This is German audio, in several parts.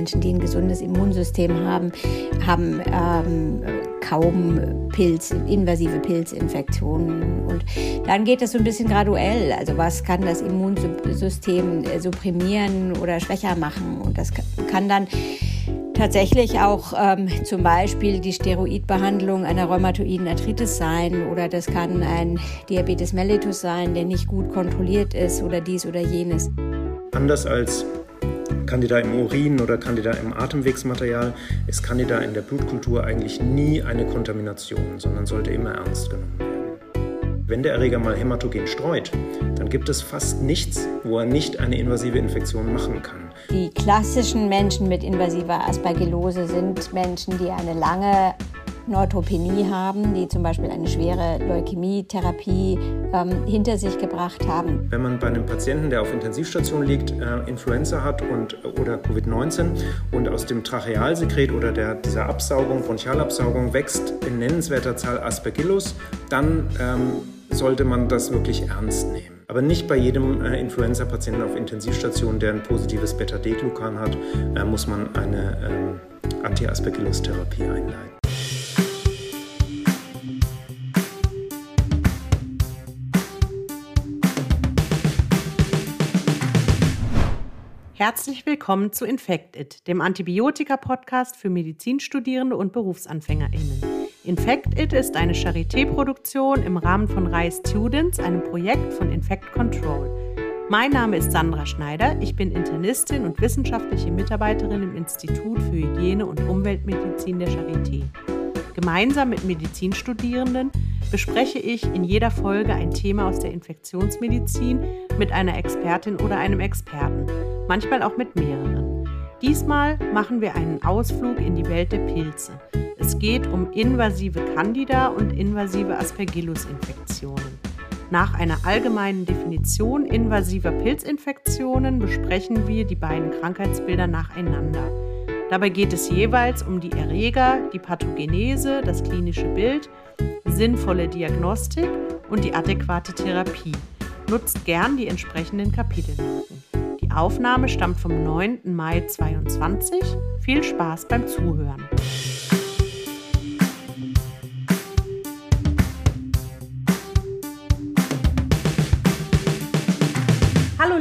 Menschen, die ein gesundes Immunsystem haben, haben ähm, kaum Pilz, invasive Pilzinfektionen. Und dann geht es so ein bisschen graduell. Also was kann das Immunsystem supprimieren oder schwächer machen? Und das kann dann tatsächlich auch ähm, zum Beispiel die Steroidbehandlung einer rheumatoiden Arthritis sein oder das kann ein Diabetes mellitus sein, der nicht gut kontrolliert ist oder dies oder jenes. Anders als Candida im Urin oder Candida im Atemwegsmaterial ist Candida in der Blutkultur eigentlich nie eine Kontamination, sondern sollte immer ernst genommen werden. Wenn der Erreger mal hämatogen streut, dann gibt es fast nichts, wo er nicht eine invasive Infektion machen kann. Die klassischen Menschen mit invasiver Aspergillose sind Menschen, die eine lange Neutropenie haben, die zum Beispiel eine schwere Leukämietherapie ähm, hinter sich gebracht haben. Wenn man bei einem Patienten, der auf Intensivstation liegt, äh, Influenza hat und, oder Covid-19 und aus dem Trachealsekret oder der, dieser Absaugung, Bronchialabsaugung wächst in nennenswerter Zahl Aspergillus, dann ähm, sollte man das wirklich ernst nehmen. Aber nicht bei jedem äh, Influenza-Patienten auf Intensivstation, der ein positives Beta-D-Glucan hat, äh, muss man eine äh, Anti-Aspergillus-Therapie einleiten. Herzlich willkommen zu Infect It, dem Antibiotika-Podcast für Medizinstudierende und BerufsanfängerInnen. Infect It ist eine Charité-Produktion im Rahmen von RISE Students, einem Projekt von Infect Control. Mein Name ist Sandra Schneider, ich bin Internistin und wissenschaftliche Mitarbeiterin im Institut für Hygiene und Umweltmedizin der Charité. Gemeinsam mit Medizinstudierenden bespreche ich in jeder Folge ein Thema aus der Infektionsmedizin mit einer Expertin oder einem Experten, manchmal auch mit mehreren. Diesmal machen wir einen Ausflug in die Welt der Pilze. Es geht um invasive Candida und invasive Aspergillus-Infektionen. Nach einer allgemeinen Definition invasiver Pilzinfektionen besprechen wir die beiden Krankheitsbilder nacheinander. Dabei geht es jeweils um die Erreger, die Pathogenese, das klinische Bild, sinnvolle Diagnostik und die adäquate Therapie. Nutzt gern die entsprechenden Kapitelmarken. Die Aufnahme stammt vom 9. Mai 2022. Viel Spaß beim Zuhören.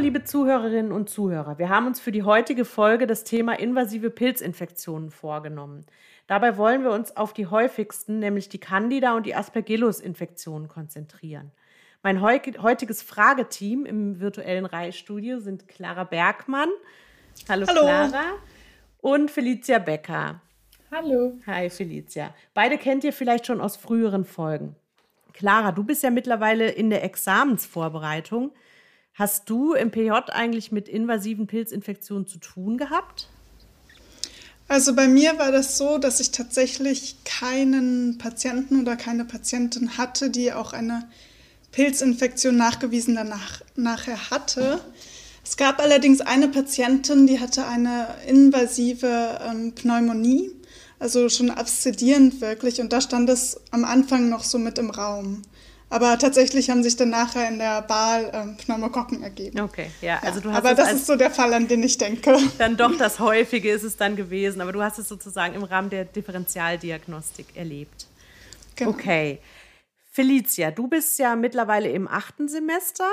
liebe Zuhörerinnen und Zuhörer, wir haben uns für die heutige Folge das Thema invasive Pilzinfektionen vorgenommen. Dabei wollen wir uns auf die häufigsten, nämlich die Candida und die Aspergillus-Infektionen konzentrieren. Mein heutiges Frageteam im virtuellen Reihstudio sind Clara Bergmann. Hallo, Hallo. Clara. Und Felicia Becker. Hallo. Hi Felicia. Beide kennt ihr vielleicht schon aus früheren Folgen. Clara, du bist ja mittlerweile in der Examensvorbereitung. Hast du im PJ eigentlich mit invasiven Pilzinfektionen zu tun gehabt? Also bei mir war das so, dass ich tatsächlich keinen Patienten oder keine Patientin hatte, die auch eine Pilzinfektion nachgewiesen danach nachher hatte. Es gab allerdings eine Patientin, die hatte eine invasive ähm, Pneumonie, also schon abszedierend wirklich. Und da stand es am Anfang noch so mit im Raum. Aber tatsächlich haben sich dann nachher in der Wahl ähm, Pneumokokken ergeben. Okay, ja. Also du hast aber das ist so der Fall, an den ich denke. Dann doch das Häufige ist es dann gewesen. Aber du hast es sozusagen im Rahmen der Differentialdiagnostik erlebt. Genau. Okay. Felicia, du bist ja mittlerweile im achten Semester.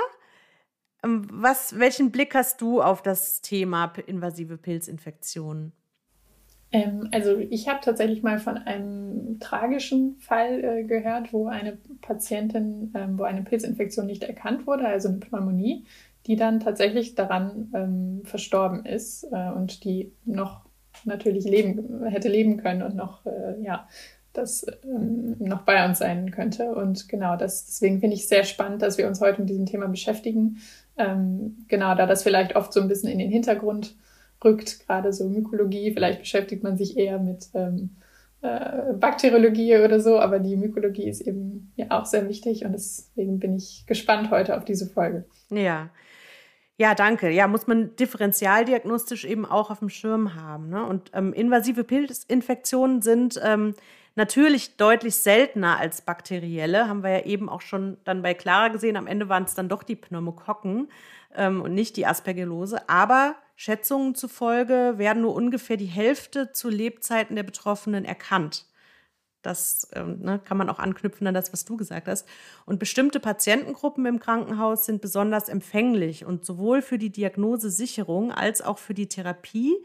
Ähm, was, welchen Blick hast du auf das Thema invasive Pilzinfektionen? Ähm, also ich habe tatsächlich mal von einem tragischen Fall äh, gehört, wo eine Patientin, ähm, wo eine Pilzinfektion nicht erkannt wurde, also eine Pneumonie, die dann tatsächlich daran ähm, verstorben ist äh, und die noch natürlich leben, hätte leben können und noch, äh, ja, das ähm, noch bei uns sein könnte. Und genau, das, deswegen finde ich sehr spannend, dass wir uns heute mit diesem Thema beschäftigen. Ähm, genau, da das vielleicht oft so ein bisschen in den Hintergrund rückt, gerade so Mykologie. Vielleicht beschäftigt man sich eher mit ähm, äh, Bakteriologie oder so, aber die Mykologie ist eben ja auch sehr wichtig und deswegen bin ich gespannt heute auf diese Folge. Ja. Ja, danke. Ja, muss man differentialdiagnostisch eben auch auf dem Schirm haben. Ne? Und ähm, invasive Pilzinfektionen sind ähm, natürlich deutlich seltener als bakterielle. Haben wir ja eben auch schon dann bei Clara gesehen. Am Ende waren es dann doch die Pneumokokken. ähm, und nicht die Aspergillose. Aber Schätzungen zufolge werden nur ungefähr die Hälfte zu Lebzeiten der Betroffenen erkannt. Das ähm, ne, kann man auch anknüpfen an das, was du gesagt hast. Und bestimmte Patientengruppen im Krankenhaus sind besonders empfänglich. Und sowohl für die Diagnosesicherung als auch für die Therapie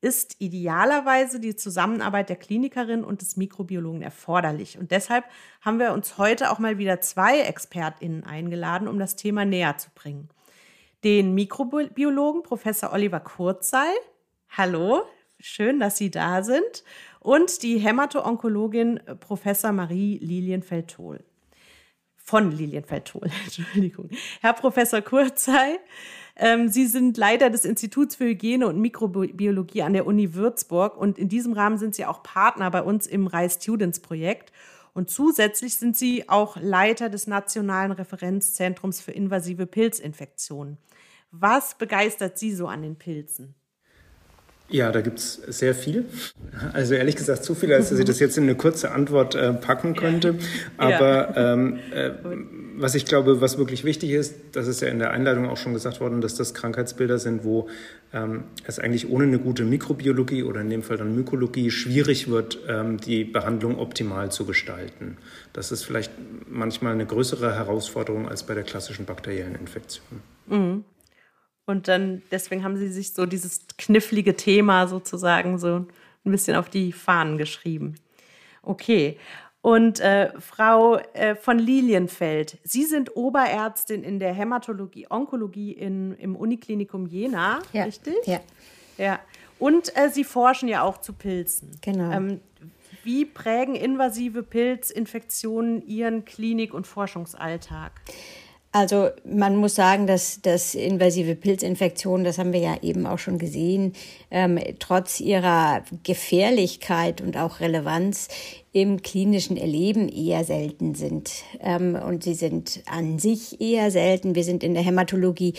ist idealerweise die Zusammenarbeit der Klinikerin und des Mikrobiologen erforderlich. Und deshalb haben wir uns heute auch mal wieder zwei ExpertInnen eingeladen, um das Thema näher zu bringen. Den Mikrobiologen Professor Oliver Kurzei. Hallo, schön, dass Sie da sind und die Hämato-Onkologin äh, Professor Marie Lilienfeld-Tohl. Von Lilienfeld-Tohl, Entschuldigung. Herr Professor Kurzei, ähm, Sie sind Leiter des Instituts für Hygiene und Mikrobiologie an der Uni Würzburg und in diesem Rahmen sind Sie auch Partner bei uns im RISE Students Projekt. Und zusätzlich sind Sie auch Leiter des Nationalen Referenzzentrums für invasive Pilzinfektionen. Was begeistert Sie so an den Pilzen? Ja, da gibt es sehr viel. Also ehrlich gesagt zu viel, als dass ich das jetzt in eine kurze Antwort äh, packen könnte. Aber ja. ähm, äh, was ich glaube, was wirklich wichtig ist, das ist ja in der Einleitung auch schon gesagt worden, dass das Krankheitsbilder sind, wo ähm, es eigentlich ohne eine gute Mikrobiologie oder in dem Fall dann Mykologie schwierig wird, ähm, die Behandlung optimal zu gestalten. Das ist vielleicht manchmal eine größere Herausforderung als bei der klassischen bakteriellen Infektion. Mhm. Und dann, deswegen haben sie sich so dieses knifflige Thema sozusagen so ein bisschen auf die Fahnen geschrieben. Okay. Und äh, Frau äh, von Lilienfeld, Sie sind Oberärztin in der Hämatologie, Onkologie in, im Uniklinikum Jena, ja, richtig? Ja. Ja. Und äh, Sie forschen ja auch zu Pilzen. Genau. Ähm, wie prägen invasive Pilzinfektionen Ihren Klinik- und Forschungsalltag? Also man muss sagen, dass, dass invasive Pilzinfektionen, das haben wir ja eben auch schon gesehen, ähm, trotz ihrer Gefährlichkeit und auch Relevanz im klinischen Erleben eher selten sind. Ähm, und sie sind an sich eher selten. Wir sind in der Hämatologie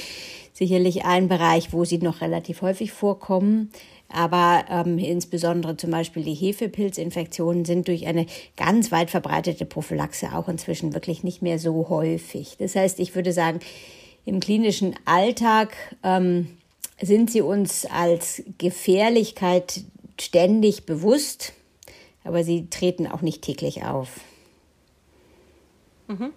sicherlich ein Bereich, wo sie noch relativ häufig vorkommen. Aber ähm, insbesondere zum Beispiel die Hefepilzinfektionen sind durch eine ganz weit verbreitete Prophylaxe auch inzwischen wirklich nicht mehr so häufig. Das heißt, ich würde sagen, im klinischen Alltag ähm, sind sie uns als Gefährlichkeit ständig bewusst, aber sie treten auch nicht täglich auf. Mhm.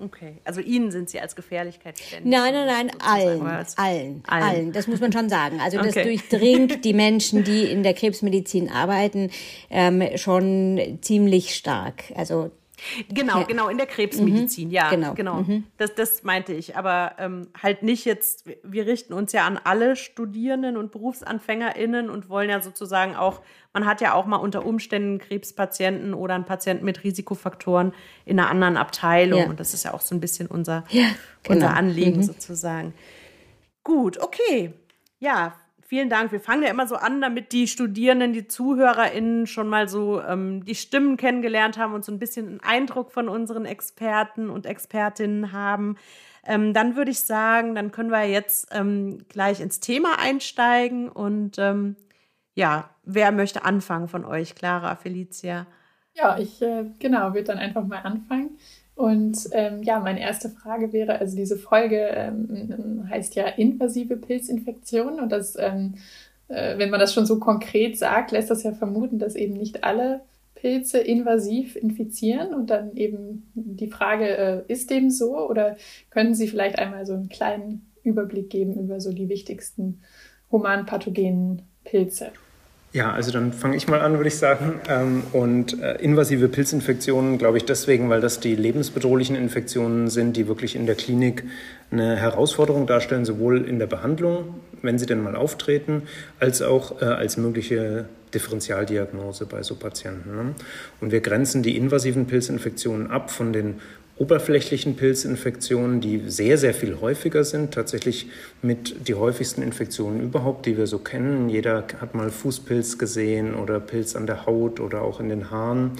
Okay, also Ihnen sind Sie als Gefährlichkeit ständig. Nein, nein, nein, allen, allen, allen, allen. Das muss man schon sagen. Also das okay. durchdringt die Menschen, die in der Krebsmedizin arbeiten, ähm, schon ziemlich stark. Also Genau, genau, in der Krebsmedizin, mhm. ja, genau. genau. Mhm. Das, das meinte ich, aber ähm, halt nicht jetzt, wir richten uns ja an alle Studierenden und BerufsanfängerInnen und wollen ja sozusagen auch, man hat ja auch mal unter Umständen Krebspatienten oder einen Patienten mit Risikofaktoren in einer anderen Abteilung ja. und das ist ja auch so ein bisschen unser, ja, genau. unser Anliegen mhm. sozusagen. Gut, okay. Ja, Vielen Dank. Wir fangen ja immer so an, damit die Studierenden, die ZuhörerInnen schon mal so ähm, die Stimmen kennengelernt haben und so ein bisschen einen Eindruck von unseren Experten und Expertinnen haben. Ähm, dann würde ich sagen, dann können wir jetzt ähm, gleich ins Thema einsteigen. Und ähm, ja, wer möchte anfangen von euch? Clara, Felicia? Ja, ich äh, genau, würde dann einfach mal anfangen. Und ähm, ja, meine erste Frage wäre, also diese Folge ähm, heißt ja invasive Pilzinfektionen und das, ähm, äh, wenn man das schon so konkret sagt, lässt das ja vermuten, dass eben nicht alle Pilze invasiv infizieren und dann eben die Frage, äh, ist dem so oder können Sie vielleicht einmal so einen kleinen Überblick geben über so die wichtigsten humanpathogenen Pilze? Ja, also dann fange ich mal an, würde ich sagen. Ähm, und äh, invasive Pilzinfektionen, glaube ich, deswegen, weil das die lebensbedrohlichen Infektionen sind, die wirklich in der Klinik eine Herausforderung darstellen, sowohl in der Behandlung, wenn sie denn mal auftreten, als auch äh, als mögliche Differentialdiagnose bei so Patienten. Ne? Und wir grenzen die invasiven Pilzinfektionen ab von den oberflächlichen Pilzinfektionen, die sehr, sehr viel häufiger sind, tatsächlich mit die häufigsten Infektionen überhaupt, die wir so kennen. Jeder hat mal Fußpilz gesehen oder Pilz an der Haut oder auch in den Haaren.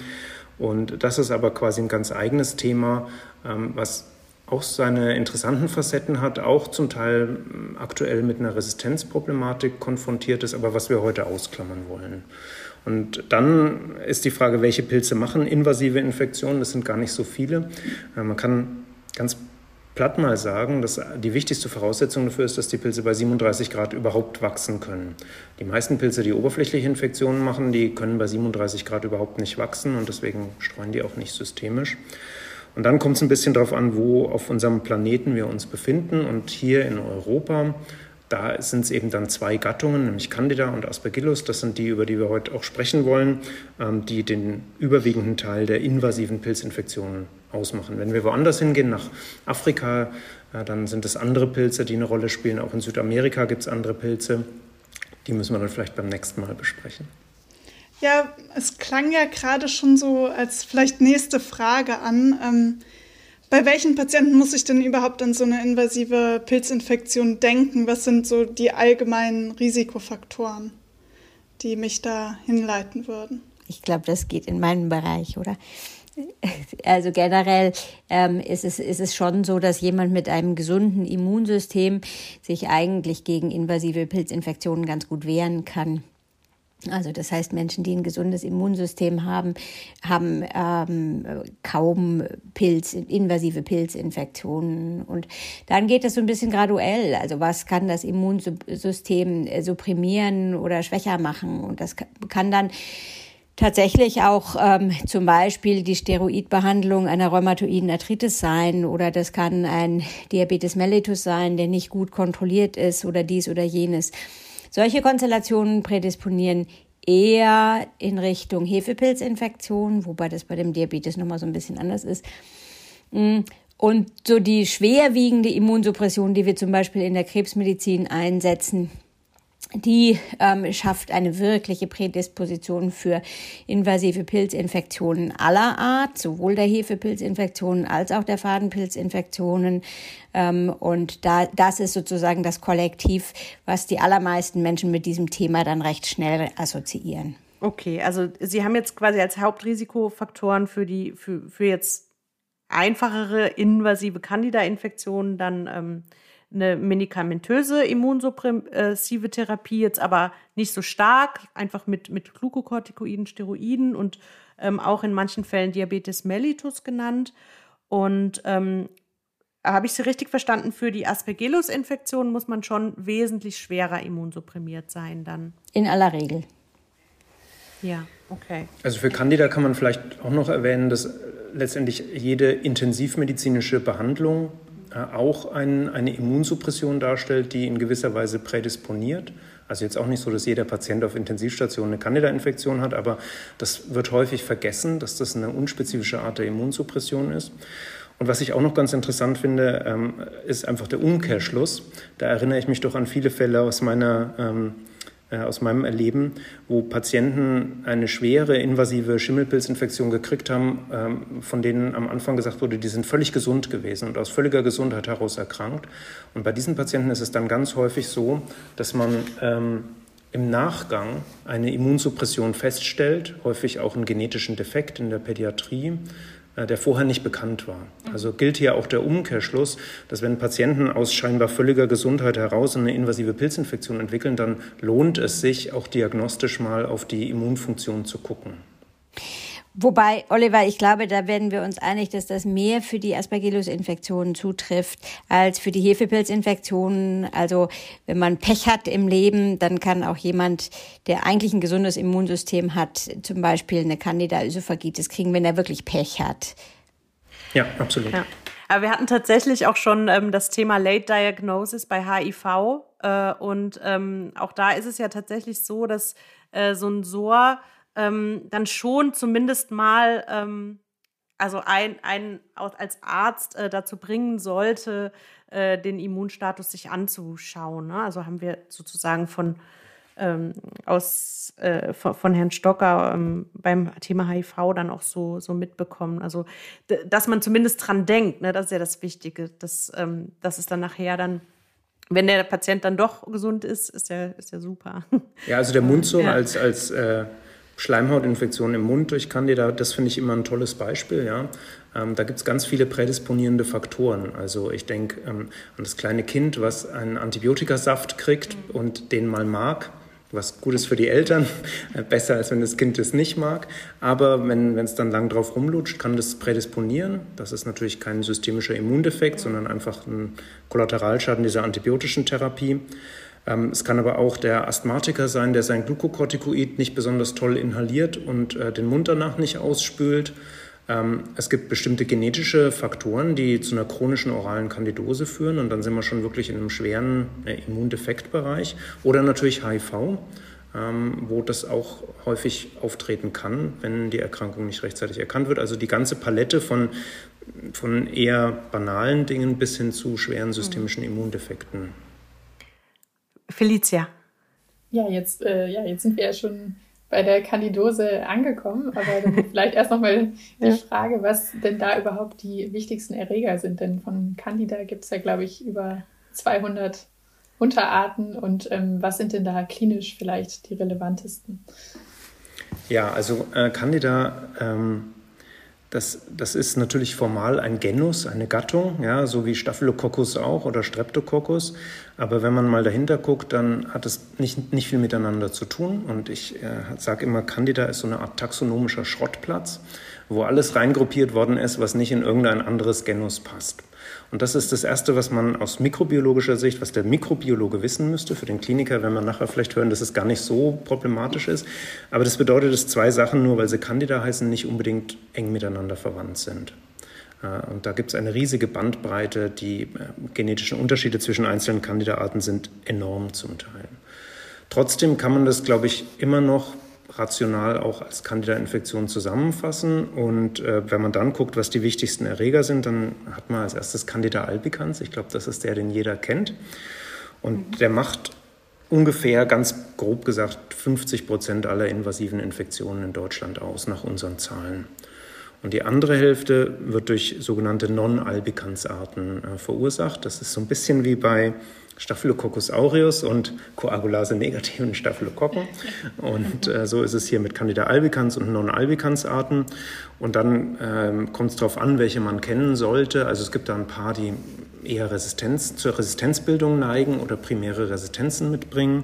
Und das ist aber quasi ein ganz eigenes Thema, ähm, was auch seine interessanten Facetten hat, auch zum Teil ähm, aktuell mit einer Resistenzproblematik konfrontiert ist, aber was wir heute ausklammern wollen. Und dann ist die Frage, welche Pilze machen invasive Infektionen? Das sind gar nicht so viele. Äh, man kann ganz platt mal sagen, dass die wichtigste Voraussetzung dafür ist, dass die Pilze bei 37 Grad überhaupt wachsen können. Die meisten Pilze, die oberflächliche Infektionen machen, die können bei 37 Grad überhaupt nicht wachsen und deswegen streuen die auch nicht systemisch. Und dann kommt es ein bisschen darauf an, wo auf unserem Planeten wir uns befinden. Und hier in Europa da sind es eben dann zwei Gattungen, nämlich Candida und Aspergillus. Das sind die, über die wir heute auch sprechen wollen, ähm, die den überwiegenden Teil der invasiven Pilzinfektionen ausmachen. Wenn wir woanders hingehen, nach Afrika, äh, dann sind es andere Pilze, die eine Rolle spielen. Auch in Südamerika gibt es andere Pilze. Die müssen wir dann vielleicht beim nächsten Mal besprechen. Ja, es klang ja gerade schon so als vielleicht nächste Frage an. Bei welchen Patienten muss ich denn überhaupt an so eine invasive Pilzinfektion denken? Was sind so die allgemeinen Risikofaktoren, die mich da hinleiten würden? Ich glaube, das geht in meinen Bereich, oder? Also generell ähm, ist, es, ist es schon so, dass jemand mit einem gesunden Immunsystem sich eigentlich gegen invasive Pilzinfektionen ganz gut wehren kann. Also das heißt, Menschen, die ein gesundes Immunsystem haben, haben ähm, kaum Pilz, invasive Pilzinfektionen. Und dann geht es so ein bisschen graduell. Also was kann das Immunsystem supprimieren oder schwächer machen? Und das kann dann tatsächlich auch ähm, zum Beispiel die Steroidbehandlung einer rheumatoiden Arthritis sein oder das kann ein Diabetes mellitus sein, der nicht gut kontrolliert ist oder dies oder jenes. Solche Konstellationen prädisponieren eher in Richtung Hefepilzinfektion, wobei das bei dem Diabetes nochmal so ein bisschen anders ist. Mm, und so die schwerwiegende Immunsuppression, die wir zum Beispiel in der Krebsmedizin einsetzen, die ähm, schafft eine wirkliche Prädisposition für invasive Pilzinfektionen aller Art, sowohl der Hefepilzinfektionen als auch der Fadenpilzinfektionen. Ähm, und da, das ist sozusagen das Kollektiv, was die allermeisten Menschen mit diesem Thema dann recht schnell assoziieren. Okay, also Sie haben jetzt quasi als Hauptrisikofaktoren für die, für, für jetzt einfachere invasive Candida-Infektionen dann ähm, eine medikamentöse immunsuppressive Therapie, jetzt aber nicht so stark, einfach mit, mit Glukokortikoiden, Steroiden und ähm, auch in manchen Fällen Diabetes mellitus genannt. Und ähm, habe ich Sie richtig verstanden, für die Aspergillus-Infektion muss man schon wesentlich schwerer immunsupprimiert sein dann? In aller Regel. Ja, okay. Also für Candida kann man vielleicht auch noch erwähnen, dass letztendlich jede intensivmedizinische Behandlung auch ein, eine Immunsuppression darstellt, die in gewisser Weise prädisponiert. Also jetzt auch nicht so, dass jeder Patient auf Intensivstation eine Candida-Infektion hat, aber das wird häufig vergessen, dass das eine unspezifische Art der Immunsuppression ist. Und was ich auch noch ganz interessant finde, ähm, ist einfach der Umkehrschluss. Da erinnere ich mich doch an viele Fälle aus meiner ähm, äh, aus meinem Erleben, wo Patienten eine schwere invasive Schimmelpilzinfektion gekriegt haben, ähm, von denen am Anfang gesagt wurde, die sind völlig gesund gewesen und aus völliger Gesundheit heraus erkrankt. Und bei diesen Patienten ist es dann ganz häufig so, dass man ähm, im Nachgang eine Immunsuppression feststellt, häufig auch einen genetischen Defekt in der Pädiatrie, äh, der vorher nicht bekannt war. Also gilt hier auch der Umkehrschluss, dass wenn Patienten aus scheinbar völliger Gesundheit heraus eine invasive Pilzinfektion entwickeln, dann lohnt es sich auch diagnostisch mal auf die Immunfunktion zu gucken. Wobei, Oliver, ich glaube, da werden wir uns einig, dass das mehr für die Aspergillus-Infektionen zutrifft als für die Hefepilzinfektionen. Also wenn man Pech hat im Leben, dann kann auch jemand, der eigentlich ein gesundes Immunsystem hat, zum Beispiel eine Candida-Ösophagitis kriegen, wenn er wirklich Pech hat. Ja, absolut. Ja. Aber wir hatten tatsächlich auch schon ähm, das Thema Late Diagnosis bei HIV. Äh, und ähm, auch da ist es ja tatsächlich so, dass äh, so ein SOR ähm, dann schon zumindest mal ähm, also ein, ein als Arzt äh, dazu bringen sollte, äh, den Immunstatus sich anzuschauen. Ne? Also haben wir sozusagen von ähm, aus äh, von, von, Herrn Stocker ähm, beim Thema HIV dann auch so, so mitbekommen. Also dass man zumindest dran denkt, ne? das ist ja das Wichtige, dass, ähm, dass es dann nachher dann wenn der Patient dann doch gesund ist, ist ja, ist ja super. Ja, also der Mundsore ja. als, als äh, Schleimhautinfektionen im Mund durch Candida, das finde ich immer ein tolles Beispiel. Ja. Ähm, da gibt es ganz viele prädisponierende Faktoren. Also ich denke ähm, an das kleine Kind, was einen Antibiotikasaft kriegt und den mal mag. was Gutes für die Eltern, äh, besser als wenn das Kind es nicht mag. Aber wenn es dann lang drauf rumlutscht, kann das prädisponieren. Das ist natürlich kein systemischer Immundefekt, sondern einfach ein Kollateralschaden dieser antibiotischen Therapie. Ähm, es kann aber auch der Asthmatiker sein, der sein Glukokortikoid nicht besonders toll inhaliert und äh, den Mund danach nicht ausspült. Ähm, es gibt bestimmte genetische Faktoren, die zu einer chronischen oralen Kandidose führen und dann sind wir schon wirklich in einem schweren äh, Immundefektbereich. Oder natürlich HIV, ähm, wo das auch häufig auftreten kann, wenn die Erkrankung nicht rechtzeitig erkannt wird. Also die ganze Palette von, von eher banalen Dingen bis hin zu schweren systemischen Immundefekten. Felicia. Ja, jetzt, äh, ja, jetzt sind wir ja schon bei der Candidose angekommen, aber dann vielleicht erst nochmal die ja. Frage, was denn da überhaupt die wichtigsten Erreger sind. Denn von Candida gibt es ja, glaube ich, über 200 Unterarten und ähm, was sind denn da klinisch vielleicht die relevantesten? Ja, also äh, Candida ähm, das, das ist natürlich formal ein Genus, eine Gattung, ja, so wie Staphylococcus auch oder Streptococcus. Aber wenn man mal dahinter guckt, dann hat es nicht, nicht viel miteinander zu tun. Und ich äh, sage immer, Candida ist so eine Art taxonomischer Schrottplatz, wo alles reingruppiert worden ist, was nicht in irgendein anderes Genus passt. Und das ist das Erste, was man aus mikrobiologischer Sicht, was der Mikrobiologe wissen müsste. Für den Kliniker werden wir nachher vielleicht hören, dass es gar nicht so problematisch ist. Aber das bedeutet, dass zwei Sachen, nur weil sie Candida heißen, nicht unbedingt eng miteinander verwandt sind. Äh, und da gibt es eine riesige Bandbreite. Die äh, genetischen Unterschiede zwischen einzelnen Candida-Arten sind enorm zum Teil. Trotzdem kann man das, glaube ich, immer noch rational auch als Candida-Infektion zusammenfassen. Und äh, wenn man dann guckt, was die wichtigsten Erreger sind, dann hat man als erstes Candida albicans. Ich glaube, das ist der, den jeder kennt. Und mhm. der macht ungefähr, ganz grob gesagt, 50 Prozent aller invasiven Infektionen in Deutschland aus, nach unseren Zahlen. Und die andere Hälfte wird durch sogenannte Non-Albicans-Arten äh, verursacht. Das ist so ein bisschen wie bei Staphylococcus aureus und Koagulase negativen Staphylokokken. Und äh, so ist es hier mit Candida albicans und Non-Albicans Arten. Und dann ähm, kommt es darauf an, welche man kennen sollte. Also es gibt da ein paar, die eher Resistenz, zur Resistenzbildung neigen oder primäre Resistenzen mitbringen.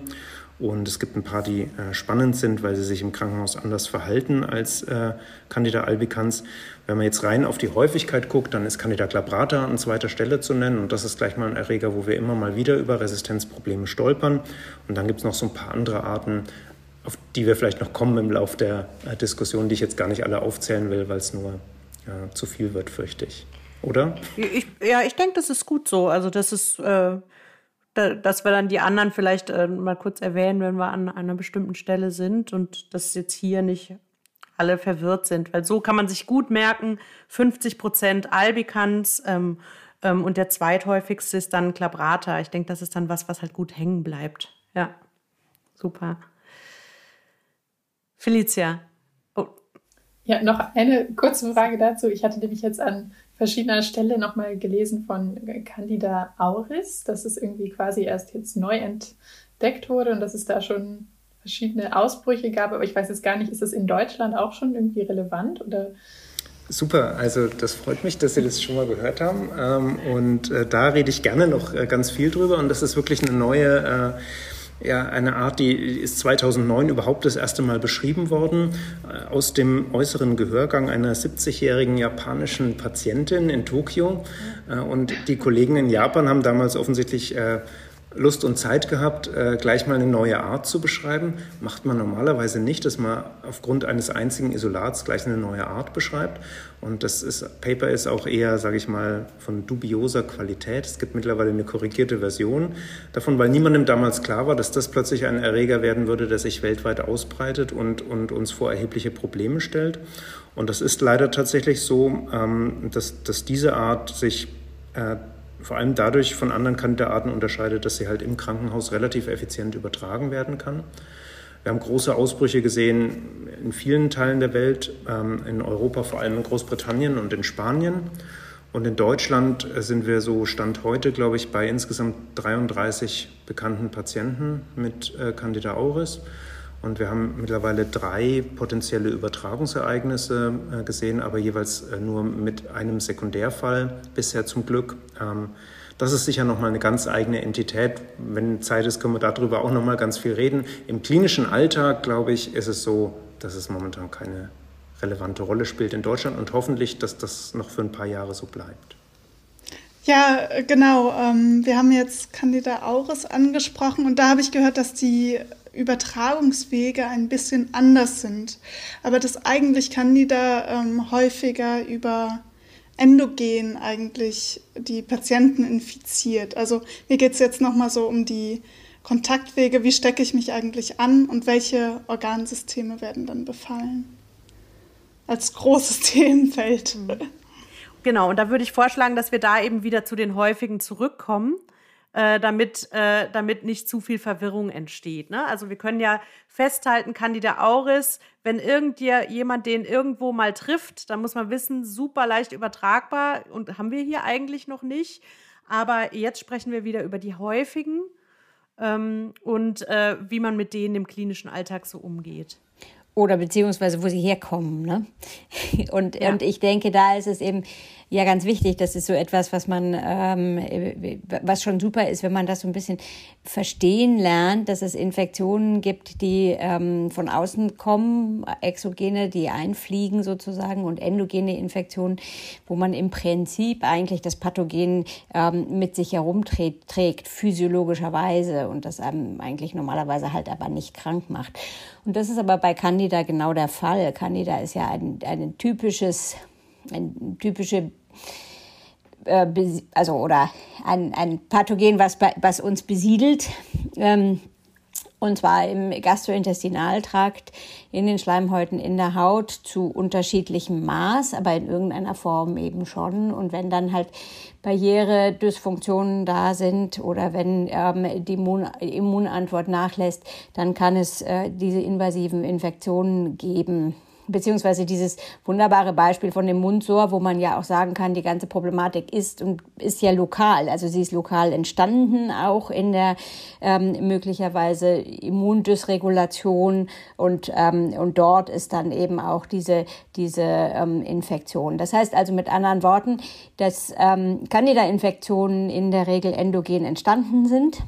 Und es gibt ein paar, die äh, spannend sind, weil sie sich im Krankenhaus anders verhalten als äh, Candida albicans. Wenn man jetzt rein auf die Häufigkeit guckt, dann ist Candida glabrata an zweiter Stelle zu nennen. Und das ist gleich mal ein Erreger, wo wir immer mal wieder über Resistenzprobleme stolpern. Und dann gibt es noch so ein paar andere Arten, auf die wir vielleicht noch kommen im Laufe der äh, Diskussion, die ich jetzt gar nicht alle aufzählen will, weil es nur äh, zu viel wird, fürchte ich. Oder? Ich, ja, ich denke, das ist gut so. Also das ist äh, dass wir dann die anderen vielleicht äh, mal kurz erwähnen, wenn wir an einer bestimmten Stelle sind und dass jetzt hier nicht alle verwirrt sind, weil so kann man sich gut merken, 50 Prozent Albicans ähm, ähm, und der zweithäufigste ist dann Clabrata. Ich denke, das ist dann was, was halt gut hängen bleibt. Ja, super. Felicia. Oh. Ja, noch eine kurze Frage dazu. Ich hatte nämlich jetzt an verschiedener Stelle nochmal gelesen von Candida auris, dass es irgendwie quasi erst jetzt neu entdeckt wurde und dass es da schon verschiedene Ausbrüche gab. Aber ich weiß jetzt gar nicht, ist das in Deutschland auch schon irgendwie relevant oder? Super, also das freut mich, dass Sie das schon mal gehört haben. Ähm, und äh, da rede ich gerne noch äh, ganz viel drüber. Und das ist wirklich eine neue äh, ja, eine Art, die ist 2009 überhaupt das erste Mal beschrieben worden, aus dem äußeren Gehörgang einer 70-jährigen japanischen Patientin in Tokio. Und die Kollegen in Japan haben damals offensichtlich Lust und Zeit gehabt, äh, gleich mal eine neue Art zu beschreiben. Macht man normalerweise nicht, dass man aufgrund eines einzigen Isolats gleich eine neue Art beschreibt. Und das ist, Paper ist auch eher, sage ich mal, von dubioser Qualität. Es gibt mittlerweile eine korrigierte Version davon, weil niemandem damals klar war, dass das plötzlich ein Erreger werden würde, der sich weltweit ausbreitet und, und uns vor erhebliche Probleme stellt. Und das ist leider tatsächlich so, ähm, dass, dass diese Art sich äh, vor allem dadurch von anderen Kandidaten unterscheidet, dass sie halt im Krankenhaus relativ effizient übertragen werden kann. Wir haben große Ausbrüche gesehen in vielen Teilen der Welt, ähm, in Europa, vor allem in Großbritannien und in Spanien. Und in Deutschland sind wir so Stand heute, glaube ich, bei insgesamt 33 bekannten Patienten mit äh, Candida auris. Und wir haben mittlerweile drei potenzielle Übertragungsereignisse äh, gesehen, aber jeweils äh, nur mit einem Sekundärfall bisher zum Glück. Ähm, Das ist sicher nochmal eine ganz eigene Entität. Wenn Zeit ist, können wir darüber auch nochmal ganz viel reden. Im klinischen Alltag, glaube ich, ist es so, dass es momentan keine relevante Rolle spielt in Deutschland und hoffentlich, dass das noch für ein paar Jahre so bleibt. Ja, genau. Ähm, wir haben jetzt Candida auris angesprochen und da habe ich gehört, dass die Übertragungswege ein bisschen anders sind. Aber dass eigentlich Candida ähm, häufiger über endogen eigentlich die Patienten infiziert. Also mir geht es jetzt nochmal so um die Kontaktwege, wie stecke ich mich eigentlich an und welche Organsysteme werden dann befallen. Als großes Themenfeld. Mhm. Genau, und da würde ich vorschlagen, dass wir da eben wieder zu den häufigen zurückkommen äh, damit, äh, damit nicht zu viel Verwirrung entsteht. Ne? Also wir können ja festhalten, Candida auris, wenn irgendjemand den irgendwo mal trifft, dann muss man wissen, super leicht übertragbar und haben wir hier eigentlich noch nicht. Aber jetzt sprechen wir wieder über die häufigen ähm, und äh, wie man mit denen im klinischen Alltag so umgeht. Oder beziehungsweise wo sie herkommen. Ne? Und, ja. und ich denke, da ist es eben ja ganz wichtig. Das ist so etwas, was man, ähm, was schon super ist, wenn man das so ein bisschen verstehen lernt, dass es Infektionen gibt, die ähm, von außen kommen, Exogene, die einfliegen sozusagen und endogene Infektionen, wo man im Prinzip eigentlich das Pathogen ähm, mit sich herumträgt, physiologischerweise und das einem eigentlich normalerweise halt aber nicht krank macht. Und das ist aber bei Candida genau der Fall. Candida ist ja ein, ein typisches ein typische äh, also oder ein, ein Pathogen, was, was uns besiedelt. Ähm, und zwar im Gastrointestinaltrakt, in den Schleimhäuten, in der Haut zu unterschiedlichem Maß, aber in irgendeiner Form eben schon. Und wenn dann halt Barriere, Dysfunktionen da sind oder wenn ähm, die Immun Immunantwort nachlässt, dann kann es äh, diese invasiven Infektionen geben beziehungsweise dieses wunderbare Beispiel von dem Mundsor, wo man ja auch sagen kann, die ganze Problematik ist und ist ja lokal. Also sie ist lokal entstanden, auch in der ähm, möglicherweise Immundysregulation und, ähm, und dort ist dann eben auch diese, diese ähm, Infektion. Das heißt also mit anderen Worten, dass ähm, Candida-Infektionen in der Regel endogen entstanden sind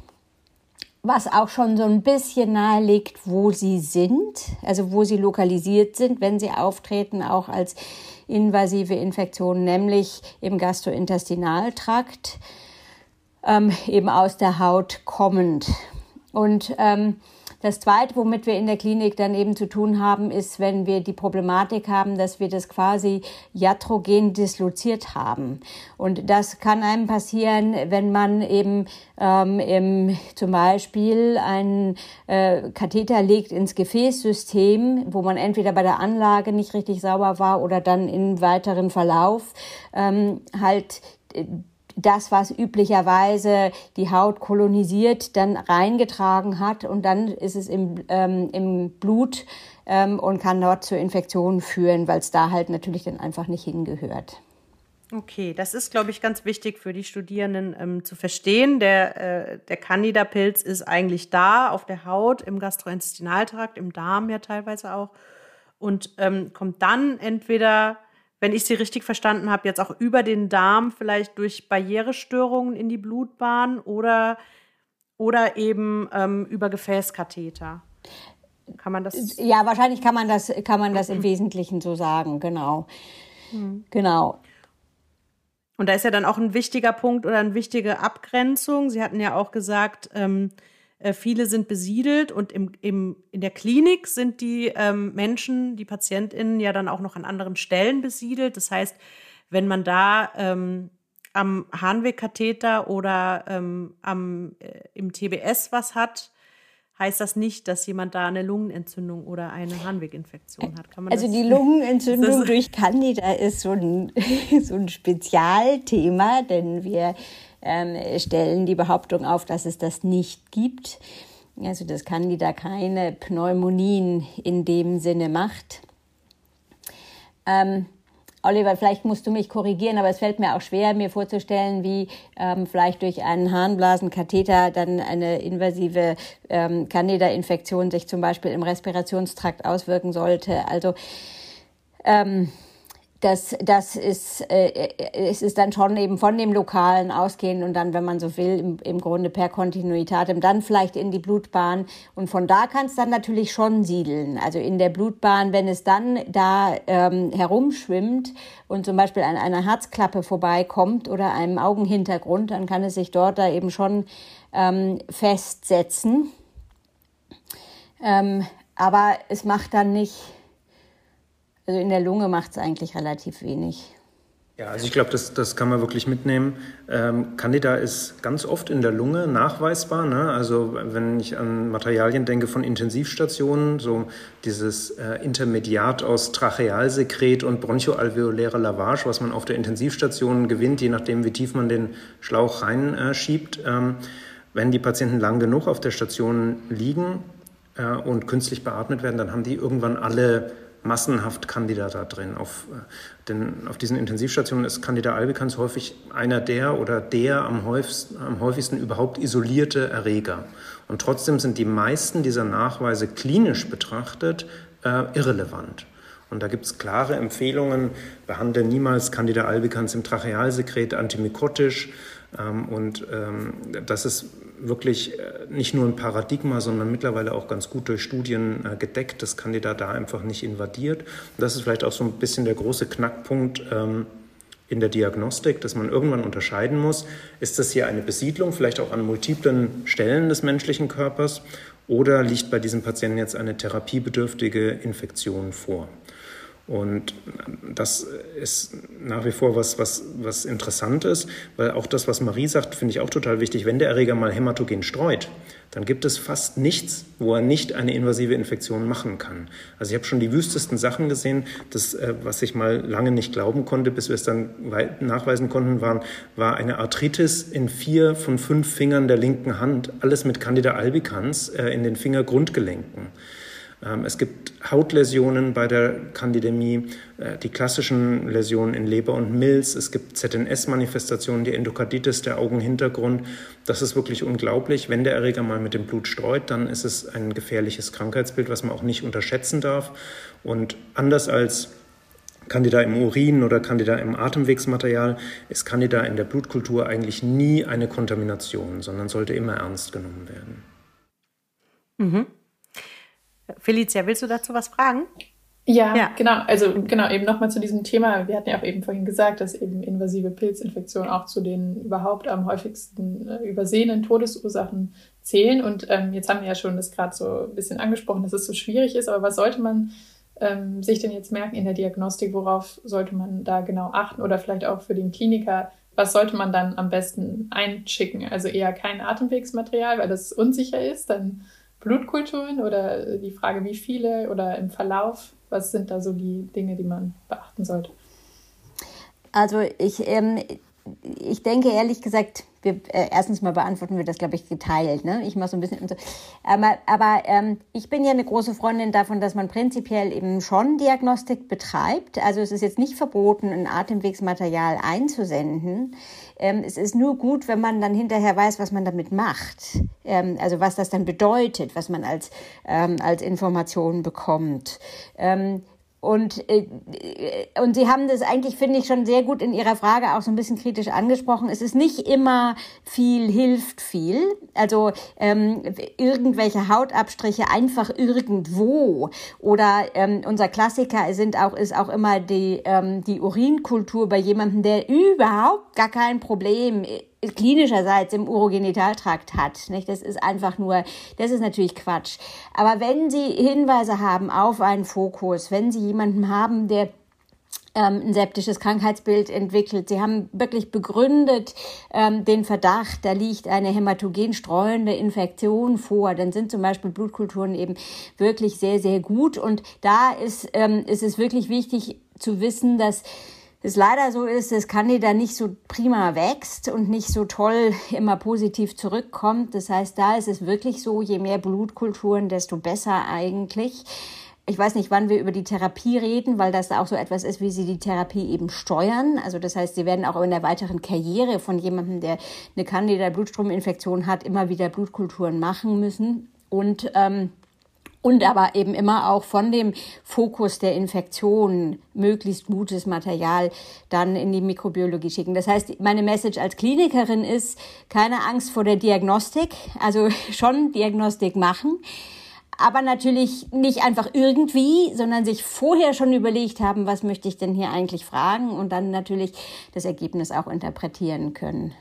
was auch schon so ein bisschen nahelegt, wo sie sind, also wo sie lokalisiert sind, wenn sie auftreten, auch als invasive Infektionen, nämlich im Gastrointestinaltrakt, ähm, eben aus der Haut kommend. Und ähm, das Zweite, womit wir in der Klinik dann eben zu tun haben, ist, wenn wir die Problematik haben, dass wir das quasi iatrogen disloziert haben. Und das kann einem passieren, wenn man eben ähm, im, zum Beispiel einen äh, Katheter legt ins Gefäßsystem, wo man entweder bei der Anlage nicht richtig sauber war oder dann im weiteren Verlauf ähm, halt äh, das, was üblicherweise die Haut kolonisiert, dann reingetragen hat und dann ist es im, ähm, im Blut ähm, und kann dort zu Infektionen führen, weil es da halt natürlich dann einfach nicht hingehört. Okay, das ist, glaube ich, ganz wichtig für die Studierenden ähm, zu verstehen. Der, äh, der Candida-Pilz ist eigentlich da, auf der Haut, im Gastrointestinaltrakt, im Darm ja teilweise auch und ähm, kommt dann entweder wenn ich sie richtig verstanden habe, jetzt auch über den Darm vielleicht durch Barrierestörungen in die Blutbahn oder, oder eben ähm, über Gefäßkatheter. Kann man das? Ja, wahrscheinlich kann man das, kann man das im Wesentlichen so sagen, genau. Mhm. Genau. Und da ist ja dann auch ein wichtiger Punkt oder eine wichtige Abgrenzung. Sie hatten ja auch gesagt, ähm, äh, viele sind besiedelt und im, im, in der Klinik sind die ähm, Menschen, die PatientInnen ja dann auch noch an anderen Stellen besiedelt. Das heißt, wenn man da ähm, am Harnwegkatheter oder ähm, am, äh, im TBS was hat, heißt das nicht, dass jemand da eine Lungenentzündung oder eine Harnweginfektion hat. also die Lungenentzündung durch Candida ist so ein, so ein Spezialthema, denn wir ähm, stellen die Behauptung auf, dass es das nicht gibt. Also dass Candida keine Pneumonien in dem Sinne macht. Ähm, Oliver, vielleicht musst du mich korrigieren, aber es fällt mir auch schwer, mir vorzustellen, wie ähm, vielleicht durch einen Harnblasenkatheter dann eine invasive ähm, Candida-Infektion sich zum Beispiel im Respirationstrakt auswirken sollte. Also ähm, das, das ist, äh, es ist dann schon eben von dem Lokalen ausgehend und dann, wenn man so will, im, im Grunde per Kontinuitatem, dann vielleicht in die Blutbahn. Und von da kann es dann natürlich schon siedeln. Also in der Blutbahn, wenn es dann da ähm, herumschwimmt und zum Beispiel an einer Herzklappe vorbeikommt oder einem Augenhintergrund, dann kann es sich dort da eben schon ähm, festsetzen. Ähm, aber es macht dann nicht also in der Lunge macht es eigentlich relativ wenig. Ja, also ich glaube, das, das kann man wirklich mitnehmen. Ähm, Candida ist ganz oft in der Lunge nachweisbar. Ne? Also wenn ich an Materialien denke von Intensivstationen, so dieses äh, Intermediat aus Trachealsekret und bronchoalveoläre Lavage, was man auf der Intensivstation gewinnt, je nachdem, wie tief man den Schlauch reinschiebt. Äh, ähm, wenn die Patienten lang genug auf der Station liegen äh, und künstlich beatmet werden, dann haben die irgendwann alle massenhaft Candida da drin. Auf, äh, denn auf diesen Intensivstationen ist Candida albicans häufig einer der oder der am häufigsten, am häufigsten überhaupt isolierte Erreger. Und trotzdem sind die meisten dieser Nachweise klinisch betrachtet äh, irrelevant. Und da gibt es klare Empfehlungen, behandle niemals Candida albicans im Trachealsekret antimykotisch. Ähm, und ähm, das ist wirklich äh, nicht nur ein Paradigma, sondern mittlerweile auch ganz gut durch Studien äh, gedeckt, das Kandidat da einfach nicht invadiert. Und das ist vielleicht auch so ein bisschen der große Knackpunkt ähm, in der Diagnostik, dass man irgendwann unterscheiden muss, ist das hier eine Besiedlung, vielleicht auch an multiplen Stellen des menschlichen Körpers, oder liegt bei diesem Patienten jetzt eine therapiebedürftige Infektion vor? Und das ist nach wie vor was, was, was interessant ist, weil auch das, was Marie sagt, finde ich auch total wichtig. Wenn der Erreger mal hämatogen streut, dann gibt es fast nichts, wo er nicht eine invasive Infektion machen kann. Also ich habe schon die wüstesten Sachen gesehen. Das, äh, was ich mal lange nicht glauben konnte, bis wir es dann nachweisen konnten, waren, war eine Arthritis in vier von fünf Fingern der linken Hand, alles mit Candida albicans äh, in den Fingergrundgelenken. Ähm, es gibt Hautläsionen bei der Kandidämie, äh, die klassischen Läsionen in Leber und Milz. Es gibt ZNS-Manifestationen, die Endokarditis, der Augenhintergrund. Das ist wirklich unglaublich. Wenn der Erreger mal mit dem Blut streut, dann ist es ein gefährliches Krankheitsbild, was man auch nicht unterschätzen darf. Und anders als Candida im Urin oder Candida im Atemwegsmaterial ist Candida in der Blutkultur eigentlich nie eine Kontamination, sondern sollte immer ernst genommen werden. Mhm. Felicia, willst du dazu was fragen? Ja, ja, genau. Also genau, eben nochmal zu diesem Thema. Wir hatten ja auch eben vorhin gesagt, dass eben invasive Pilzinfektionen auch zu den überhaupt am häufigsten äh, übersehenen Todesursachen zählen. Und ähm, jetzt haben wir ja schon das gerade so ein bisschen angesprochen, dass es so schwierig ist. Aber was sollte man ähm, sich denn jetzt merken in der Diagnostik? Worauf sollte man da genau achten? Oder vielleicht auch für den Kliniker, was sollte man dann am besten einschicken? Also eher kein Atemwegsmaterial, weil das unsicher ist. Dann Blutkulturen oder die Frage, wie viele oder im Verlauf? Was sind da so die Dinge, die man beachten sollte? Also ich, ähm, ich denke ehrlich gesagt, wir, äh, erstens mal beantworten wir das, glaube ich, geteilt. Ne? Ich mache so ein bisschen. So. Aber, aber ähm, ich bin ja eine große Freundin davon, dass man prinzipiell eben schon Diagnostik betreibt. Also es ist jetzt nicht verboten, ein Atemwegsmaterial einzusenden. Ähm, es ist nur gut, wenn man dann hinterher weiß, was man damit macht. Ähm, also was das dann bedeutet, was man als, ähm, als Information bekommt. Und, äh, und Sie haben das eigentlich, finde ich, schon sehr gut in Ihrer Frage auch so ein bisschen kritisch angesprochen. Es ist nicht immer viel hilft viel. Also ähm, irgendwelche Hautabstriche einfach irgendwo. Oder ähm, unser Klassiker sind auch, ist auch immer die, ähm, die Urinkultur bei jemandem, der überhaupt gar kein Problem klinischerseits im Urogenitaltrakt hat. Nicht? Das ist einfach nur, das ist natürlich Quatsch. Aber wenn Sie Hinweise haben auf einen Fokus, wenn Sie jemanden haben, der ähm, ein septisches Krankheitsbild entwickelt. Sie haben wirklich begründet ähm, den Verdacht, da liegt eine hämatogen streuende Infektion vor. Dann sind zum Beispiel Blutkulturen eben wirklich sehr, sehr gut. Und da ist, ähm, ist es wirklich wichtig zu wissen, dass es leider so ist, dass Candida nicht so prima wächst und nicht so toll immer positiv zurückkommt. Das heißt, da ist es wirklich so, je mehr Blutkulturen, desto besser eigentlich. Ich weiß nicht, wann wir über die Therapie reden, weil das auch so etwas ist, wie sie die Therapie eben steuern. Also das heißt, sie werden auch in der weiteren Karriere von jemandem, der eine Candida-Blutstrominfektion hat, immer wieder Blutkulturen machen müssen. Und ähm, und aber eben immer auch von dem Fokus der Infektion möglichst gutes Material dann in die Mikrobiologie schicken. Das heißt, meine Message als Klinikerin ist, keine Angst vor der Diagnostik, also schon Diagnostik machen, aber natürlich nicht einfach irgendwie, sondern sich vorher schon überlegt haben, was möchte ich denn hier eigentlich fragen und dann natürlich das Ergebnis auch interpretieren können.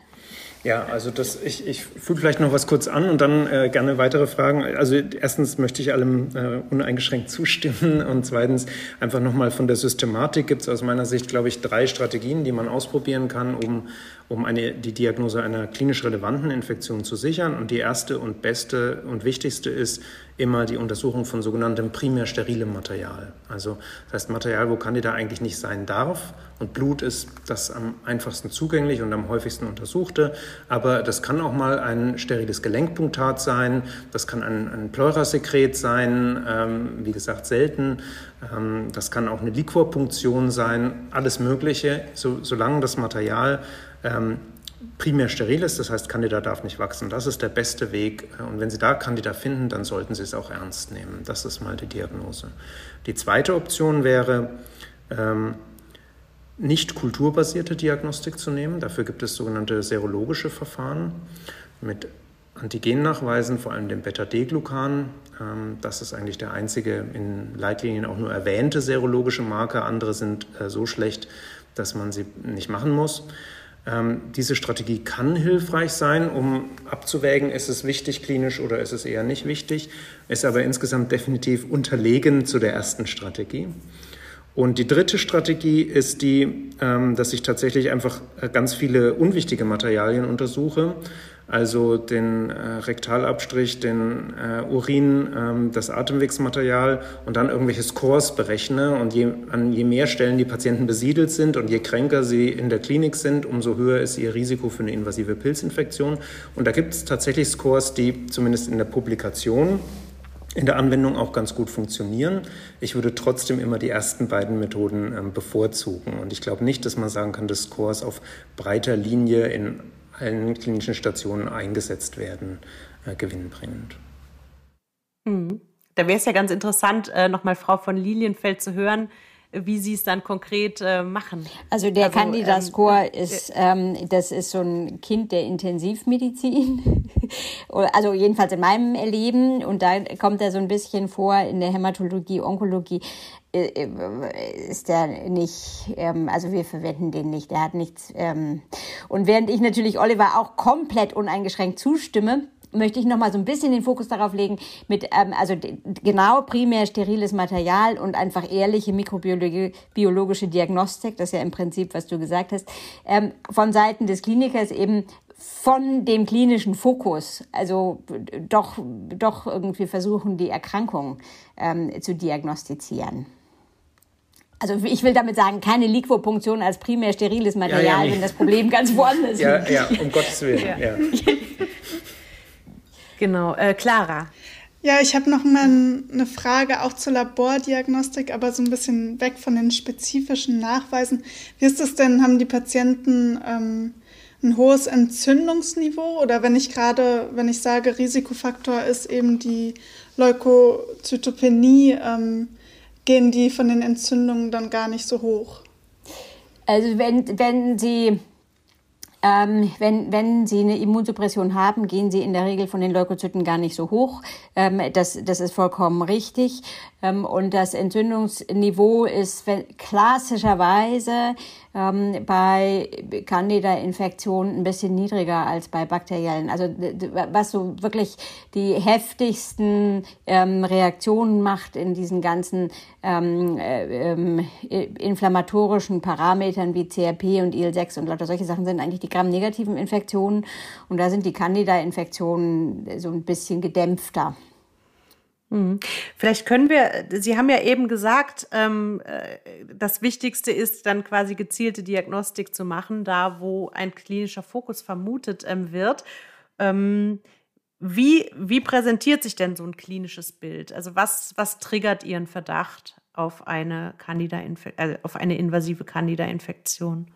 Ja, also das, ich, ich füge vielleicht noch was kurz an und dann äh, gerne weitere Fragen. Also erstens möchte ich allem äh, uneingeschränkt zustimmen und zweitens einfach nochmal von der Systematik gibt es aus meiner Sicht, glaube ich, drei Strategien, die man ausprobieren kann, um um eine, die Diagnose einer klinisch relevanten Infektion zu sichern. Und die erste und beste und wichtigste ist immer die Untersuchung von sogenanntem primär sterilem Material. Also das heißt Material, wo Candida eigentlich nicht sein darf. Und Blut ist das am einfachsten zugänglich und am häufigsten untersuchte. Aber das kann auch mal ein steriles Gelenkpunktat sein. Das kann ein, ein Pleurasekret sein, ähm, wie gesagt selten. Ähm, das kann auch eine Liquorpunktion sein. Alles Mögliche, so, solange das Material ähm, primär steril ist, das heißt, Candida darf nicht wachsen. Das ist der beste Weg. Und wenn Sie da Candida finden, dann sollten Sie es auch ernst nehmen. Das ist mal die Diagnose. Die zweite Option wäre, ähm, nicht kulturbasierte Diagnostik zu nehmen. Dafür gibt es sogenannte serologische Verfahren mit Antigennachweisen, vor allem dem Beta-D-Glucan. Ähm, das ist eigentlich der einzige in Leitlinien auch nur erwähnte serologische Marker. Andere sind äh, so schlecht, dass man sie nicht machen muss. Ähm, diese Strategie kann hilfreich sein, um abzuwägen, ist es wichtig klinisch oder ist es eher nicht wichtig, ist aber insgesamt definitiv unterlegen zu der ersten Strategie. Und die dritte Strategie ist die, ähm, dass ich tatsächlich einfach äh, ganz viele unwichtige Materialien untersuche also den äh, Rektalabstrich, den äh, Urin, ähm, das Atemwegsmaterial und dann irgendwelche Scores berechne. Und je, an je mehr Stellen die Patienten besiedelt sind und je kränker sie in der Klinik sind, umso höher ist ihr Risiko für eine invasive Pilzinfektion. Und da gibt es tatsächlich Scores, die zumindest in der Publikation in der Anwendung auch ganz gut funktionieren. Ich würde trotzdem immer die ersten beiden Methoden ähm, bevorzugen. Und ich glaube nicht, dass man sagen kann, dass Scores auf breiter Linie in allen klinischen Stationen eingesetzt werden, äh, gewinnbringend. Mhm. Da wäre es ja ganz interessant, äh, nochmal Frau von Lilienfeld zu hören, wie Sie es dann konkret äh, machen. Also der also, Candida-Score ähm, ist, ähm, das ist so ein Kind der Intensivmedizin. also jedenfalls in meinem Erleben. Und da kommt er so ein bisschen vor in der Hämatologie, Onkologie äh, äh, ist der nicht, ähm, also wir verwenden den nicht, der hat nichts. Ähm, und während ich natürlich Oliver auch komplett uneingeschränkt zustimme, möchte ich noch mal so ein bisschen den Fokus darauf legen, mit ähm, also genau primär steriles Material und einfach ehrliche mikrobiologische Diagnostik, das ist ja im Prinzip, was du gesagt hast, ähm, von Seiten des Klinikers eben von dem klinischen Fokus, also doch, doch irgendwie versuchen, die Erkrankung ähm, zu diagnostizieren. Also ich will damit sagen, keine Liquopunktion als primär steriles Material, ja, ja, wenn das Problem ganz woanders ja, liegt. Ja, um Gottes Willen. Ja. Genau, äh, Clara. Ja, ich habe noch mal eine Frage auch zur Labordiagnostik, aber so ein bisschen weg von den spezifischen Nachweisen. Wie ist es denn? Haben die Patienten ähm, ein hohes Entzündungsniveau? Oder wenn ich gerade, wenn ich sage, Risikofaktor ist eben die Leukozytopenie, ähm, gehen die von den Entzündungen dann gar nicht so hoch? Also wenn, wenn sie ähm, wenn, wenn Sie eine Immunsuppression haben, gehen Sie in der Regel von den Leukozyten gar nicht so hoch. Ähm, das, das ist vollkommen richtig. Ähm, und das Entzündungsniveau ist klassischerweise ähm, bei Candida-Infektionen ein bisschen niedriger als bei bakteriellen. Also was so wirklich die heftigsten ähm, Reaktionen macht in diesen ganzen ähm, äh, inflammatorischen Parametern wie CRP und IL-6 und lauter solche Sachen sind eigentlich die gramnegativen Infektionen. Und da sind die Candida-Infektionen so ein bisschen gedämpfter. Mhm. Vielleicht können wir, Sie haben ja eben gesagt, ähm, äh, das Wichtigste ist dann quasi gezielte Diagnostik zu machen, da wo ein klinischer Fokus vermutet ähm, wird. Ähm, wie, wie präsentiert sich denn so ein klinisches Bild? Also was, was triggert Ihren Verdacht auf eine, Candida äh, auf eine invasive Candida-Infektion?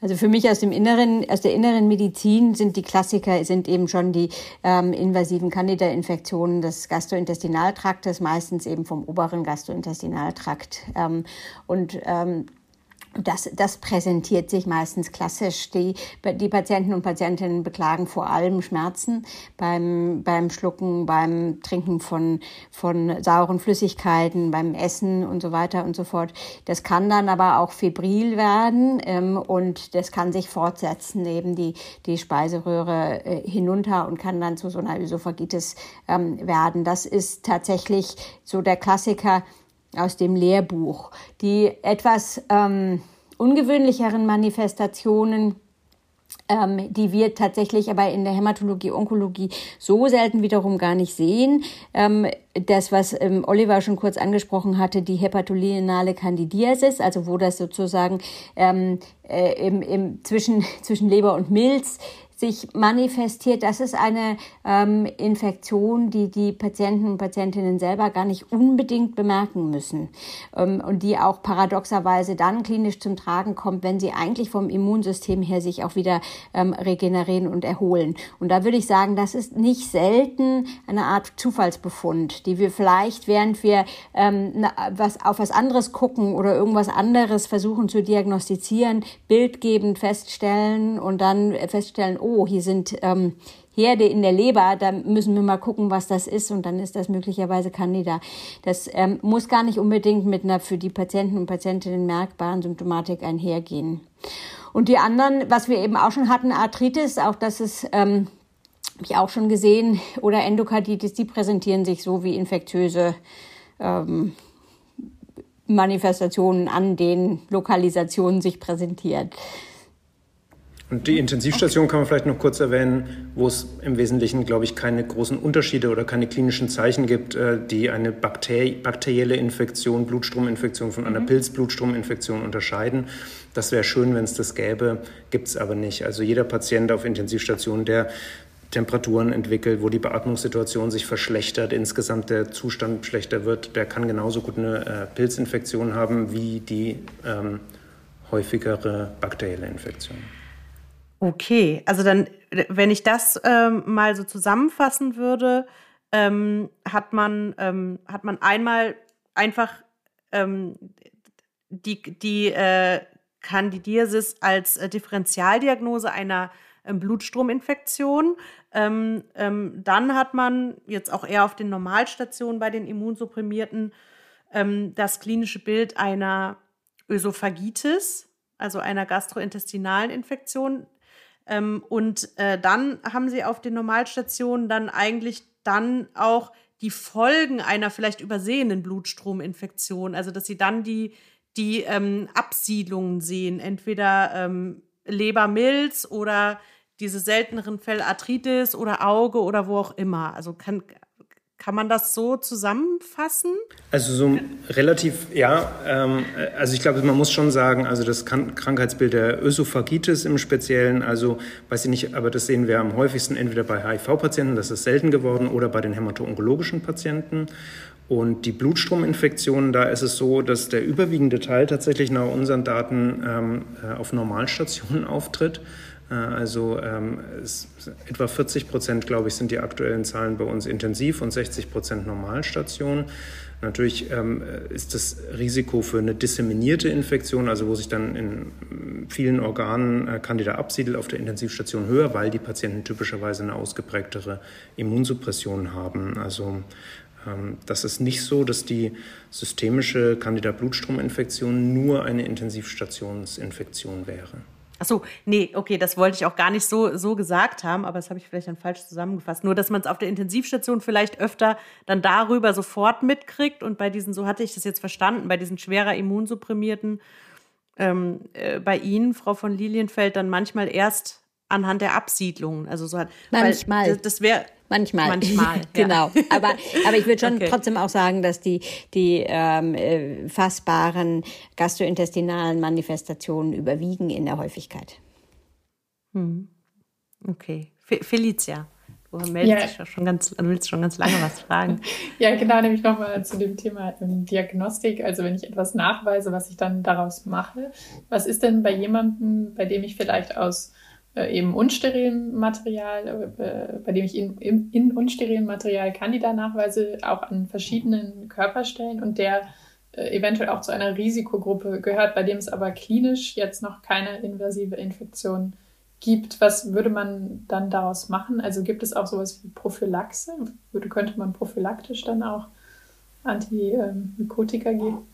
Also für mich aus dem inneren, aus der inneren Medizin sind die Klassiker sind eben schon die ähm, invasiven Candida-Infektionen des Gastrointestinaltraktes, meistens eben vom oberen Gastrointestinaltrakt. Ähm, und ähm, das, das präsentiert sich meistens klassisch. Die, die Patienten und Patientinnen beklagen vor allem Schmerzen beim, beim Schlucken, beim Trinken von, von sauren Flüssigkeiten, beim Essen und so weiter und so fort. Das kann dann aber auch febril werden ähm, und das kann sich fortsetzen, eben die, die Speiseröhre äh, hinunter und kann dann zu so einer Ösophagitis ähm, werden. Das ist tatsächlich so der Klassiker aus dem Lehrbuch. Die etwas ähm, ungewöhnlicheren Manifestationen ähm, die wir tatsächlich aber in der Hämatologie, Onkologie so selten wiederum gar nicht sehen. Ähm, das, was ähm, Oliver schon kurz angesprochen hatte, die hepatolinale Candidiasis, also wo das sozusagen ähm, äh, im, im, zwischen, zwischen Leber und Milz sich manifestiert, das ist eine ähm, Infektion, die die Patienten und Patientinnen selber gar nicht unbedingt bemerken müssen ähm, und die auch paradoxerweise dann klinisch zum Tragen kommt, wenn sie eigentlich vom Immunsystem her sich auch wieder ähm, regenerieren und erholen. Und da würde ich sagen, das ist nicht selten eine Art Zufallsbefund, die wir vielleicht, während wir ähm, was, auf was anderes gucken oder irgendwas anderes versuchen zu diagnostizieren, bildgebend feststellen und dann feststellen, oh, hier sind ähm, Herde in der Leber, da müssen wir mal gucken, was das ist und dann ist das möglicherweise Candida. Das ähm, muss gar nicht unbedingt mit einer für die Patienten und Patientinnen merkbaren Symptomatik einhergehen. Und die anderen, was wir eben auch schon hatten, Arthritis, auch das ist ähm, habe ich auch schon gesehen, oder Endokarditis, die präsentieren sich so wie infektiöse ähm, Manifestationen an den Lokalisationen sich präsentieren. Und die Intensivstation kann man vielleicht noch kurz erwähnen, wo es im Wesentlichen, glaube ich, keine großen Unterschiede oder keine klinischen Zeichen gibt, äh, die eine bakterielle Infektion, Blutstrominfektion von einer mhm. Pilzblutstrominfektion unterscheiden. Das wäre schön, wenn es das gäbe, gibt es aber nicht. Also jeder Patient auf Intensivstation, der Temperaturen entwickelt, wo die Beatmungssituation sich verschlechtert, insgesamt der Zustand schlechter wird, der kann genauso gut eine äh, Pilzinfektion haben wie die ähm, häufigere bakterielle Infektion. Okay, also dann, wenn ich das ähm, mal so zusammenfassen würde, ähm, hat man ähm, hat man einmal einfach ähm, die die äh, Candidiasis als äh, Differentialdiagnose einer ähm, Blutstrominfektion. Ähm, dann hat man jetzt auch eher auf den Normalstationen bei den Immunsupprimierten das klinische Bild einer Ösophagitis, also einer gastrointestinalen Infektion. Ähm, und äh, dann haben sie auf den Normalstationen dann eigentlich dann auch die Folgen einer vielleicht übersehenen Blutstrominfektion, also dass sie dann die, die ähm, Absiedlungen sehen, entweder ähm, Lebermilz oder diese selteneren Fälle Arthritis oder Auge oder wo auch immer. Also kann, kann man das so zusammenfassen? Also so relativ, ja. Ähm, also ich glaube, man muss schon sagen, also das Krankheitsbild der Ösophagitis im Speziellen, also weiß ich nicht, aber das sehen wir am häufigsten entweder bei HIV-Patienten, das ist selten geworden, oder bei den hämato-onkologischen Patienten. Und die Blutstrominfektionen, da ist es so, dass der überwiegende Teil tatsächlich nach unseren Daten ähm, äh, auf Normalstationen auftritt. Äh, also ähm, etwa 40 Prozent, glaube ich, sind die aktuellen Zahlen bei uns intensiv und 60 Prozent Normalstation. Natürlich ähm, ist das Risiko für eine disseminierte Infektion, also wo sich dann in vielen Organen äh, Candida absiedelt, auf der Intensivstation höher, weil die Patienten typischerweise eine ausgeprägtere Immunsuppression haben. Also ähm, das ist nicht so, dass die systemische Candida-Blutstrominfektion nur eine Intensivstationsinfektion wäre. Achso, nee, okay, das wollte ich auch gar nicht so, so gesagt haben, aber das habe ich vielleicht dann falsch zusammengefasst. Nur, dass man es auf der Intensivstation vielleicht öfter dann darüber sofort mitkriegt und bei diesen, so hatte ich das jetzt verstanden, bei diesen schwerer immunsupprimierten, ähm, äh, bei Ihnen, Frau von Lilienfeld, dann manchmal erst anhand der Absiedlungen. Also so hat, manchmal. das, das wäre Manchmal. Manchmal. genau. Aber, aber ich würde schon okay. trotzdem auch sagen, dass die, die ähm, äh, fassbaren gastrointestinalen Manifestationen überwiegen in der Häufigkeit. Hm. Okay. Felicia. Du meldest ja. schon ganz, du willst schon ganz lange was fragen. ja, genau, nämlich nochmal zu dem Thema ähm, Diagnostik. Also wenn ich etwas nachweise, was ich dann daraus mache. Was ist denn bei jemandem, bei dem ich vielleicht aus äh, eben unsterilem Material, äh, bei dem ich in, in, in unsterilem Material Candida nachweise, auch an verschiedenen Körperstellen und der äh, eventuell auch zu einer Risikogruppe gehört, bei dem es aber klinisch jetzt noch keine invasive Infektion gibt. Was würde man dann daraus machen? Also gibt es auch sowas wie Prophylaxe? Würde, könnte man prophylaktisch dann auch Antimykotika geben?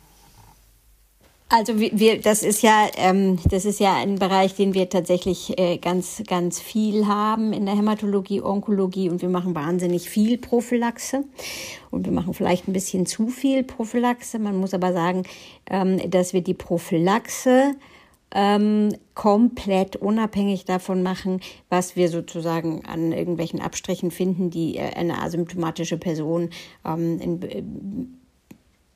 Also wir, das ist ja, ähm, das ist ja ein Bereich, den wir tatsächlich äh, ganz, ganz viel haben in der Hämatologie, Onkologie. Und wir machen wahnsinnig viel Prophylaxe. Und wir machen vielleicht ein bisschen zu viel Prophylaxe. Man muss aber sagen, ähm, dass wir die Prophylaxe ähm, komplett unabhängig davon machen, was wir sozusagen an irgendwelchen Abstrichen finden, die äh, eine asymptomatische Person ähm, in, äh,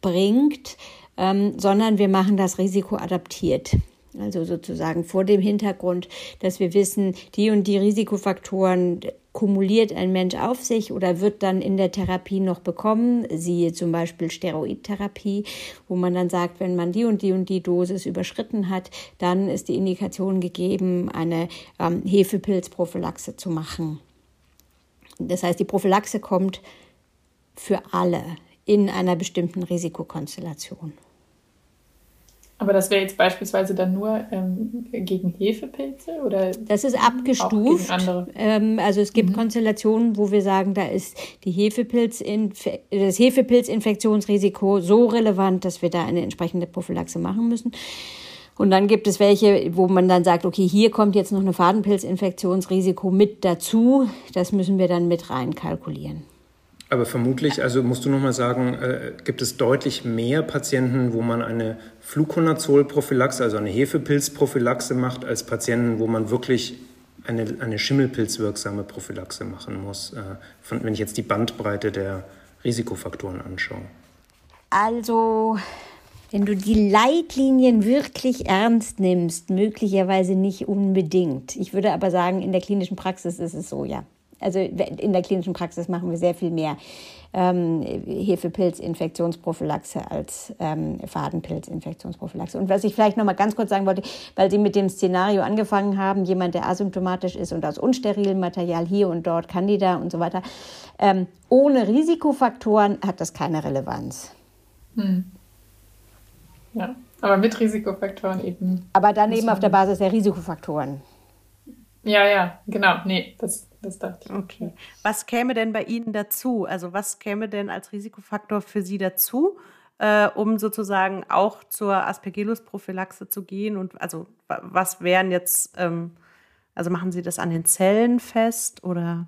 bringt ähm, sondern wir machen das Risiko adaptiert. Also sozusagen vor dem Hintergrund, dass wir wissen, die und die Risikofaktoren kumuliert ein Mensch auf sich oder wird dann in der Therapie noch bekommen, siehe zum Beispiel Steroidtherapie, wo man dann sagt, wenn man die und die und die Dosis überschritten hat, dann ist die Indikation gegeben, eine ähm, Hefepilzprophylaxe zu machen. Das heißt, die Prophylaxe kommt für alle in einer bestimmten Risikokonstellation. Aber das wäre jetzt beispielsweise dann nur ähm, gegen Hefepilze oder? Das ist abgestuft. Ähm, also es gibt mhm. Konstellationen, wo wir sagen, da ist die Hefepilz das Hefepilzinfektionsrisiko so relevant, dass wir da eine entsprechende Prophylaxe machen müssen. Und dann gibt es welche, wo man dann sagt, okay, hier kommt jetzt noch eine Fadenpilzinfektionsrisiko mit dazu. Das müssen wir dann mit rein kalkulieren. Aber vermutlich, also musst du nochmal sagen, äh, gibt es deutlich mehr Patienten, wo man eine Fluconazol-Prophylaxe, also eine Hefepilz-Prophylaxe macht, als Patienten, wo man wirklich eine, eine Schimmelpilzwirksame Prophylaxe machen muss, äh, von, wenn ich jetzt die Bandbreite der Risikofaktoren anschaue. Also, wenn du die Leitlinien wirklich ernst nimmst, möglicherweise nicht unbedingt. Ich würde aber sagen, in der klinischen Praxis ist es so, ja. Also in der klinischen Praxis machen wir sehr viel mehr ähm, Hefepilzinfektionsprophylaxe als ähm, Fadenpilzinfektionsprophylaxe. Und was ich vielleicht noch mal ganz kurz sagen wollte, weil Sie mit dem Szenario angefangen haben, jemand, der asymptomatisch ist und aus unsterilem Material hier und dort Candida und so weiter, ähm, ohne Risikofaktoren hat das keine Relevanz. Hm. Ja, aber mit Risikofaktoren eben. Aber dann eben auf der Basis der Risikofaktoren. Ja, ja, genau. Nee, das, das dachte ich. Okay. Was käme denn bei Ihnen dazu? Also was käme denn als Risikofaktor für Sie dazu, äh, um sozusagen auch zur Aspergillus-Prophylaxe zu gehen? Und also was wären jetzt, ähm, also machen Sie das an den Zellen fest oder?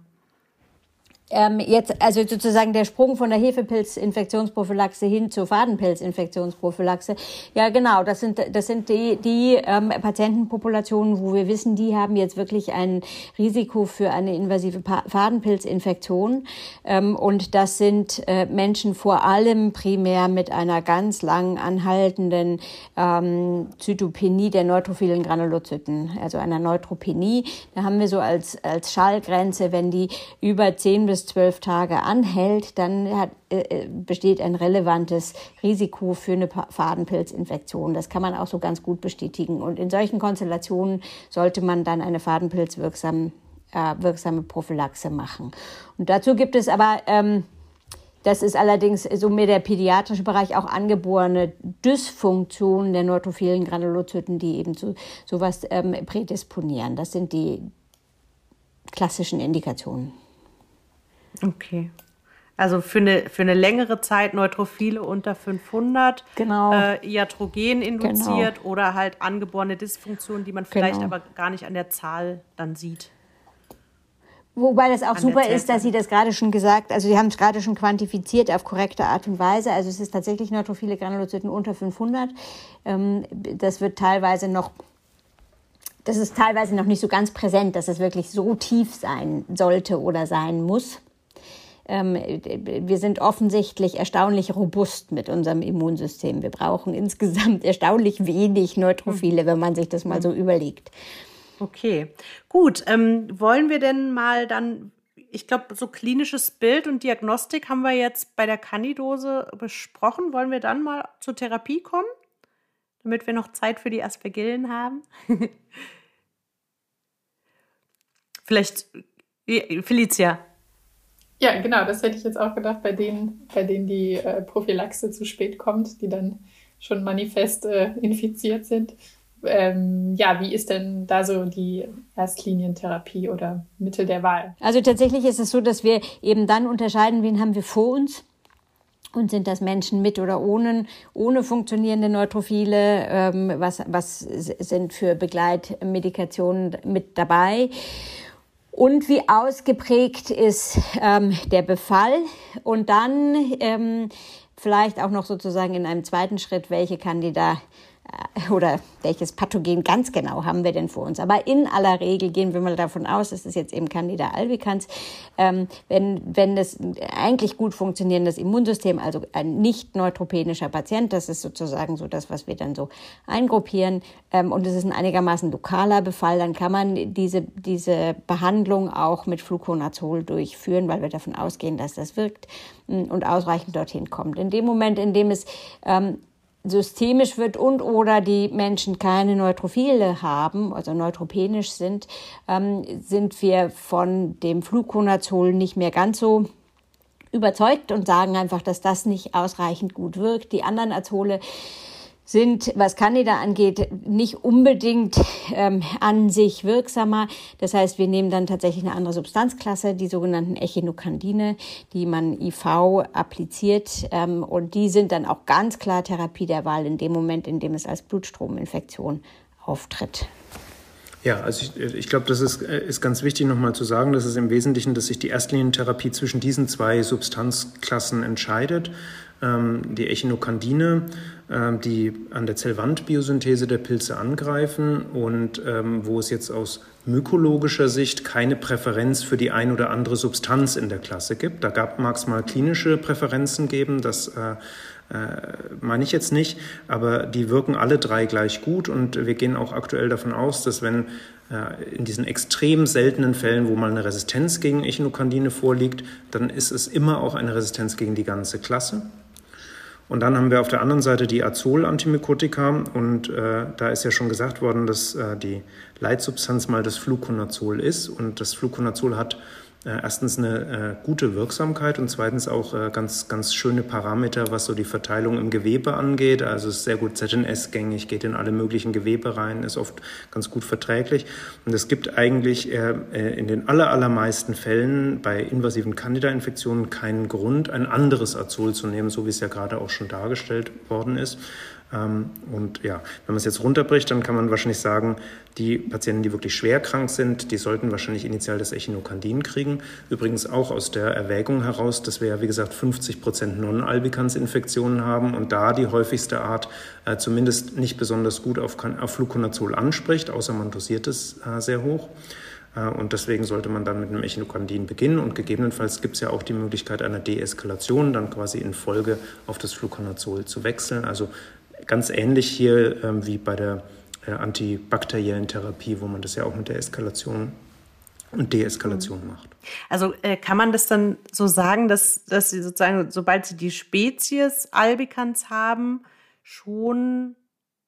Ähm, jetzt, also sozusagen der Sprung von der Hefepilzinfektionsprophylaxe hin zur Fadenpilzinfektionsprophylaxe. Ja, genau, das sind, das sind die, die ähm, Patientenpopulationen, wo wir wissen, die haben jetzt wirklich ein Risiko für eine invasive Fadenpilzinfektion. Ähm, und das sind äh, Menschen vor allem primär mit einer ganz lang anhaltenden ähm, Zytopenie der neutrophilen Granulozyten, also einer Neutropenie. Da haben wir so als, als Schallgrenze, wenn die über 10 bis bis zwölf Tage anhält, dann hat, äh, äh, besteht ein relevantes Risiko für eine Fadenpilzinfektion. Das kann man auch so ganz gut bestätigen. Und in solchen Konstellationen sollte man dann eine Fadenpilzwirksame äh, wirksame Prophylaxe machen. Und dazu gibt es aber ähm, das ist allerdings so mehr der pädiatrische Bereich auch angeborene Dysfunktionen der neutrophilen Granulozyten, die eben zu sowas ähm, prädisponieren. Das sind die klassischen Indikationen. Okay. Also für eine, für eine längere Zeit Neutrophile unter 500, genau. äh, Iatrogen induziert genau. oder halt angeborene Dysfunktionen, die man vielleicht genau. aber gar nicht an der Zahl dann sieht. Wobei das auch super ist, dass Sie das gerade schon gesagt, also Sie haben es gerade schon quantifiziert auf korrekte Art und Weise. Also es ist tatsächlich neutrophile Granulozyten unter 500. Ähm, das wird teilweise noch das ist teilweise noch nicht so ganz präsent, dass es wirklich so tief sein sollte oder sein muss ähm, wir sind offensichtlich erstaunlich robust mit unserem Immunsystem. Wir brauchen insgesamt erstaunlich wenig Neutrophile, wenn man sich das mal so überlegt. Okay, gut. Ähm, wollen wir denn mal dann ich glaube, so klinisches Bild und Diagnostik haben wir jetzt bei der Candidose besprochen. Wollen wir dann mal zur Therapie kommen, damit wir noch Zeit für die Aspergillen haben? Vielleicht, Felicia. Ja, genau, das hätte ich jetzt auch gedacht, bei denen, bei denen die äh, Prophylaxe zu spät kommt, die dann schon manifest äh, infiziert sind. Ähm, ja, wie ist denn da so die Erstlinientherapie oder Mittel der Wahl? Also tatsächlich ist es so, dass wir eben dann unterscheiden, wen haben wir vor uns und sind das Menschen mit oder ohne, ohne funktionierende Neutrophile? Ähm, was, was sind für Begleitmedikationen mit dabei? Und wie ausgeprägt ist ähm, der Befall? Und dann ähm, vielleicht auch noch sozusagen in einem zweiten Schritt, welche Candida äh, oder welches Pathogen ganz genau haben wir denn vor uns. Aber in aller Regel gehen wir mal davon aus, dass es jetzt eben Candida albicans, ähm, wenn, wenn das eigentlich gut funktionierendes Immunsystem, also ein nicht neutropenischer Patient, das ist sozusagen so das, was wir dann so eingruppieren, ähm, und es ist ein einigermaßen lokaler Befall, dann kann man diese, diese Behandlung auch mit Fluconazol durchführen, weil wir davon ausgehen, dass das wirkt mm, und ausreichend dorthin kommt. In dem Moment, in dem es ähm, systemisch wird und oder die Menschen keine Neutrophile haben, also neutropenisch sind, ähm, sind wir von dem Fluconazol nicht mehr ganz so überzeugt und sagen einfach, dass das nicht ausreichend gut wirkt. Die anderen Azole sind, was Candida angeht, nicht unbedingt ähm, an sich wirksamer. Das heißt, wir nehmen dann tatsächlich eine andere Substanzklasse, die sogenannten Echinokandine, die man IV appliziert. Ähm, und die sind dann auch ganz klar Therapie der Wahl in dem Moment, in dem es als Blutstrominfektion auftritt. Ja, also ich, ich glaube, das ist, äh, ist ganz wichtig nochmal zu sagen, dass es im Wesentlichen, dass sich die Erstlinientherapie zwischen diesen zwei Substanzklassen entscheidet. Ähm, die Echinokandine die an der Zellwandbiosynthese der Pilze angreifen und ähm, wo es jetzt aus mykologischer Sicht keine Präferenz für die ein oder andere Substanz in der Klasse gibt. Da mag es mal klinische Präferenzen geben, das äh, äh, meine ich jetzt nicht, aber die wirken alle drei gleich gut und wir gehen auch aktuell davon aus, dass wenn äh, in diesen extrem seltenen Fällen, wo mal eine Resistenz gegen Echinokandine vorliegt, dann ist es immer auch eine Resistenz gegen die ganze Klasse. Und dann haben wir auf der anderen Seite die Azol-Antimykotika. Und äh, da ist ja schon gesagt worden, dass äh, die Leitsubstanz mal das Fluconazol ist. Und das Fluconazol hat erstens eine äh, gute Wirksamkeit und zweitens auch äh, ganz, ganz schöne Parameter, was so die Verteilung im Gewebe angeht. Also ist sehr gut ZNS-gängig, geht in alle möglichen Gewebe rein, ist oft ganz gut verträglich. Und es gibt eigentlich in den allermeisten Fällen bei invasiven Candida-Infektionen keinen Grund, ein anderes Azol zu nehmen, so wie es ja gerade auch schon dargestellt worden ist. Ähm, und ja, wenn man es jetzt runterbricht, dann kann man wahrscheinlich sagen, die Patienten, die wirklich schwer krank sind, die sollten wahrscheinlich initial das Echinokandin kriegen. Übrigens auch aus der Erwägung heraus, dass wir ja, wie gesagt, 50 Prozent Non-Albicans-Infektionen haben und da die häufigste Art äh, zumindest nicht besonders gut auf, auf Fluconazol anspricht, außer man dosiert es äh, sehr hoch. Äh, und deswegen sollte man dann mit einem Echinokandin beginnen. Und gegebenenfalls gibt es ja auch die Möglichkeit einer Deeskalation, dann quasi in Folge auf das Fluconazol zu wechseln. Also ganz ähnlich hier ähm, wie bei der äh, antibakteriellen Therapie, wo man das ja auch mit der Eskalation und Deeskalation mhm. macht. Also äh, kann man das dann so sagen, dass, dass Sie sozusagen, sobald Sie die Spezies albicans haben, schon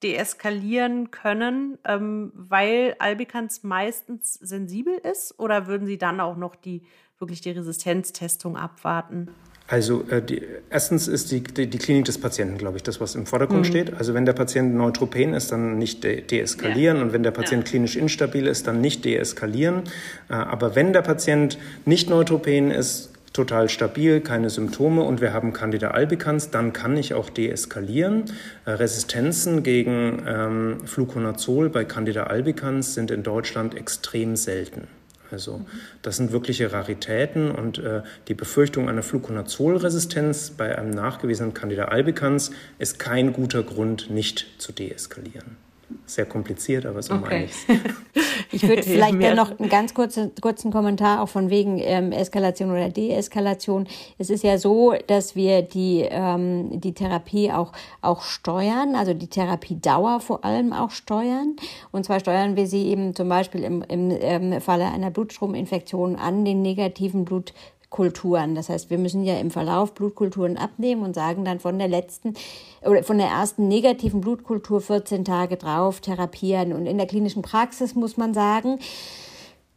deeskalieren können, ähm, weil albicans meistens sensibel ist? Oder würden Sie dann auch noch die wirklich die Resistenztestung abwarten? Also äh, die, erstens ist die, die, die, Klinik des Patienten, glaube ich, das, was im Vordergrund mhm. steht. Also wenn der Patient neutropen ist, dann nicht de deeskalieren ja. und wenn der Patient ja. klinisch instabil ist, dann nicht deeskalieren. Äh, aber wenn der Patient nicht neutropen ist, total stabil, keine Symptome und wir haben Candida albicans, dann kann ich auch deeskalieren. Äh, Resistenzen gegen ähm, Fluconazol bei Candida albicans sind in Deutschland extrem selten. Also das sind wirkliche Raritäten und äh, die Befürchtung einer Fluconazolresistenz bei einem nachgewiesenen Candida albicans ist kein guter Grund, nicht zu deeskalieren. Sehr kompliziert, aber so okay. meine ich Ich würde vielleicht dann noch einen ganz kurzen, kurzen Kommentar auch von wegen ähm, Eskalation oder Deeskalation. Es ist ja so, dass wir die, ähm, die Therapie auch, auch steuern, also die Therapiedauer vor allem auch steuern. Und zwar steuern wir sie eben zum Beispiel im, im, im ähm, Falle einer Blutstrominfektion an den negativen Blut Kulturen. Das heißt, wir müssen ja im Verlauf Blutkulturen abnehmen und sagen dann von der letzten oder von der ersten negativen Blutkultur 14 Tage drauf therapieren. Und in der klinischen Praxis muss man sagen,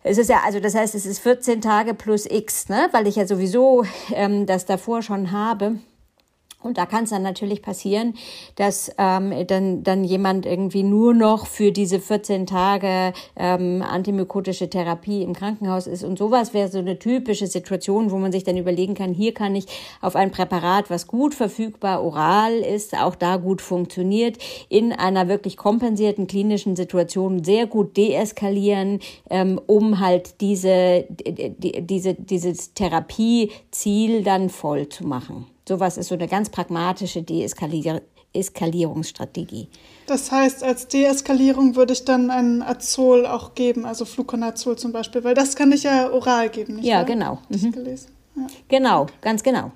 es ist ja, also das heißt, es ist 14 Tage plus X, ne? weil ich ja sowieso ähm, das davor schon habe. Und da kann es dann natürlich passieren, dass ähm, dann, dann jemand irgendwie nur noch für diese 14 Tage ähm, antimykotische Therapie im Krankenhaus ist. Und sowas wäre so eine typische Situation, wo man sich dann überlegen kann, hier kann ich auf ein Präparat, was gut verfügbar oral ist, auch da gut funktioniert, in einer wirklich kompensierten klinischen Situation sehr gut deeskalieren, ähm, um halt diese, die, diese, dieses Therapieziel dann voll zu machen. Sowas ist so eine ganz pragmatische Deeskalierungsstrategie. Das heißt, als Deeskalierung würde ich dann einen Azol auch geben, also Fluconazol zum Beispiel, weil das kann ich ja oral geben, nicht Ja, wahr? genau. Mhm. gelesen. Ja. Genau, ganz genau.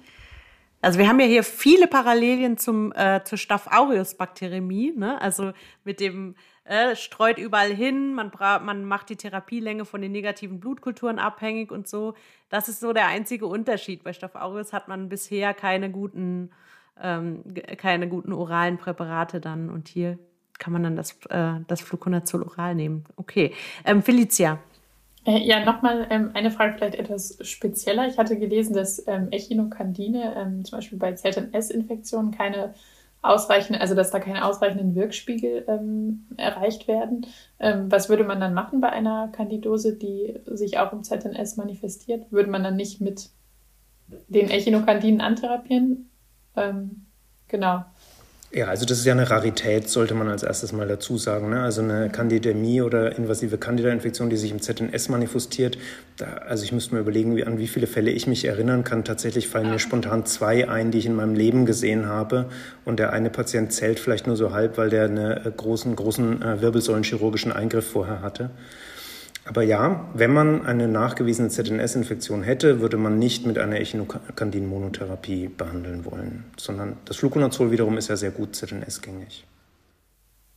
Also wir haben ja hier viele Parallelien zum, äh, zur Staph aureus Bakteriämie, ne? Also mit dem äh, streut überall hin, man, man macht die Therapielänge von den negativen Blutkulturen abhängig und so. Das ist so der einzige Unterschied. Bei Staph aureus hat man bisher keine guten, ähm, keine guten oralen Präparate dann und hier kann man dann das, äh, das Fluconazol oral nehmen. Okay. Ähm, Felicia. Äh, ja, nochmal ähm, eine Frage vielleicht etwas spezieller. Ich hatte gelesen, dass ähm, Echinokandine ähm, zum Beispiel bei ZNS-Infektionen keine ausreichende, also dass da keine ausreichenden Wirkspiegel ähm, erreicht werden. Ähm, was würde man dann machen bei einer Kandidose, die sich auch im ZNS manifestiert? Würde man dann nicht mit den Echinokandinen antherapieren? Ähm, genau. Ja, also das ist ja eine Rarität, sollte man als erstes mal dazu sagen. Ne? Also eine Candidämie oder invasive Candida-Infektion, die sich im ZNS manifestiert. Da, also ich müsste mir überlegen, wie, an wie viele Fälle ich mich erinnern kann. Tatsächlich fallen mir spontan zwei ein, die ich in meinem Leben gesehen habe. Und der eine Patient zählt vielleicht nur so halb, weil der einen großen, großen äh, wirbelsäulenchirurgischen Eingriff vorher hatte. Aber ja, wenn man eine nachgewiesene ZNS-Infektion hätte, würde man nicht mit einer Echinokandin-Monotherapie behandeln wollen, sondern das Fluconazol wiederum ist ja sehr gut ZNS-gängig.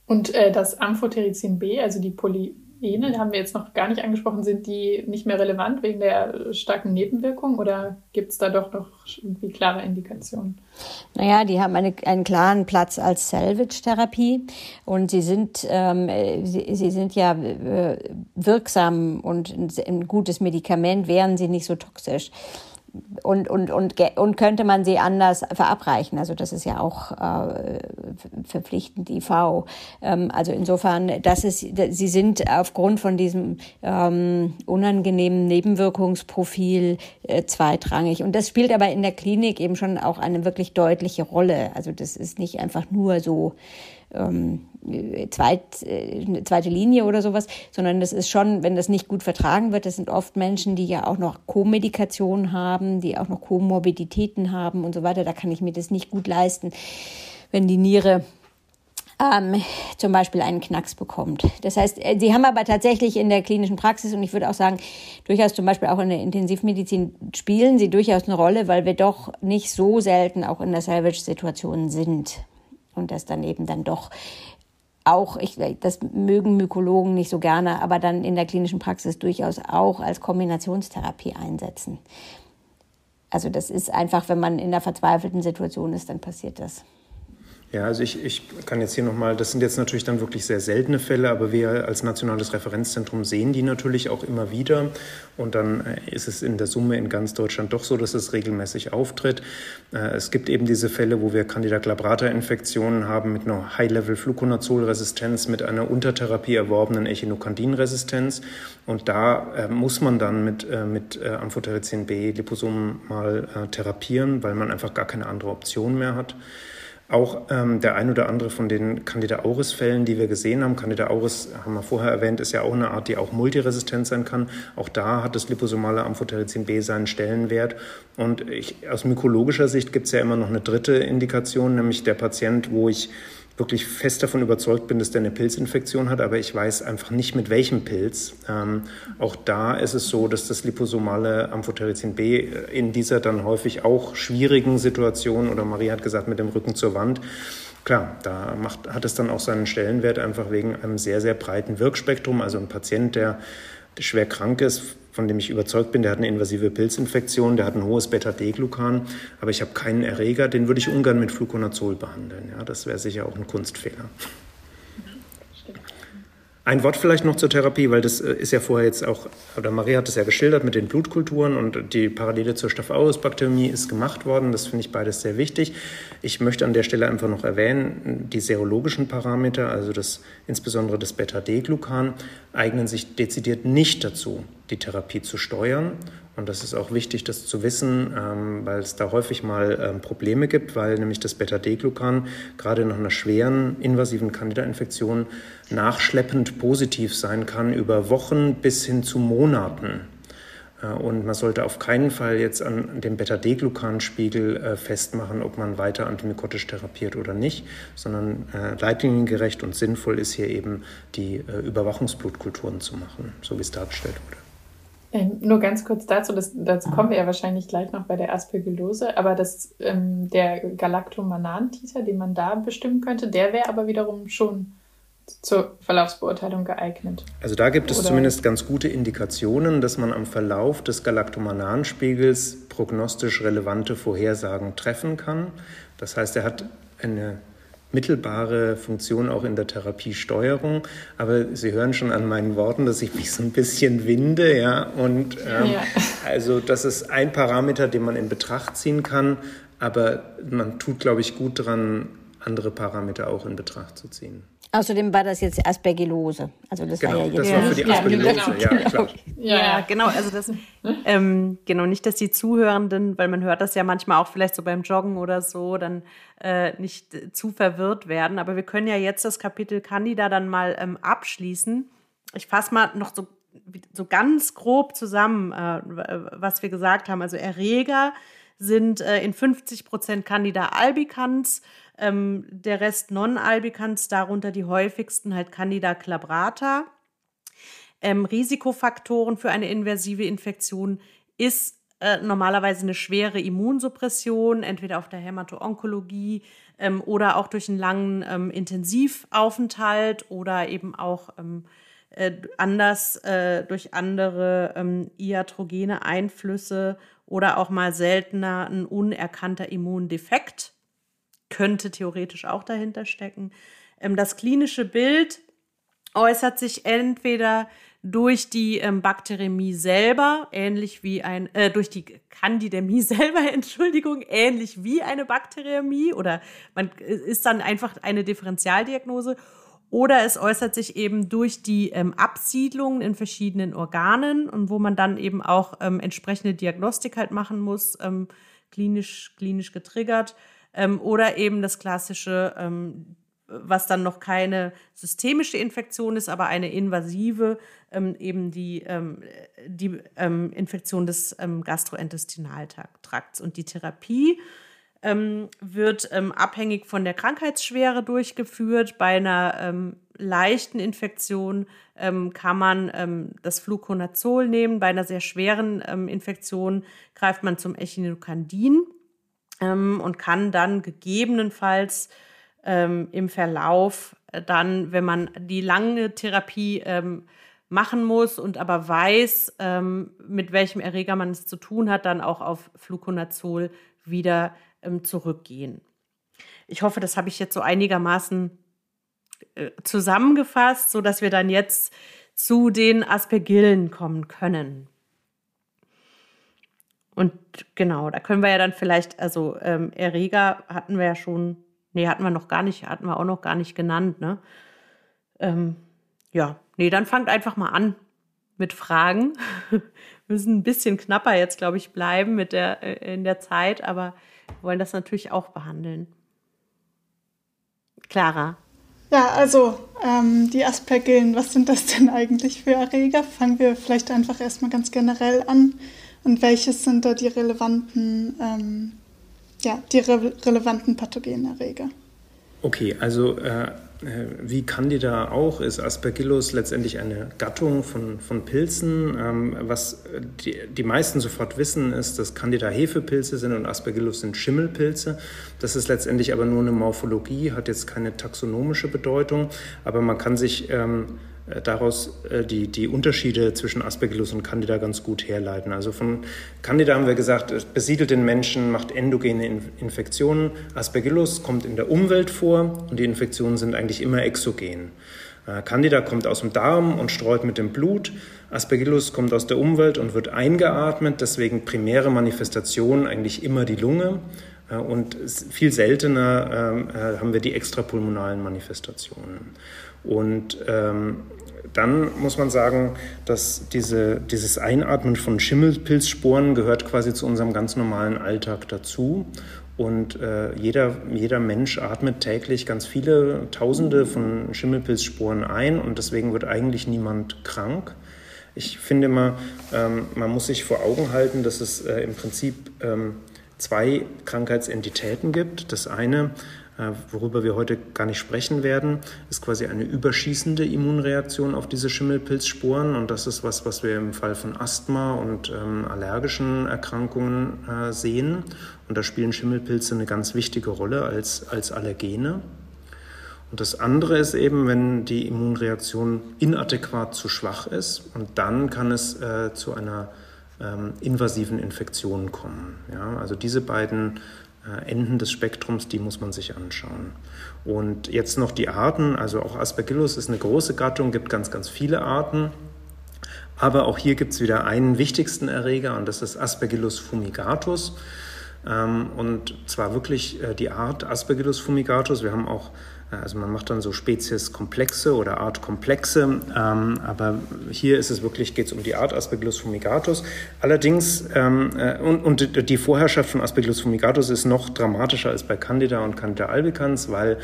Und äh, das Amphotericin B, also die Polyene, haben wir jetzt noch gar nicht angesprochen, sind die nicht mehr relevant wegen der starken Nebenwirkung oder gibt es da doch noch irgendwie klare Indikationen? Naja, die haben eine, einen klaren Platz als Salvage-Therapie und sie sind, ähm, sie, sie sind ja äh, wirksam und ein, ein gutes Medikament, wären sie nicht so toxisch und, und, und, und könnte man sie anders verabreichen. Also das ist ja auch äh, verpflichtend IV. Ähm, also insofern, das ist, sie sind aufgrund von diesem ähm, unangenehmen Nebenwirkungsprofil äh, zweitrangig. Und das spielt aber in der Klinik eben schon auch eine wirklich deutliche Rolle. Also das ist nicht einfach nur so ähm, zweit, äh, zweite Linie oder sowas, sondern das ist schon, wenn das nicht gut vertragen wird, das sind oft Menschen, die ja auch noch Co-Medikation haben, die auch noch Komorbiditäten haben und so weiter. Da kann ich mir das nicht gut leisten, wenn die Niere ähm, zum Beispiel einen Knacks bekommt. Das heißt, äh, sie haben aber tatsächlich in der klinischen Praxis und ich würde auch sagen, durchaus zum Beispiel auch in der Intensivmedizin spielen sie durchaus eine Rolle, weil wir doch nicht so selten auch in der Salvage-Situation sind und das dann eben dann doch auch, ich, das mögen Mykologen nicht so gerne, aber dann in der klinischen Praxis durchaus auch als Kombinationstherapie einsetzen. Also das ist einfach, wenn man in einer verzweifelten Situation ist, dann passiert das. Ja, also ich, ich kann jetzt hier nochmal, das sind jetzt natürlich dann wirklich sehr seltene Fälle, aber wir als nationales Referenzzentrum sehen die natürlich auch immer wieder. Und dann äh, ist es in der Summe in ganz Deutschland doch so, dass es regelmäßig auftritt. Äh, es gibt eben diese Fälle, wo wir Candida glabrata-Infektionen haben mit einer High-Level-Fluconazol-Resistenz, mit einer Untertherapie erworbenen Echinokandin-Resistenz. Und da äh, muss man dann mit, mit Amphotericin B Liposomen mal therapieren, weil man einfach gar keine andere Option mehr hat. Auch ähm, der ein oder andere von den Candida auris-Fällen, die wir gesehen haben, Candida auris, haben wir vorher erwähnt, ist ja auch eine Art, die auch multiresistent sein kann. Auch da hat das liposomale Amphotericin B seinen Stellenwert. Und ich, aus mykologischer Sicht gibt es ja immer noch eine dritte Indikation, nämlich der Patient, wo ich wirklich fest davon überzeugt bin, dass der eine Pilzinfektion hat, aber ich weiß einfach nicht mit welchem Pilz. Ähm, auch da ist es so, dass das liposomale Amphotericin B in dieser dann häufig auch schwierigen Situation oder Marie hat gesagt mit dem Rücken zur Wand klar, da macht, hat es dann auch seinen Stellenwert einfach wegen einem sehr, sehr breiten Wirkspektrum. Also ein Patient, der schwer krank ist, von dem ich überzeugt bin, der hat eine invasive Pilzinfektion, der hat ein hohes Beta-D-Glucan, aber ich habe keinen Erreger, den würde ich ungern mit Fluconazol behandeln. Ja, das wäre sicher auch ein Kunstfehler. Ein Wort vielleicht noch zur Therapie, weil das äh, ist ja vorher jetzt auch, oder Maria hat es ja geschildert mit den Blutkulturen und die Parallele zur Staphylococcus-Bakteriämie ist gemacht worden. Das finde ich beides sehr wichtig. Ich möchte an der Stelle einfach noch erwähnen, die serologischen Parameter, also das, insbesondere das Beta-D-Glucan, eignen sich dezidiert nicht dazu, die Therapie zu steuern. Und das ist auch wichtig, das zu wissen, ähm, weil es da häufig mal ähm, Probleme gibt, weil nämlich das Beta-D-Glucan gerade nach einer schweren invasiven Candida-Infektion nachschleppend positiv sein kann über Wochen bis hin zu Monaten. Äh, und man sollte auf keinen Fall jetzt an dem Beta-D-Glucan-Spiegel äh, festmachen, ob man weiter antimykotisch therapiert oder nicht, sondern äh, leitliniengerecht und sinnvoll ist hier eben die Überwachungsblutkulturen zu machen, so wie es dargestellt wurde. Ähm, nur ganz kurz dazu, das, dazu kommen wir ja wahrscheinlich gleich noch bei der Aspergillose, aber das, ähm, der Galactomanan-Titer, den man da bestimmen könnte, der wäre aber wiederum schon zur Verlaufsbeurteilung geeignet. Also da gibt es Oder? zumindest ganz gute Indikationen, dass man am Verlauf des Galactomananspiegels prognostisch relevante Vorhersagen treffen kann. Das heißt, er hat eine mittelbare Funktion auch in der Therapiesteuerung. Aber Sie hören schon an meinen Worten, dass ich mich so ein bisschen winde. Ja? Und ähm, ja. also das ist ein Parameter, den man in Betracht ziehen kann. Aber man tut, glaube ich, gut daran, andere Parameter auch in Betracht zu ziehen. Außerdem war das jetzt Aspergillose. Also das genau, war ja jetzt das war für die Aspergillose, ja, genau. ja klar. Ja, ja, genau. Also das, ähm, genau, nicht, dass die Zuhörenden, weil man hört das ja manchmal auch vielleicht so beim Joggen oder so, dann äh, nicht zu verwirrt werden. Aber wir können ja jetzt das Kapitel Candida dann mal ähm, abschließen. Ich fasse mal noch so, so ganz grob zusammen, äh, was wir gesagt haben. Also Erreger sind äh, in 50 Prozent Candida albicans, ähm, der Rest Non-Albicans, darunter die häufigsten halt Candida glabrata. Ähm, Risikofaktoren für eine inversive Infektion ist äh, normalerweise eine schwere Immunsuppression, entweder auf der Hämato-Onkologie ähm, oder auch durch einen langen ähm, Intensivaufenthalt oder eben auch ähm, äh, anders äh, durch andere ähm, iatrogene Einflüsse oder auch mal seltener ein unerkannter Immundefekt könnte theoretisch auch dahinter stecken. Ähm, das klinische Bild äußert sich entweder durch die ähm, Bakteriämie selber, ähnlich wie ein, äh, durch die Candidämie selber, Entschuldigung, ähnlich wie eine Bakteriämie oder man äh, ist dann einfach eine Differentialdiagnose oder es äußert sich eben durch die ähm, Absiedlung in verschiedenen Organen und wo man dann eben auch ähm, entsprechende Diagnostik halt machen muss, ähm, klinisch, klinisch getriggert. Ähm, oder eben das klassische, ähm, was dann noch keine systemische Infektion ist, aber eine invasive, ähm, eben die, ähm, die ähm, Infektion des ähm, Gastrointestinaltrakts. Und die Therapie wird abhängig von der Krankheitsschwere durchgeführt. Bei einer leichten Infektion kann man das Fluconazol nehmen. Bei einer sehr schweren Infektion greift man zum Echinocandin ähm, und kann dann gegebenenfalls ähm, im Verlauf äh, dann, wenn man die lange Therapie ähm, machen muss und aber weiß, ähm, mit welchem Erreger man es zu tun hat, dann auch auf Fluconazol wieder ähm, zurückgehen. Ich hoffe, das habe ich jetzt so einigermaßen äh, zusammengefasst, so dass wir dann jetzt zu den Aspergillen kommen können. Und genau, da können wir ja dann vielleicht, also ähm, Erreger hatten wir ja schon, nee, hatten wir noch gar nicht, hatten wir auch noch gar nicht genannt, ne? Ähm, ja, nee, dann fangt einfach mal an mit Fragen. wir müssen ein bisschen knapper jetzt, glaube ich, bleiben mit der, äh, in der Zeit, aber wollen das natürlich auch behandeln. Clara. Ja, also ähm, die Aspergillen, was sind das denn eigentlich für Erreger? Fangen wir vielleicht einfach erstmal ganz generell an. Und welches sind da die relevanten, ähm, ja, die re relevanten Pathogenerreger? Okay, also äh, äh, wie Candida auch ist Aspergillus letztendlich eine Gattung von, von Pilzen. Ähm, was die, die meisten sofort wissen, ist, dass Candida Hefepilze sind und Aspergillus sind Schimmelpilze. Das ist letztendlich aber nur eine Morphologie, hat jetzt keine taxonomische Bedeutung, aber man kann sich ähm, äh, daraus äh, die, die Unterschiede zwischen Aspergillus und Candida ganz gut herleiten. Also von Candida haben wir gesagt, es besiedelt den Menschen, macht endogene Infektionen. Aspergillus kommt in der Umwelt vor und die Infektionen sind eigentlich immer exogen. Äh, Candida kommt aus dem Darm und streut mit dem Blut. Aspergillus kommt aus der Umwelt und wird eingeatmet, deswegen primäre Manifestation eigentlich immer die Lunge. Und viel seltener ähm, haben wir die extrapulmonalen Manifestationen. Und ähm, dann muss man sagen, dass diese, dieses Einatmen von Schimmelpilzsporen gehört quasi zu unserem ganz normalen Alltag dazu. Und äh, jeder, jeder Mensch atmet täglich ganz viele Tausende von Schimmelpilzsporen ein und deswegen wird eigentlich niemand krank. Ich finde immer, ähm, man muss sich vor Augen halten, dass es äh, im Prinzip ähm, zwei Krankheitsentitäten gibt. Das eine worüber wir heute gar nicht sprechen werden, ist quasi eine überschießende Immunreaktion auf diese Schimmelpilzsporen. Und das ist was, was wir im Fall von Asthma und ähm, allergischen Erkrankungen äh, sehen. Und da spielen Schimmelpilze eine ganz wichtige Rolle als, als Allergene. Und das andere ist eben, wenn die Immunreaktion inadäquat zu schwach ist und dann kann es äh, zu einer ähm, invasiven Infektion kommen. Ja, also diese beiden äh, Enden des Spektrums, die muss man sich anschauen. Und jetzt noch die Arten, also auch Aspergillus ist eine große Gattung, gibt ganz, ganz viele Arten. Aber auch hier gibt es wieder einen wichtigsten Erreger und das ist Aspergillus fumigatus. Ähm, und zwar wirklich äh, die Art Aspergillus fumigatus. Wir haben auch also man macht dann so Spezies-Komplexe oder Art-Komplexe, ähm, aber hier ist es wirklich, geht es um die Art Aspergillus fumigatus. Allerdings, ähm, äh, und, und, die Vorherrschaft von Aspergillus fumigatus ist noch dramatischer als bei Candida und Candida albicans, weil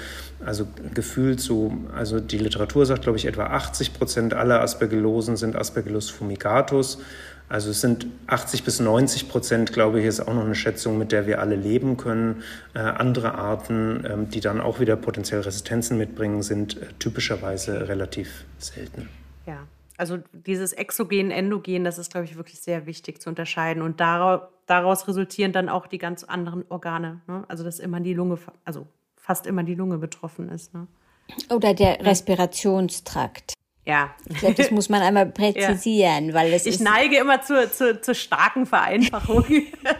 also gefühlt so, also die Literatur sagt, glaube ich, etwa 80 Prozent aller Aspergillosen sind Aspergillus fumigatus. Also es sind 80 bis 90 Prozent, glaube ich, ist auch noch eine Schätzung, mit der wir alle leben können. Äh, andere Arten, ähm, die dann auch wieder potenziell Resistenzen mitbringen, sind äh, typischerweise relativ selten. Ja, also dieses Exogen, Endogen, das ist, glaube ich, wirklich sehr wichtig zu unterscheiden. Und daraus, daraus resultieren dann auch die ganz anderen Organe. Ne? Also dass immer die Lunge, also fast immer die Lunge betroffen ist. Ne? Oder der Respirationstrakt. Ja. Ich glaube, das muss man einmal präzisieren, ja. weil es Ich neige immer zur, zur, zur starken Vereinfachung. ja.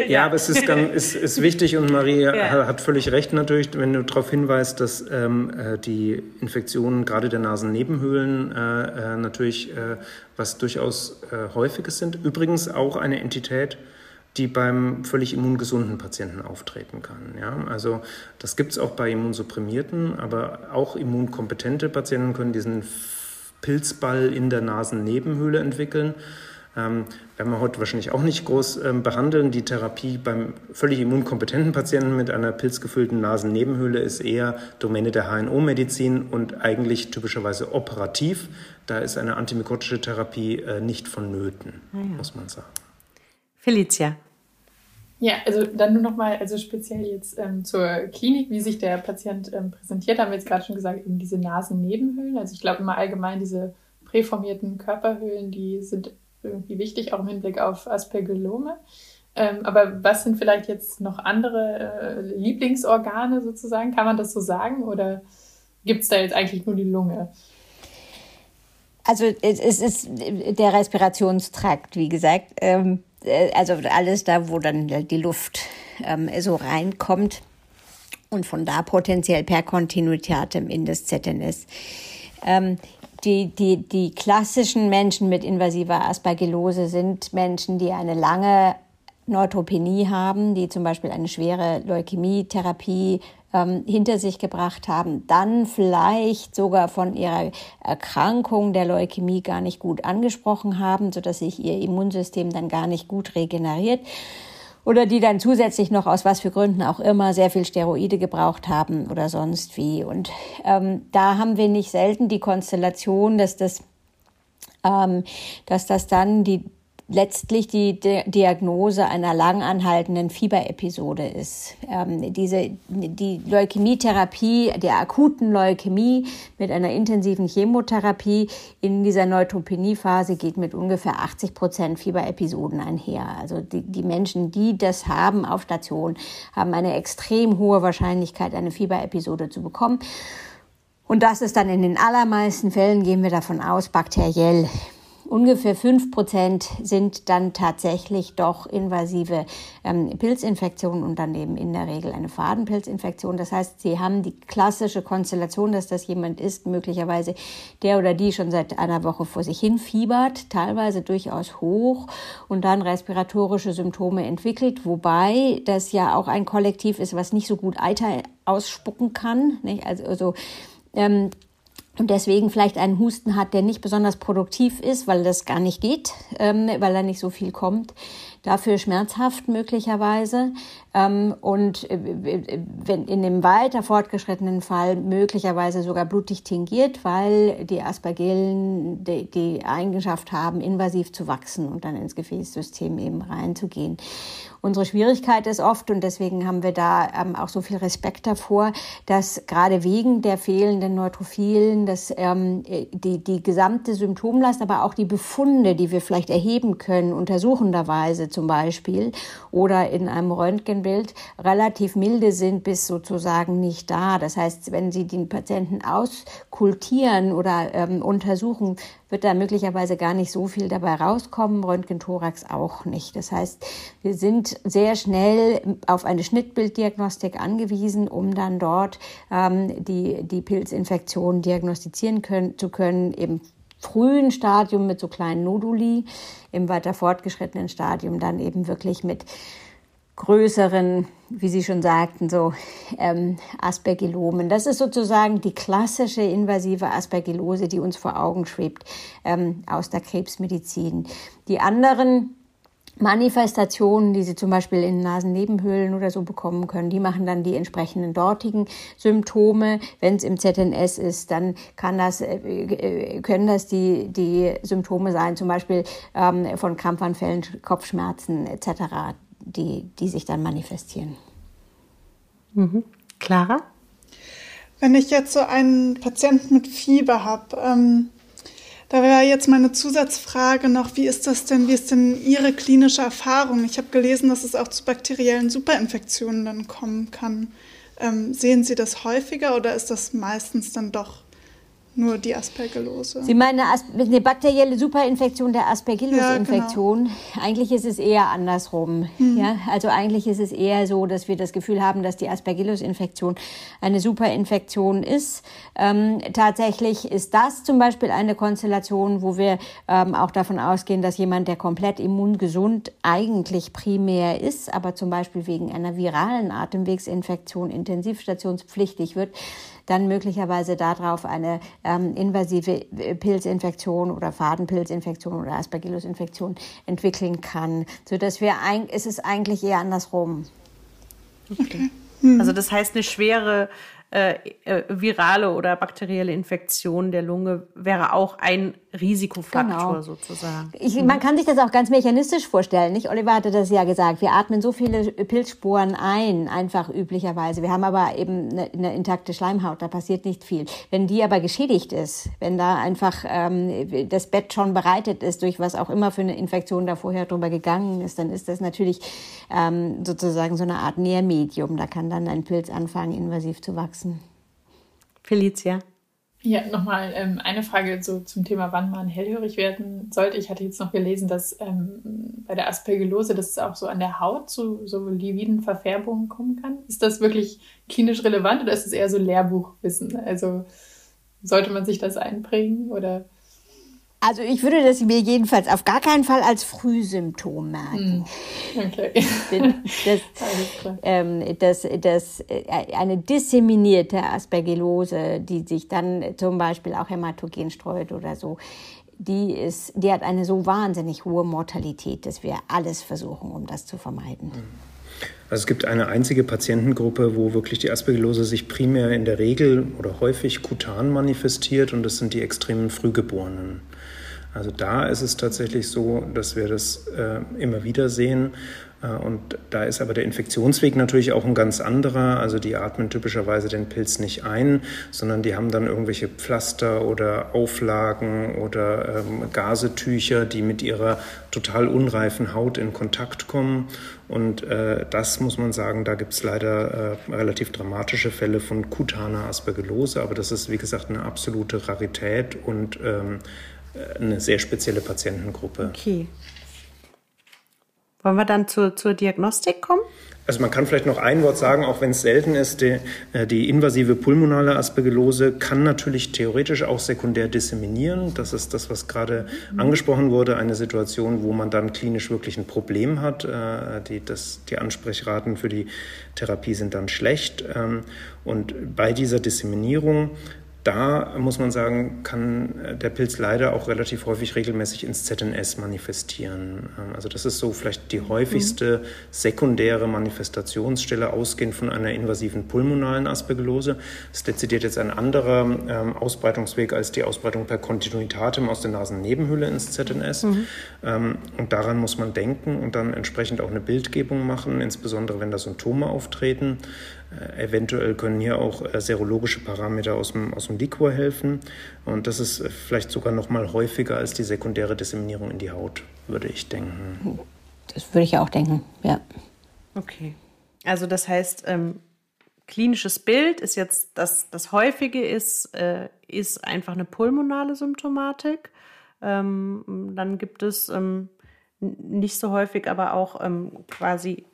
ja, aber es ist, ganz, ist, ist wichtig und Marie ja. hat völlig recht natürlich, wenn du darauf hinweist, dass ähm, äh, die Infektionen gerade der Nasennebenhöhlen äh, äh, natürlich äh, was durchaus äh, häufiges sind. Übrigens auch eine Entität, die beim völlig immungesunden Patienten auftreten kann. Ja? Also das gibt es auch bei Immunsupprimierten, aber auch immunkompetente Patienten können diesen Pilzball in der Nasennebenhöhle entwickeln. Ähm, werden wir heute wahrscheinlich auch nicht groß ähm, behandeln. Die Therapie beim völlig immunkompetenten Patienten mit einer pilzgefüllten Nasennebenhöhle ist eher Domäne der HNO-Medizin und eigentlich typischerweise operativ. Da ist eine antimykotische Therapie äh, nicht vonnöten, ah ja. muss man sagen. Felicia. Ja, also dann nur nochmal, also speziell jetzt ähm, zur Klinik, wie sich der Patient ähm, präsentiert, haben wir jetzt gerade schon gesagt, eben diese Nasennebenhöhlen. Also ich glaube immer allgemein diese präformierten Körperhöhlen, die sind irgendwie wichtig, auch im Hinblick auf Aspergillome. Ähm, aber was sind vielleicht jetzt noch andere äh, Lieblingsorgane sozusagen? Kann man das so sagen? Oder gibt es da jetzt eigentlich nur die Lunge? Also es, ist der Respirationstrakt, wie gesagt. Ähm äh, also alles da, wo dann die Luft ähm, so reinkommt und von da potenziell per Kontinuitatem in das ZNS. Ähm, die, die, die klassischen Menschen mit invasiver Aspergillose sind Menschen, die eine lange Neutropenie haben, die zum Beispiel eine schwere Leukämietherapie ähm, hinter sich gebracht haben, dann vielleicht sogar von ihrer Erkrankung der Leukämie gar nicht gut angesprochen haben, sodass sich ihr Immunsystem dann gar nicht gut regeneriert oder die dann zusätzlich noch aus was für Gründen auch immer sehr viel Steroide gebraucht haben oder sonst wie. Und ähm, da haben wir nicht selten die Konstellation, dass das, ähm, dass das dann die letztlich die Diagnose einer lang anhaltenden Fieberepisode ist. Ähm, diese, die Leukämietherapie, der akuten Leukämie mit einer intensiven Chemotherapie in dieser Neutropenie-Phase geht mit ungefähr 80 Prozent Fieberepisoden einher. Also die, die Menschen, die das haben auf Station, haben eine extrem hohe Wahrscheinlichkeit, eine Fieberepisode zu bekommen. Und das ist dann in den allermeisten Fällen, gehen wir davon aus, bakteriell. Ungefähr fünf Prozent sind dann tatsächlich doch invasive ähm, Pilzinfektionen und dann eben in der Regel eine Fadenpilzinfektion. Das heißt, sie haben die klassische Konstellation, dass das jemand ist, möglicherweise der oder die schon seit einer Woche vor sich hin fiebert, teilweise durchaus hoch und dann respiratorische Symptome entwickelt, wobei das ja auch ein Kollektiv ist, was nicht so gut Eiter ausspucken kann. Nicht? Also, also ähm, und deswegen vielleicht einen Husten hat, der nicht besonders produktiv ist, weil das gar nicht geht, ähm, weil er nicht so viel kommt. Dafür schmerzhaft möglicherweise. Ähm, und äh, wenn in dem weiter fortgeschrittenen Fall möglicherweise sogar blutig tingiert, weil die Aspergillen die, die Eigenschaft haben, invasiv zu wachsen und dann ins Gefäßsystem eben reinzugehen. Unsere Schwierigkeit ist oft, und deswegen haben wir da ähm, auch so viel Respekt davor, dass gerade wegen der fehlenden Neutrophilen dass, ähm, die, die gesamte Symptomlast, aber auch die Befunde, die wir vielleicht erheben können, untersuchenderweise zum Beispiel oder in einem Röntgenbild, relativ milde sind bis sozusagen nicht da. Das heißt, wenn Sie den Patienten auskultieren oder ähm, untersuchen, wird da möglicherweise gar nicht so viel dabei rauskommen, Röntgenthorax auch nicht. Das heißt, wir sind sehr schnell auf eine Schnittbilddiagnostik angewiesen, um dann dort ähm, die, die Pilzinfektion diagnostizieren können, zu können, eben frühen Stadium mit so kleinen Noduli, im weiter fortgeschrittenen Stadium dann eben wirklich mit größeren, wie Sie schon sagten, so ähm, Aspergillomen. Das ist sozusagen die klassische invasive Aspergillose, die uns vor Augen schwebt ähm, aus der Krebsmedizin. Die anderen Manifestationen, die Sie zum Beispiel in Nasennebenhöhlen oder so bekommen können, die machen dann die entsprechenden dortigen Symptome. Wenn es im ZNS ist, dann kann das, äh, äh, können das die, die Symptome sein, zum Beispiel ähm, von Krampfanfällen, Kopfschmerzen etc die, die sich dann manifestieren. Mhm. Clara? Wenn ich jetzt so einen Patienten mit Fieber habe, ähm, da wäre jetzt meine Zusatzfrage noch, wie ist das denn, wie ist denn Ihre klinische Erfahrung? Ich habe gelesen, dass es auch zu bakteriellen Superinfektionen dann kommen kann. Ähm, sehen Sie das häufiger oder ist das meistens dann doch nur die Aspergillose. Sie meinen eine, eine bakterielle Superinfektion der Aspergillus-Infektion. Ja, genau. Eigentlich ist es eher andersrum. Mhm. Ja? Also eigentlich ist es eher so, dass wir das Gefühl haben, dass die Aspergillus-Infektion eine Superinfektion ist. Ähm, tatsächlich ist das zum Beispiel eine Konstellation, wo wir ähm, auch davon ausgehen, dass jemand, der komplett immungesund eigentlich primär ist, aber zum Beispiel wegen einer viralen Atemwegsinfektion intensivstationspflichtig wird, dann möglicherweise darauf eine ähm, invasive äh, Pilzinfektion oder Fadenpilzinfektion oder Aspergillus-Infektion entwickeln kann, sodass wir ein, es ist eigentlich eher andersrum. Okay. Hm. Also das heißt eine schwere äh, äh, virale oder bakterielle Infektion der Lunge wäre auch ein Risikofaktor genau. sozusagen. Ich, man kann sich das auch ganz mechanistisch vorstellen. Nicht? Oliver hatte das ja gesagt. Wir atmen so viele Pilzsporen ein, einfach üblicherweise. Wir haben aber eben eine, eine intakte Schleimhaut, da passiert nicht viel. Wenn die aber geschädigt ist, wenn da einfach ähm, das Bett schon bereitet ist, durch was auch immer für eine Infektion da vorher drüber gegangen ist, dann ist das natürlich ähm, sozusagen so eine Art Nährmedium. Da kann dann ein Pilz anfangen, invasiv zu wachsen. Felicia. Ja, nochmal ähm, eine Frage so zum Thema, wann man hellhörig werden sollte. Ich hatte jetzt noch gelesen, dass ähm, bei der Aspergillose, dass es auch so an der Haut zu so lividen Verfärbungen kommen kann. Ist das wirklich klinisch relevant oder ist es eher so Lehrbuchwissen? Also sollte man sich das einprägen oder? Also ich würde das mir jedenfalls auf gar keinen Fall als Frühsymptom merken. Hm. Okay. Das, ähm, das, das, äh, eine disseminierte Aspergillose, die sich dann zum Beispiel auch hämatogen streut oder so, die, ist, die hat eine so wahnsinnig hohe Mortalität, dass wir alles versuchen, um das zu vermeiden. Hm. Also es gibt eine einzige Patientengruppe, wo wirklich die Aspergillose sich primär in der Regel oder häufig kutan manifestiert und das sind die extremen Frühgeborenen. Also da ist es tatsächlich so, dass wir das äh, immer wieder sehen. Äh, und da ist aber der Infektionsweg natürlich auch ein ganz anderer. Also die atmen typischerweise den Pilz nicht ein, sondern die haben dann irgendwelche Pflaster oder Auflagen oder ähm, Gasetücher, die mit ihrer total unreifen Haut in Kontakt kommen. Und äh, das muss man sagen, da gibt es leider äh, relativ dramatische Fälle von kutaner Aspergillose. Aber das ist, wie gesagt, eine absolute Rarität und ähm, eine sehr spezielle Patientengruppe. Okay. Wollen wir dann zur, zur Diagnostik kommen? Also man kann vielleicht noch ein Wort sagen, auch wenn es selten ist, die, äh, die, invasive pulmonale Aspergillose kann natürlich theoretisch auch sekundär disseminieren. Das ist das, was gerade mhm. angesprochen wurde, eine Situation, wo man dann klinisch wirklich ein Problem hat. Äh, die, das, die Ansprechraten für die Therapie sind dann schlecht. Ähm, und bei dieser Disseminierung da muss man sagen, kann äh, der Pilz leider auch relativ häufig regelmäßig ins ZNS manifestieren. Ähm, also das ist so vielleicht die häufigste sekundäre Manifestationsstelle, ausgehend von einer invasiven pulmonalen Aspergillose. Das ist dezidiert jetzt ein anderer ähm, Ausbreitungsweg als die Ausbreitung per Kontinuitatem aus der Nasennebenhöhle ins ZNS. Mhm. Ähm, und daran muss man denken und dann entsprechend auch eine Bildgebung machen, insbesondere wenn da Symptome auftreten. Äh, eventuell können hier auch äh, serologische Parameter aus dem, aus dem Liquor helfen. Und das ist äh, vielleicht sogar noch mal häufiger als die sekundäre Disseminierung in die Haut, würde ich denken. Das würde ich auch denken, ja. Okay. Also das heißt, ähm, klinisches Bild ist jetzt, das, das häufige ist, äh, ist einfach eine pulmonale Symptomatik. Ähm, dann gibt es ähm, nicht so häufig, aber auch ähm, quasi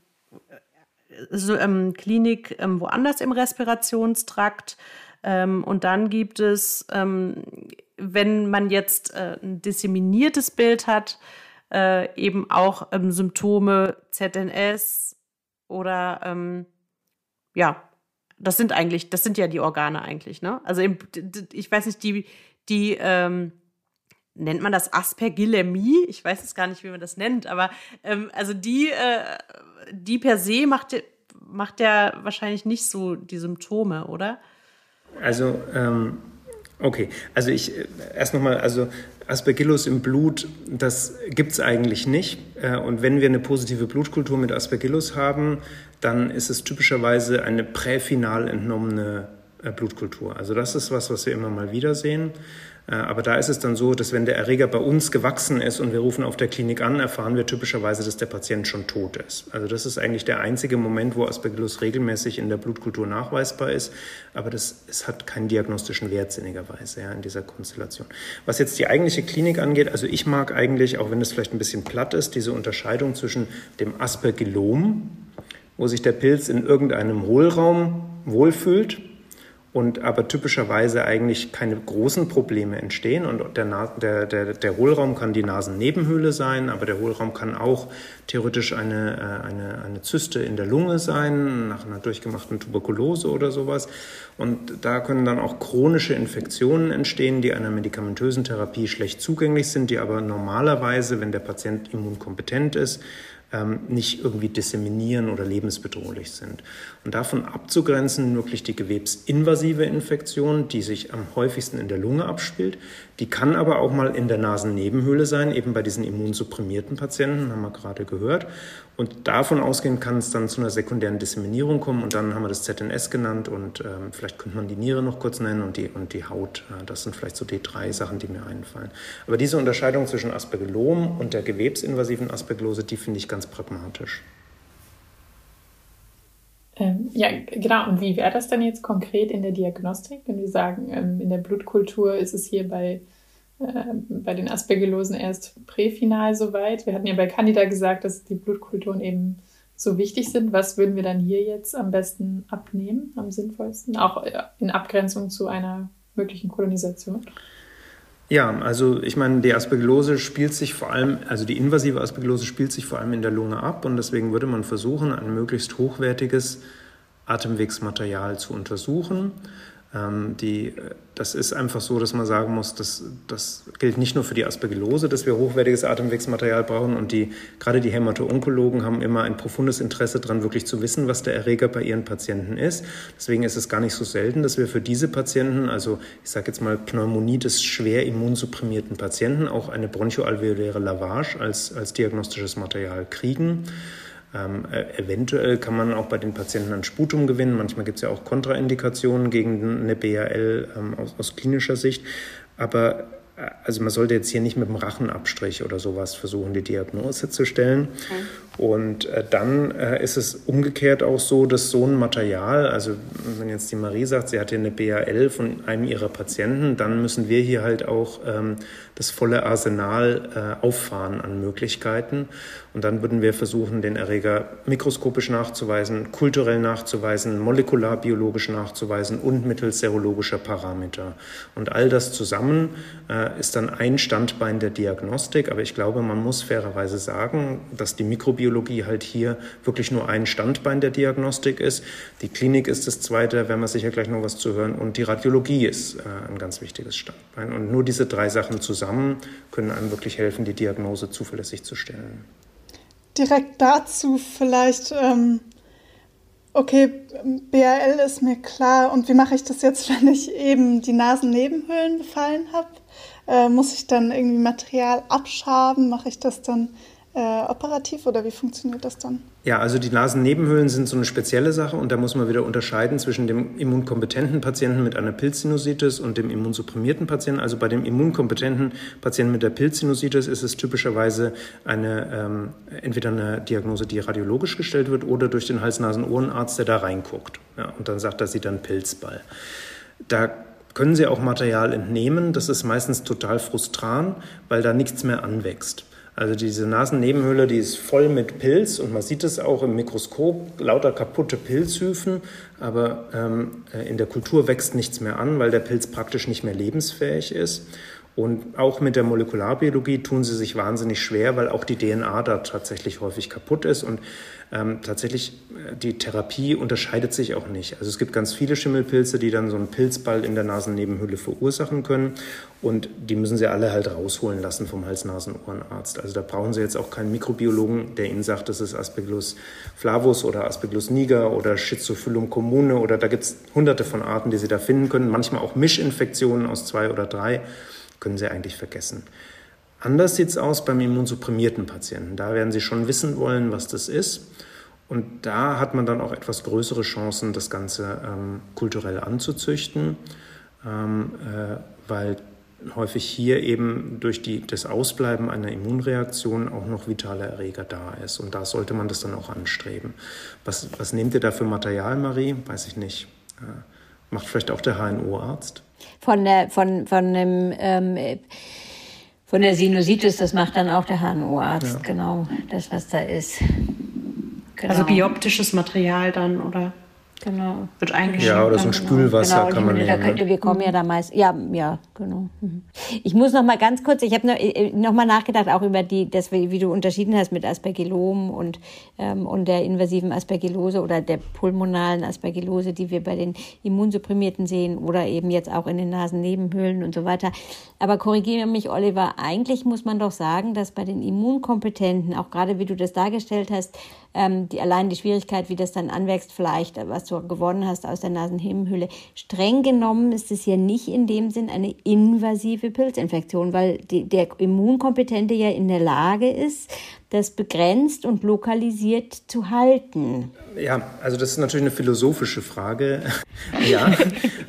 so, ähm, Klinik ähm, woanders im Respirationstrakt. Ähm, und dann gibt es, ähm, wenn man jetzt äh, ein disseminiertes Bild hat, äh, eben auch ähm, Symptome ZNS oder ähm, ja, das sind eigentlich, das sind ja die Organe eigentlich, ne? Also ich weiß nicht, die, die nennt man das Aspergillemie? Ich weiß es gar nicht, wie man das nennt, aber ähm, also die, äh, die per se macht, macht ja wahrscheinlich nicht so die Symptome, oder? Also, ähm, okay. Also ich äh, erst nochmal, also Aspergillus im Blut, das gibt es eigentlich nicht. Äh, und wenn wir eine positive Blutkultur mit Aspergillus haben, dann ist es typischerweise eine präfinal entnommene äh, Blutkultur. Also das ist was, was wir immer mal wieder sehen. Äh, aber da ist es dann so, dass wenn der Erreger bei uns gewachsen ist und wir rufen auf der Klinik an, erfahren wir typischerweise, dass der Patient schon tot ist. Also das ist eigentlich der einzige Moment, wo Aspergillus regelmäßig in der Blutkultur nachweisbar ist. Aber das, es hat keinen diagnostischen Wert sinnigerweise ja, in dieser Konstellation. Was jetzt die eigentliche Klinik angeht, also ich mag eigentlich, auch wenn es vielleicht ein bisschen platt ist, diese Unterscheidung zwischen dem Aspergillom, wo sich der Pilz in irgendeinem Hohlraum wohlfühlt, und aber typischerweise eigentlich keine großen Probleme entstehen. Und der, der, der, der Hohlraum kann die Nasennebenhöhle sein, aber der Hohlraum kann auch theoretisch eine, äh, eine, eine Zyste in der Lunge sein, nach einer durchgemachten Tuberkulose oder sowas. Und da können dann auch chronische Infektionen entstehen, die einer medikamentösen Therapie schlecht zugänglich sind, die aber normalerweise, wenn der Patient immunkompetent ist, ähm, nicht irgendwie disseminieren oder lebensbedrohlich sind. Und davon abzugrenzen wirklich die gewebsinvasive Infektion, die sich am häufigsten in der Lunge abspielt. Die kann aber auch mal in der Nasennebenhöhle sein, eben bei diesen immunsupprimierten Patienten, haben wir gerade gehört. Und davon ausgehend kann es dann zu einer sekundären Disseminierung kommen und dann haben wir das ZNS genannt und ähm, vielleicht könnte man die Niere noch kurz nennen und die, und die Haut. Äh, das sind vielleicht so die drei Sachen, die mir einfallen. Aber diese Unterscheidung zwischen Aspergillom und der gewebsinvasiven Aspergillose, die finde ich ganz pragmatisch. Ähm, ja, genau. Und wie wäre das denn jetzt konkret in der Diagnostik, wenn wir sagen, ähm, in der Blutkultur ist es hier bei, äh, bei den Aspergillosen erst präfinal soweit? Wir hatten ja bei Candida gesagt, dass die Blutkulturen eben so wichtig sind. Was würden wir dann hier jetzt am besten abnehmen, am sinnvollsten, auch äh, in Abgrenzung zu einer möglichen Kolonisation? Ja, also ich meine, die Aspergillose spielt sich vor allem, also die invasive Aspergillose spielt sich vor allem in der Lunge ab und deswegen würde man versuchen, ein möglichst hochwertiges Atemwegsmaterial zu untersuchen. Ähm, die, das ist einfach so, dass man sagen muss, dass, das gilt nicht nur für die Aspergillose, dass wir hochwertiges Atemwegsmaterial brauchen und die, gerade die Hämato-Onkologen haben immer ein profundes Interesse daran, wirklich zu wissen, was der Erreger bei ihren Patienten ist. Deswegen ist es gar nicht so selten, dass wir für diese Patienten, also ich sage jetzt mal Pneumonie des schwer immunsupprimierten Patienten, auch eine bronchoalveoläre Lavage als, als diagnostisches Material kriegen. Ähm, äh, eventuell kann man auch bei den Patienten ein Sputum gewinnen. Manchmal gibt es ja auch Kontraindikationen gegen eine BAL ähm, aus, aus klinischer Sicht. Aber also man sollte jetzt hier nicht mit dem Rachenabstrich oder sowas versuchen, die Diagnose zu stellen. Okay. Und äh, dann äh, ist es umgekehrt auch so, dass so ein Material, also wenn jetzt die Marie sagt, sie hatte eine BAL von einem ihrer Patienten, dann müssen wir hier halt auch ähm, das volle Arsenal äh, auffahren an Möglichkeiten. Und dann würden wir versuchen, den Erreger mikroskopisch nachzuweisen, kulturell nachzuweisen, molekularbiologisch nachzuweisen und mittels serologischer Parameter. Und all das zusammen äh, ist dann ein Standbein der Diagnostik. Aber ich glaube, man muss fairerweise sagen, dass die Mikrobiologie halt hier wirklich nur ein Standbein der Diagnostik ist. Die Klinik ist das zweite, da werden wir sicher gleich noch was zu hören. Und die Radiologie ist äh, ein ganz wichtiges Standbein. Und nur diese drei Sachen zusammen können einem wirklich helfen, die Diagnose zuverlässig zu stellen direkt dazu vielleicht, ähm, okay, BRL ist mir klar und wie mache ich das jetzt, wenn ich eben die Nasennebenhöhlen befallen habe? Äh, muss ich dann irgendwie Material abschaben? Mache ich das dann äh, operativ oder wie funktioniert das dann? Ja, also die Nasennebenhöhlen sind so eine spezielle Sache und da muss man wieder unterscheiden zwischen dem immunkompetenten Patienten mit einer Pilzsinusitis und dem immunsupprimierten Patienten. Also bei dem immunkompetenten Patienten mit der Pilzsinusitis ist es typischerweise eine ähm, entweder eine Diagnose, die radiologisch gestellt wird oder durch den Hals-Nasen-Ohrenarzt, der da reinguckt ja, und dann sagt, dass sie dann Pilzball. Da können Sie auch Material entnehmen. Das ist meistens total frustran, weil da nichts mehr anwächst. Also diese Nasennebenhöhle, die ist voll mit Pilz und man sieht es auch im Mikroskop, lauter kaputte Pilzhyphen, aber ähm, äh, in der Kultur wächst nichts mehr an, weil der Pilz praktisch nicht mehr lebensfähig ist. Und auch mit der Molekularbiologie tun sie sich wahnsinnig schwer, weil auch die DNA da tatsächlich häufig kaputt ist. Und ähm, tatsächlich, äh, die Therapie unterscheidet sich auch nicht. Also es gibt ganz viele Schimmelpilze, die dann so einen Pilzball in der Nasennebenhöhle verursachen können. Und die müssen sie alle halt rausholen lassen vom Hals-Nasen-Ohrenarzt. Also da brauchen sie jetzt auch keinen Mikrobiologen, der ihnen sagt, das ist Aspergillus flavus oder Aspergillus niger oder Schizophyllum commune oder da gibt es hunderte von Arten, die sie da finden können. Manchmal auch Mischinfektionen aus zwei oder drei können sie eigentlich vergessen. Anders sieht es aus beim immunsupprimierten Patienten. Da werden sie schon wissen wollen, was das ist. Und da hat man dann auch etwas größere Chancen, das Ganze ähm, kulturell anzuzüchten, ähm, äh, weil häufig hier eben durch die, das Ausbleiben einer Immunreaktion auch noch vitale Erreger da ist. Und da sollte man das dann auch anstreben. Was, was nehmt ihr da für Material, Marie? Weiß ich nicht. Äh, macht vielleicht auch der HNO-Arzt? Von der, von, von dem, ähm, von der Sinusitis, das macht dann auch der HNO-Arzt, ja. genau, das, was da ist. Genau. Also bioptisches Material dann, oder? Genau. Wird eingeschickt. Ja, oder so ein Spülwasser genau, kann man nehmen. Könnte, wir kommen ja da meist, ja, ja, genau. Mhm. Ich muss noch mal ganz kurz, ich habe noch, äh, noch mal nachgedacht, auch über die, das, wie du unterschieden hast mit Aspergillom und, ähm, und der invasiven Aspergillose oder der pulmonalen Aspergillose, die wir bei den Immunsupprimierten sehen oder eben jetzt auch in den Nasennebenhöhlen und so weiter. Aber korrigiere mich, Oliver, eigentlich muss man doch sagen, dass bei den Immunkompetenten, auch gerade wie du das dargestellt hast, ähm, die, allein die Schwierigkeit, wie das dann anwächst, vielleicht, was du gewonnen hast aus der Nasennebenhöhle. Streng genommen ist es ja nicht in dem Sinn eine invasive Pilzinfektion, weil die, der Immunkompetente ja in der Lage ist, das begrenzt und lokalisiert zu halten. Ja, also das ist natürlich eine philosophische Frage. ja,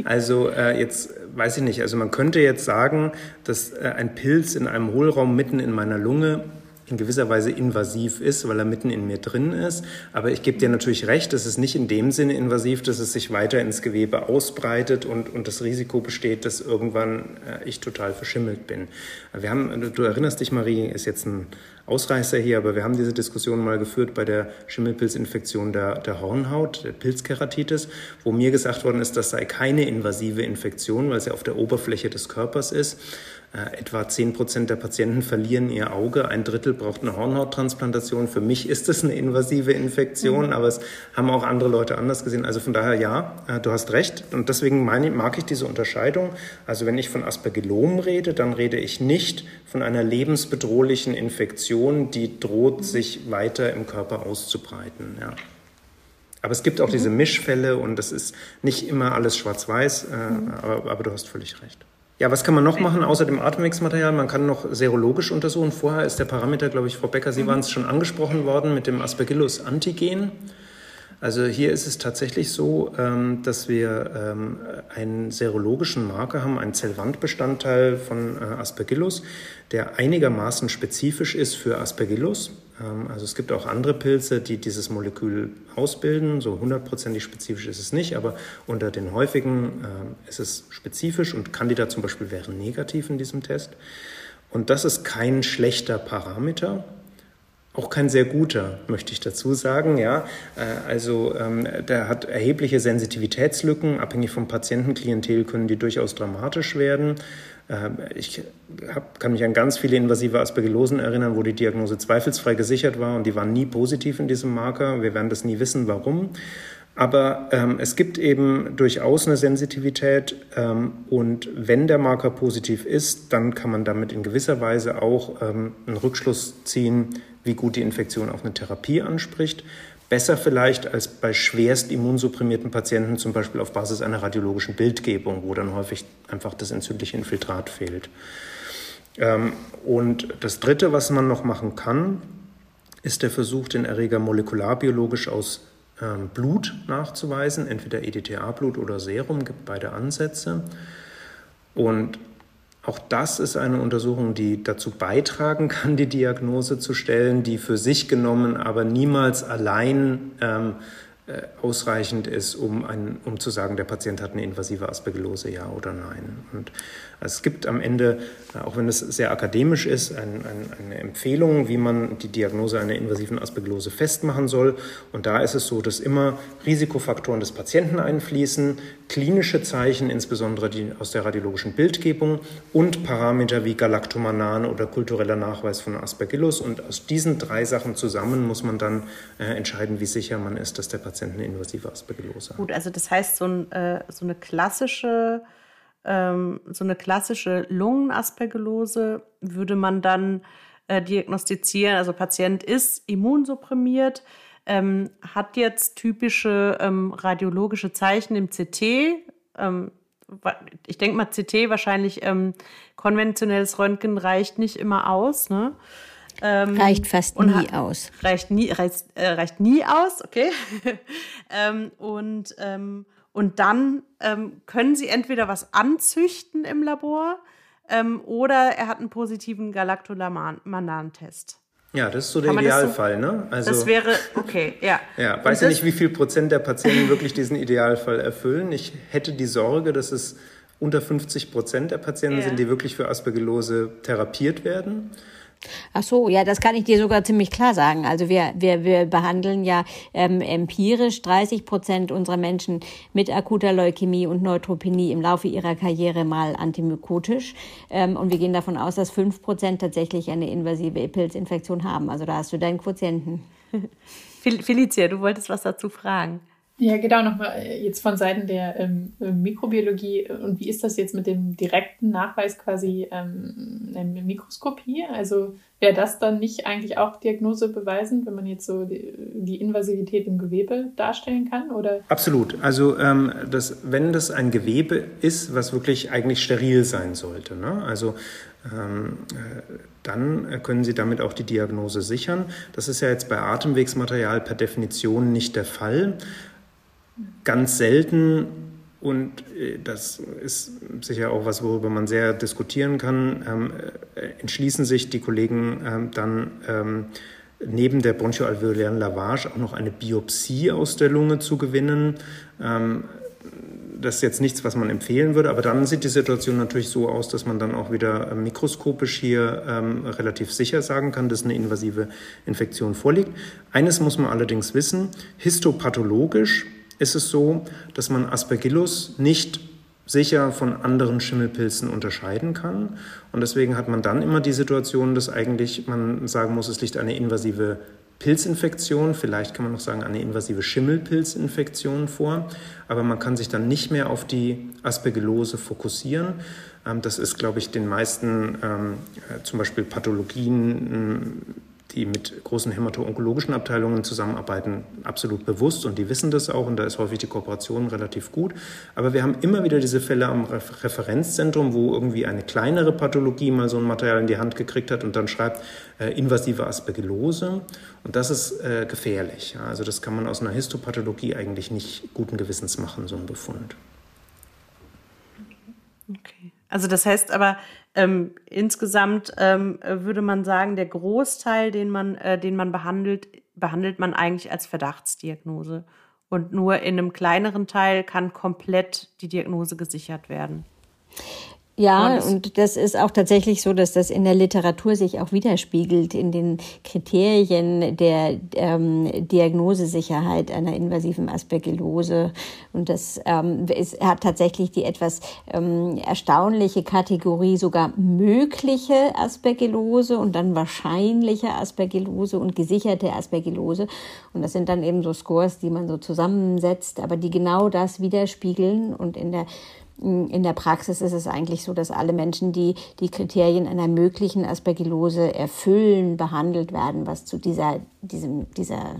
also äh, jetzt weiß ich nicht, also man könnte jetzt sagen, dass äh, ein Pilz in einem Hohlraum mitten in meiner Lunge in gewisser Weise invasiv ist, weil er mitten in mir drin ist. Aber ich gebe dir natürlich recht, es ist nicht in dem Sinne invasiv, dass es sich weiter ins Gewebe ausbreitet und, und das Risiko besteht, dass irgendwann äh, ich total verschimmelt bin. Wir haben, du erinnerst dich, Marie, ist jetzt ein Ausreißer hier, aber wir haben diese Diskussion mal geführt bei der Schimmelpilzinfektion der, der Hornhaut, der Pilzkeratitis, wo mir gesagt worden ist, das sei keine invasive Infektion, weil sie auf der Oberfläche des Körpers ist. Äh, etwa 10 Prozent der Patienten verlieren ihr Auge, ein Drittel braucht eine Hornhauttransplantation. Für mich ist es eine invasive Infektion, mhm. aber es haben auch andere Leute anders gesehen. Also von daher ja, äh, du hast recht. Und deswegen meine, mag ich diese Unterscheidung. Also wenn ich von Aspergillom rede, dann rede ich nicht von einer lebensbedrohlichen Infektion, die droht, mhm. sich weiter im Körper auszubreiten. Ja. Aber es gibt auch mhm. diese Mischfälle und das ist nicht immer alles schwarz-weiß, äh, mhm. aber, aber du hast völlig recht. Ja, was kann man noch machen außer dem Atemwegsmaterial? Man kann noch serologisch untersuchen. Vorher ist der Parameter, glaube ich, Frau Becker, Sie mhm. waren es schon angesprochen worden mit dem Aspergillus-Antigen. Also hier ist es tatsächlich so, ähm, dass wir ähm, einen serologischen Marker haben, einen Zellwandbestandteil von äh, Aspergillus, der einigermaßen spezifisch ist für Aspergillus. Ähm, also es gibt auch andere Pilze, die dieses Molekül ausbilden. So hundertprozentig spezifisch ist es nicht, aber unter den häufigen äh, ist es spezifisch und Candida zum Beispiel wäre negativ in diesem Test. Und das ist kein schlechter Parameter. Auch kein sehr guter, möchte ich dazu sagen. Ja, äh, also ähm, der hat erhebliche Sensitivitätslücken. Abhängig vom Patientenklientel können die durchaus dramatisch werden. Ähm, ich hab, kann mich an ganz viele invasive Aspergillosen erinnern, wo die Diagnose zweifelsfrei gesichert war und die waren nie positiv in diesem Marker. Wir werden das nie wissen, warum. Aber ähm, es gibt eben durchaus eine Sensitivität ähm, und wenn der Marker positiv ist, dann kann man damit in gewisser Weise auch ähm, einen Rückschluss ziehen, wie gut die Infektion auf eine Therapie anspricht. Besser vielleicht als bei schwerst immunsupprimierten Patienten, zum Beispiel auf Basis einer radiologischen Bildgebung, wo dann häufig einfach das entzündliche Infiltrat fehlt. Ähm, und das Dritte, was man noch machen kann, ist der Versuch, den Erreger molekularbiologisch aus ähm, Blut nachzuweisen, entweder EDTA-Blut oder Serum, gibt beide Ansätze. Und auch das ist eine Untersuchung, die dazu beitragen kann, die Diagnose zu stellen, die für sich genommen aber niemals allein ähm, äh, ausreichend ist, um, ein, um zu sagen, der Patient hat eine invasive Aspergillose, ja oder nein. Und es gibt am Ende, äh, auch wenn es sehr akademisch ist, ein, ein, eine Empfehlung, wie man die Diagnose einer invasiven Aspergillose festmachen soll. Und da ist es so, dass immer Risikofaktoren des Patienten einfließen, klinische Zeichen, insbesondere die aus der radiologischen Bildgebung und Parameter wie Galactomanan oder kultureller Nachweis von Aspergillus. Und aus diesen drei Sachen zusammen muss man dann äh, entscheiden, wie sicher man ist, dass der Patient Patient eine invasive Aspergillose. Gut, also das heißt, so, ein, äh, so eine klassische ähm, so eine klassische Lungenaspergillose würde man dann äh, diagnostizieren. Also Patient ist immunsupprimiert, ähm, hat jetzt typische ähm, radiologische Zeichen im CT. Ähm, ich denke mal, CT wahrscheinlich ähm, konventionelles Röntgen reicht nicht immer aus. Ne? Ähm, reicht fast nie aus. Reicht nie, reicht, äh, reicht nie aus, okay. ähm, und, ähm, und dann ähm, können Sie entweder was anzüchten im Labor ähm, oder er hat einen positiven Galactolaman-Test. Ja, das ist so der Idealfall, das so, ne? Also, das wäre, okay, ja. Ja, weiß ja nicht, wie viel Prozent der Patienten wirklich diesen Idealfall erfüllen. Ich hätte die Sorge, dass es unter 50 Prozent der Patienten ja. sind, die wirklich für Aspergillose therapiert werden. Ach so, ja, das kann ich dir sogar ziemlich klar sagen. Also wir, wir, wir behandeln ja ähm, empirisch 30 Prozent unserer Menschen mit akuter Leukämie und Neutropenie im Laufe ihrer Karriere mal antimykotisch. Ähm, und wir gehen davon aus, dass fünf Prozent tatsächlich eine invasive Pilzinfektion haben. Also da hast du deinen Quotienten. Felicia, du wolltest was dazu fragen. Ja, genau, nochmal äh, jetzt von Seiten der ähm, äh, Mikrobiologie. Äh, und wie ist das jetzt mit dem direkten Nachweis quasi ähm, der Mikroskopie? Also wäre das dann nicht eigentlich auch Diagnose beweisen, wenn man jetzt so die, die Invasivität im Gewebe darstellen kann? Oder? Absolut. Also ähm, das, wenn das ein Gewebe ist, was wirklich eigentlich steril sein sollte, ne? also ähm, dann können Sie damit auch die Diagnose sichern. Das ist ja jetzt bei Atemwegsmaterial per Definition nicht der Fall ganz selten und äh, das ist sicher auch was, worüber man sehr diskutieren kann, ähm, äh, entschließen sich die Kollegen ähm, dann ähm, neben der bronchoalveolären Lavage auch noch eine Biopsie aus der Lunge zu gewinnen. Ähm, das ist jetzt nichts, was man empfehlen würde, aber dann sieht die Situation natürlich so aus, dass man dann auch wieder mikroskopisch hier ähm, relativ sicher sagen kann, dass eine invasive Infektion vorliegt. Eines muss man allerdings wissen, histopathologisch ist es so, dass man Aspergillus nicht sicher von anderen Schimmelpilzen unterscheiden kann. Und deswegen hat man dann immer die Situation, dass eigentlich man sagen muss, es liegt eine invasive Pilzinfektion, vielleicht kann man noch sagen eine invasive Schimmelpilzinfektion vor, aber man kann sich dann nicht mehr auf die Aspergillose fokussieren. Ähm, das ist, glaube ich, den meisten ähm, äh, zum Beispiel Pathologien die mit großen hämato-onkologischen Abteilungen zusammenarbeiten, absolut bewusst und die wissen das auch und da ist häufig die Kooperation relativ gut. Aber wir haben immer wieder diese Fälle am Referenzzentrum, wo irgendwie eine kleinere Pathologie mal so ein Material in die Hand gekriegt hat und dann schreibt äh, invasive Aspergillose und das ist äh, gefährlich. Ja. Also das kann man aus einer Histopathologie eigentlich nicht guten Gewissens machen, so ein Befund. Okay. Also das heißt aber, ähm, insgesamt ähm, würde man sagen, der Großteil, den man, äh, den man behandelt, behandelt man eigentlich als Verdachtsdiagnose. Und nur in einem kleineren Teil kann komplett die Diagnose gesichert werden. Ja, und das ist auch tatsächlich so, dass das in der Literatur sich auch widerspiegelt in den Kriterien der ähm, Diagnosesicherheit einer invasiven Aspergillose. Und das ähm, ist, hat tatsächlich die etwas ähm, erstaunliche Kategorie sogar mögliche Aspergillose und dann wahrscheinliche Aspergillose und gesicherte Aspergillose. Und das sind dann eben so Scores, die man so zusammensetzt, aber die genau das widerspiegeln und in der in der Praxis ist es eigentlich so, dass alle Menschen, die die Kriterien einer möglichen Aspergillose erfüllen, behandelt werden, was zu dieser, diesem, dieser,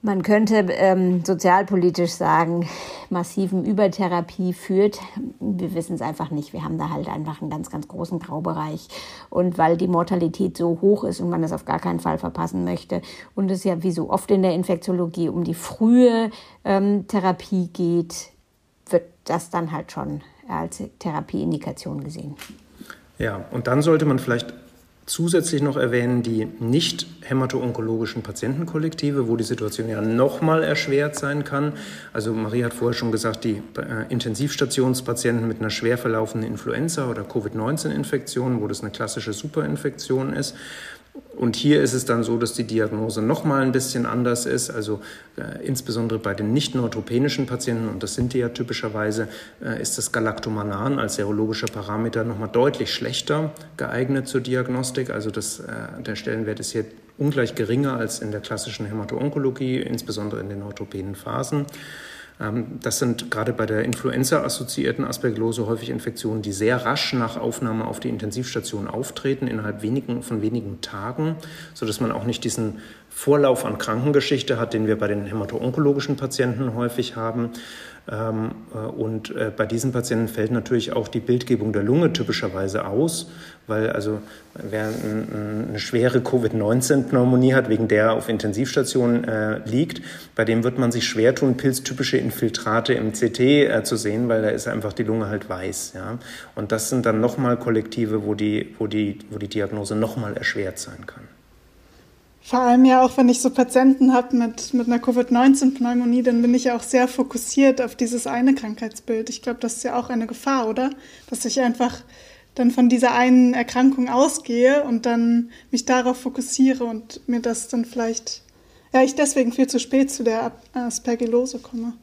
man könnte ähm, sozialpolitisch sagen, massiven Übertherapie führt. Wir wissen es einfach nicht. Wir haben da halt einfach einen ganz, ganz großen Graubereich. Und weil die Mortalität so hoch ist und man das auf gar keinen Fall verpassen möchte und es ja wie so oft in der Infektiologie um die frühe ähm, Therapie geht, wird das dann halt schon als Therapieindikation gesehen. Ja, und dann sollte man vielleicht zusätzlich noch erwähnen die nicht hämato-onkologischen Patientenkollektive, wo die Situation ja nochmal erschwert sein kann. Also Marie hat vorher schon gesagt, die äh, Intensivstationspatienten mit einer schwer verlaufenden Influenza oder Covid-19-Infektion, wo das eine klassische Superinfektion ist. Und hier ist es dann so, dass die Diagnose nochmal ein bisschen anders ist. Also äh, insbesondere bei den nicht neutropänischen Patienten, und das sind die ja typischerweise, äh, ist das Galactomanan als serologischer Parameter nochmal deutlich schlechter geeignet zur Diagnostik. Also das, äh, der Stellenwert ist hier ungleich geringer als in der klassischen Hämato-Onkologie, insbesondere in den neutropenen Phasen. Ähm, das sind gerade bei der Influenza-assoziierten Aspergillose häufig Infektionen, die sehr rasch nach Aufnahme auf die Intensivstation auftreten, innerhalb wenigen, von wenigen Tagen, sodass man auch nicht diesen Vorlauf an Krankengeschichte hat, den wir bei den hämato-onkologischen Patienten häufig haben. Ähm, äh, und äh, bei diesen Patienten fällt natürlich auch die Bildgebung der Lunge typischerweise aus, weil also wer eine schwere Covid-19-Pneumonie hat, wegen der auf Intensivstation äh, liegt, bei dem wird man sich schwer tun, pilztypische Infiltrate im CT zu sehen, weil da ist einfach die Lunge halt weiß. Ja? Und das sind dann nochmal Kollektive, wo die, wo die, wo die Diagnose nochmal erschwert sein kann. Vor allem ja auch, wenn ich so Patienten habe mit, mit einer Covid-19-Pneumonie, dann bin ich ja auch sehr fokussiert auf dieses eine Krankheitsbild. Ich glaube, das ist ja auch eine Gefahr, oder? Dass ich einfach dann von dieser einen Erkrankung ausgehe und dann mich darauf fokussiere und mir das dann vielleicht, ja, ich deswegen viel zu spät zu der Aspergillose komme.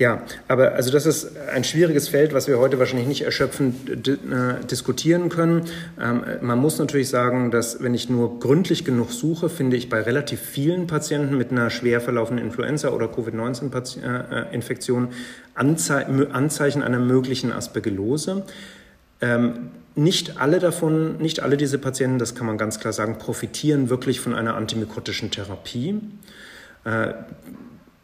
Ja, aber also das ist ein schwieriges Feld, was wir heute wahrscheinlich nicht erschöpfend äh, diskutieren können. Ähm, man muss natürlich sagen, dass wenn ich nur gründlich genug suche, finde ich bei relativ vielen Patienten mit einer schwer verlaufenden Influenza oder Covid-19-Infektion Anzei Anzeichen einer möglichen Aspergillose. Ähm, nicht alle davon, nicht alle diese Patienten, das kann man ganz klar sagen, profitieren wirklich von einer antimikrotischen Therapie. Äh,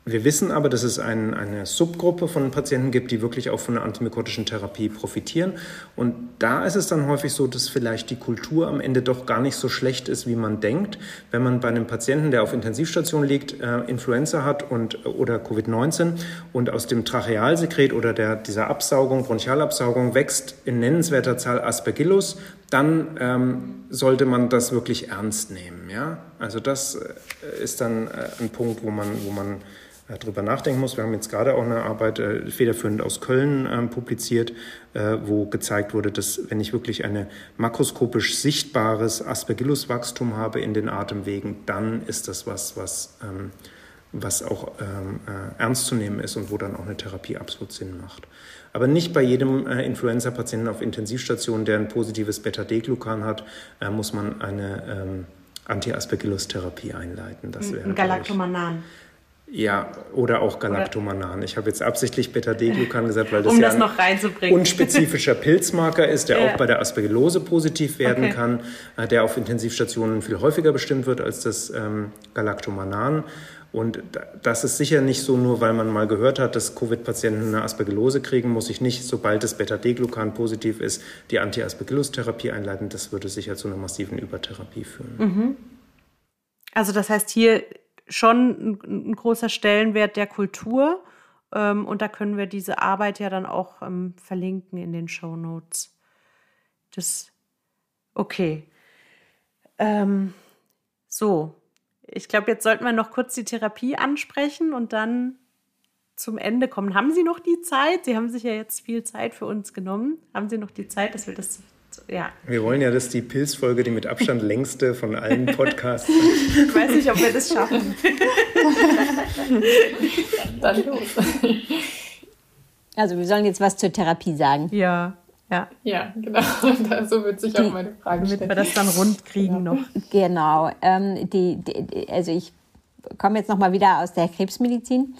wir wissen aber, dass es ein, eine Subgruppe von Patienten gibt, die wirklich auch von einer antimykotischen Therapie profitieren. Und da ist es dann häufig so, dass vielleicht die Kultur am Ende doch gar nicht so schlecht ist, wie man denkt. Wenn man bei einem Patienten, der auf Intensivstation liegt, äh, Influenza hat und, oder Covid-19 und aus dem Trachealsekret oder der, dieser Absaugung, Bronchialabsaugung wächst in nennenswerter Zahl Aspergillus, dann ähm, sollte man das wirklich ernst nehmen. Ja? Also das äh, ist dann äh, ein Punkt, wo man, wo man drüber nachdenken muss. Wir haben jetzt gerade auch eine Arbeit äh, federführend aus Köln äh, publiziert, äh, wo gezeigt wurde, dass wenn ich wirklich ein makroskopisch sichtbares Aspergillus-Wachstum habe in den Atemwegen, dann ist das was, was, ähm, was auch ähm, äh, ernst zu nehmen ist und wo dann auch eine Therapie absolut Sinn macht. Aber nicht bei jedem äh, Influenza-Patienten auf Intensivstation, der ein positives Beta-D-Glucan hat, muss man eine ähm, Anti-Aspergillus-Therapie einleiten. Das wäre Galactomanan. Ja, oder auch Galactomanan. Ich habe jetzt absichtlich Beta-D-Glucan gesagt, weil das um ja das ein unspezifischer Pilzmarker ist, der ja. auch bei der Aspergillose positiv werden okay. kann, äh, der auf Intensivstationen viel häufiger bestimmt wird als das ähm, Galactomanan. Und das ist sicher nicht so, nur weil man mal gehört hat, dass Covid-Patienten eine Aspergillose kriegen, muss ich nicht, sobald das Beta-D-Glucan positiv ist, die Anti-Aspergillus-Therapie einleiten. Das würde sicher zu einer massiven Übertherapie führen. Mhm. Also das heißt, hier schon ein, ein großer Stellenwert der Kultur. Ähm, und da können wir diese Arbeit ja dann auch ähm, verlinken in den Show Notes. Das, okay. Ähm, so, ich glaube, jetzt sollten wir noch kurz die Therapie ansprechen und dann zum Ende kommen. Haben Sie noch die Zeit? Sie haben sich ja jetzt viel Zeit für uns genommen. Haben Sie noch die Zeit, dass wir das ja. Wir wollen ja, dass die Pilzfolge die mit Abstand längste von allen Podcasts Ich weiß nicht, ob wir das schaffen. Dann los. Also wir sollen jetzt was zur Therapie sagen. Ja. Ja. ja, genau. so wird sich auch meine Frage stellen. Damit wir das dann rund kriegen ja. noch. Genau. Ähm, die, die, also ich komme jetzt nochmal wieder aus der Krebsmedizin.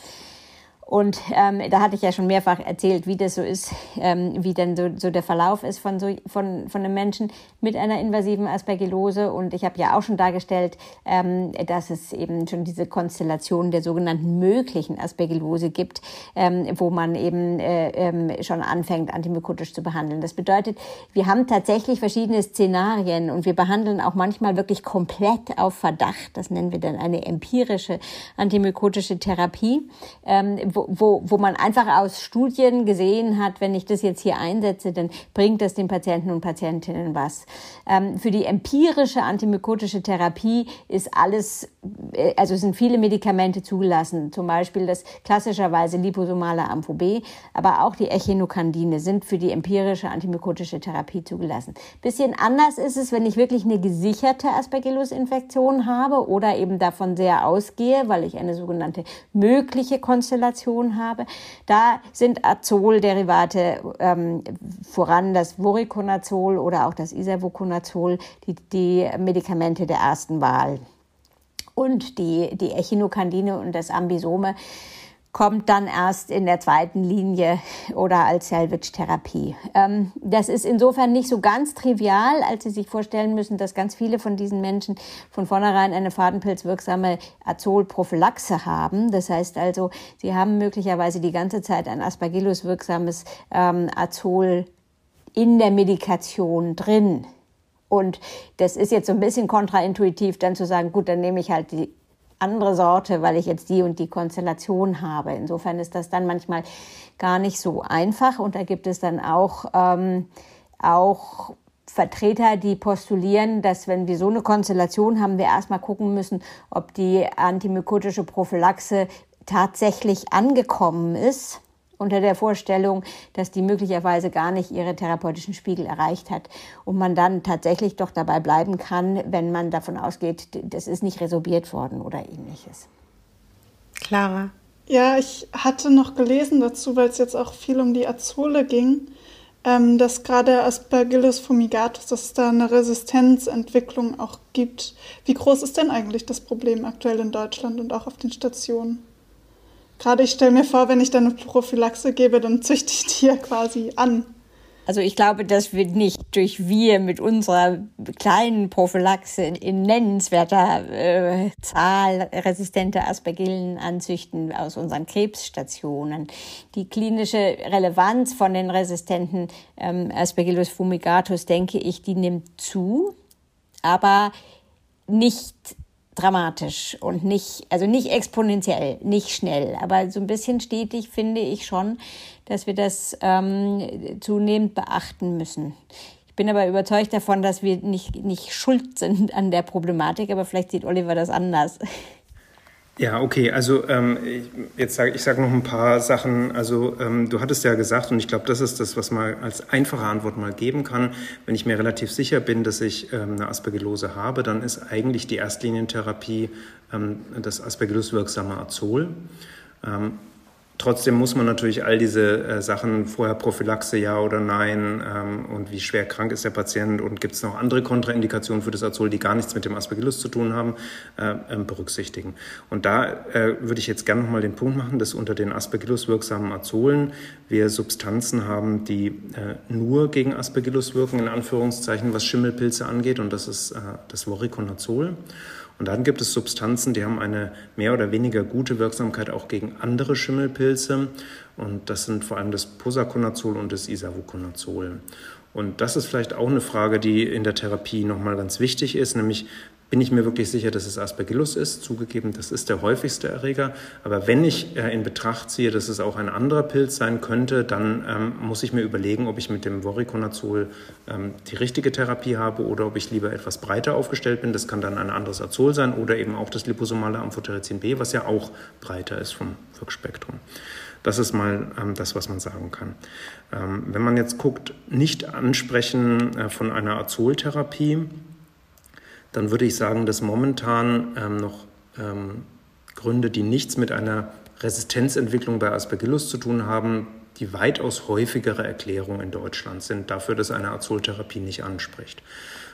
Und ähm, da hatte ich ja schon mehrfach erzählt, wie das so ist, ähm, wie denn so, so der Verlauf ist von, so, von, von einem Menschen mit einer invasiven Aspergillose. Und ich habe ja auch schon dargestellt, ähm, dass es eben schon diese Konstellation der sogenannten möglichen Aspergillose gibt, ähm, wo man eben äh, ähm, schon anfängt, antimykotisch zu behandeln. Das bedeutet, wir haben tatsächlich verschiedene Szenarien und wir behandeln auch manchmal wirklich komplett auf Verdacht. Das nennen wir dann eine empirische antimykotische Therapie ähm, wo, wo, wo man einfach aus Studien gesehen hat, wenn ich das jetzt hier einsetze, dann bringt das den Patienten und Patientinnen was. Ähm, für die empirische antimykotische Therapie ist alles, äh, also sind viele Medikamente zugelassen, zum Beispiel das klassischerweise liposomale Amphib, aber auch die Echinokandine sind für die empirische antimykotische Therapie zugelassen. Bisschen anders ist es, wenn ich wirklich eine gesicherte Aspergillus-Infektion habe oder eben davon sehr ausgehe, weil ich eine sogenannte mögliche Konstellation Konzentration habe. Da sind Azolderivate ähm, voran das Voriconazol oder auch das Isavuconazol die, die Medikamente der ersten Wahl. Und die, die Echinokandine und das Ambisome kommt dann erst in der zweiten Linie oder als Salvage-Therapie. Ähm, das ist insofern nicht so ganz trivial, als Sie sich vorstellen müssen, dass ganz viele von diesen Menschen von vornherein eine fadenpilzwirksame Azolprophylaxe haben. Das heißt also, sie haben möglicherweise die ganze Zeit ein Aspergillus-wirksames ähm, Azol in der Medikation drin. Und das ist jetzt so ein bisschen kontraintuitiv, dann zu sagen, gut, dann nehme ich halt die andere Sorte, weil ich jetzt die und die Konstellation habe. Insofern ist das dann manchmal gar nicht so einfach und da gibt es dann auch, ähm, auch Vertreter, die postulieren, dass wenn wir so eine Konstellation haben, wir erstmal gucken müssen, ob die antimykotische Prophylaxe tatsächlich angekommen ist unter der Vorstellung, dass die möglicherweise gar nicht ihre therapeutischen Spiegel erreicht hat und man dann tatsächlich doch dabei bleiben kann, wenn man davon ausgeht, das ist nicht resorbiert worden oder ähnliches. Clara. Ja, ich hatte noch gelesen dazu, weil es jetzt auch viel um die Azole ging, ähm, dass gerade Aspergillus fumigatus, dass es da eine Resistenzentwicklung auch gibt. Wie groß ist denn eigentlich das Problem aktuell in Deutschland und auch auf den Stationen? Gerade ich stelle mir vor, wenn ich dann eine Prophylaxe gebe, dann züchte ich die ja quasi an. Also ich glaube, dass wir nicht durch wir mit unserer kleinen Prophylaxe in nennenswerter äh, Zahl resistente Aspergillen anzüchten aus unseren Krebsstationen. Die klinische Relevanz von den resistenten ähm, Aspergillus fumigatus, denke ich, die nimmt zu, aber nicht dramatisch und nicht, also nicht exponentiell, nicht schnell, aber so ein bisschen stetig finde ich schon, dass wir das ähm, zunehmend beachten müssen. Ich bin aber überzeugt davon, dass wir nicht, nicht schuld sind an der Problematik, aber vielleicht sieht Oliver das anders. Ja, okay. Also ähm, jetzt sage ich sage noch ein paar Sachen. Also ähm, du hattest ja gesagt, und ich glaube, das ist das, was man als einfache Antwort mal geben kann. Wenn ich mir relativ sicher bin, dass ich ähm, eine Aspergillose habe, dann ist eigentlich die Erstlinientherapie ähm, das Aspergillus-wirksame Azol. Trotzdem muss man natürlich all diese äh, Sachen vorher Prophylaxe ja oder nein ähm, und wie schwer krank ist der Patient und gibt es noch andere Kontraindikationen für das Azol, die gar nichts mit dem Aspergillus zu tun haben, äh, äh, berücksichtigen. Und da äh, würde ich jetzt gerne nochmal den Punkt machen, dass unter den Aspergillus wirksamen Azolen wir Substanzen haben, die äh, nur gegen Aspergillus wirken, in Anführungszeichen, was Schimmelpilze angeht und das ist äh, das Voriconazol. Und dann gibt es Substanzen, die haben eine mehr oder weniger gute Wirksamkeit auch gegen andere Schimmelpilze. Und das sind vor allem das Posaconazol und das Isavuconazol. Und das ist vielleicht auch eine Frage, die in der Therapie nochmal ganz wichtig ist, nämlich bin ich mir wirklich sicher, dass es Aspergillus ist. Zugegeben, das ist der häufigste Erreger. Aber wenn ich äh, in Betracht ziehe, dass es auch ein anderer Pilz sein könnte, dann ähm, muss ich mir überlegen, ob ich mit dem Voriconazol ähm, die richtige Therapie habe oder ob ich lieber etwas breiter aufgestellt bin. Das kann dann ein anderes Azol sein oder eben auch das liposomale Amphotericin B, was ja auch breiter ist vom Wirkspektrum. Das ist mal ähm, das, was man sagen kann. Ähm, wenn man jetzt guckt, nicht ansprechen äh, von einer Azoltherapie, dann würde ich sagen, dass momentan ähm, noch ähm, Gründe, die nichts mit einer Resistenzentwicklung bei Aspergillus zu tun haben, die weitaus häufigere Erklärung in Deutschland sind dafür, dass eine Azoltherapie nicht anspricht.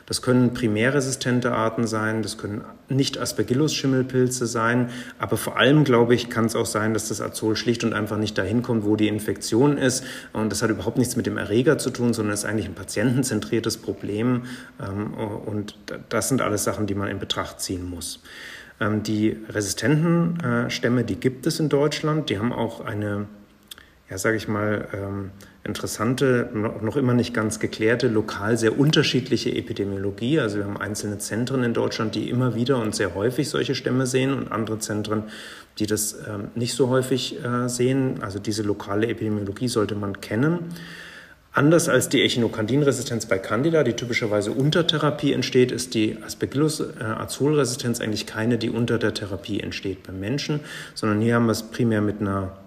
Das können primärresistente Arten sein, das können nicht Aspergillus-Schimmelpilze sein, aber vor allem, glaube ich, kann es auch sein, dass das Azol schlicht und einfach nicht dahin kommt, wo die Infektion ist. Und das hat überhaupt nichts mit dem Erreger zu tun, sondern ist eigentlich ein patientenzentriertes Problem. Ähm, und das sind alles Sachen, die man in Betracht ziehen muss. Ähm, die resistenten äh, Stämme, die gibt es in Deutschland. Die haben auch eine, ja, sage ich mal, ähm, interessante, noch immer nicht ganz geklärte, lokal sehr unterschiedliche Epidemiologie. Also wir haben einzelne Zentren in Deutschland, die immer wieder und sehr häufig solche Stämme sehen und andere Zentren, die das ähm, nicht so häufig äh, sehen. Also diese lokale Epidemiologie sollte man kennen. Anders als die Echinokandinresistenz bei Candida, die typischerweise unter Therapie entsteht, ist die Aspergillus-Azolresistenz äh, eigentlich keine, die unter der Therapie entsteht beim Menschen, sondern hier haben wir es primär mit einer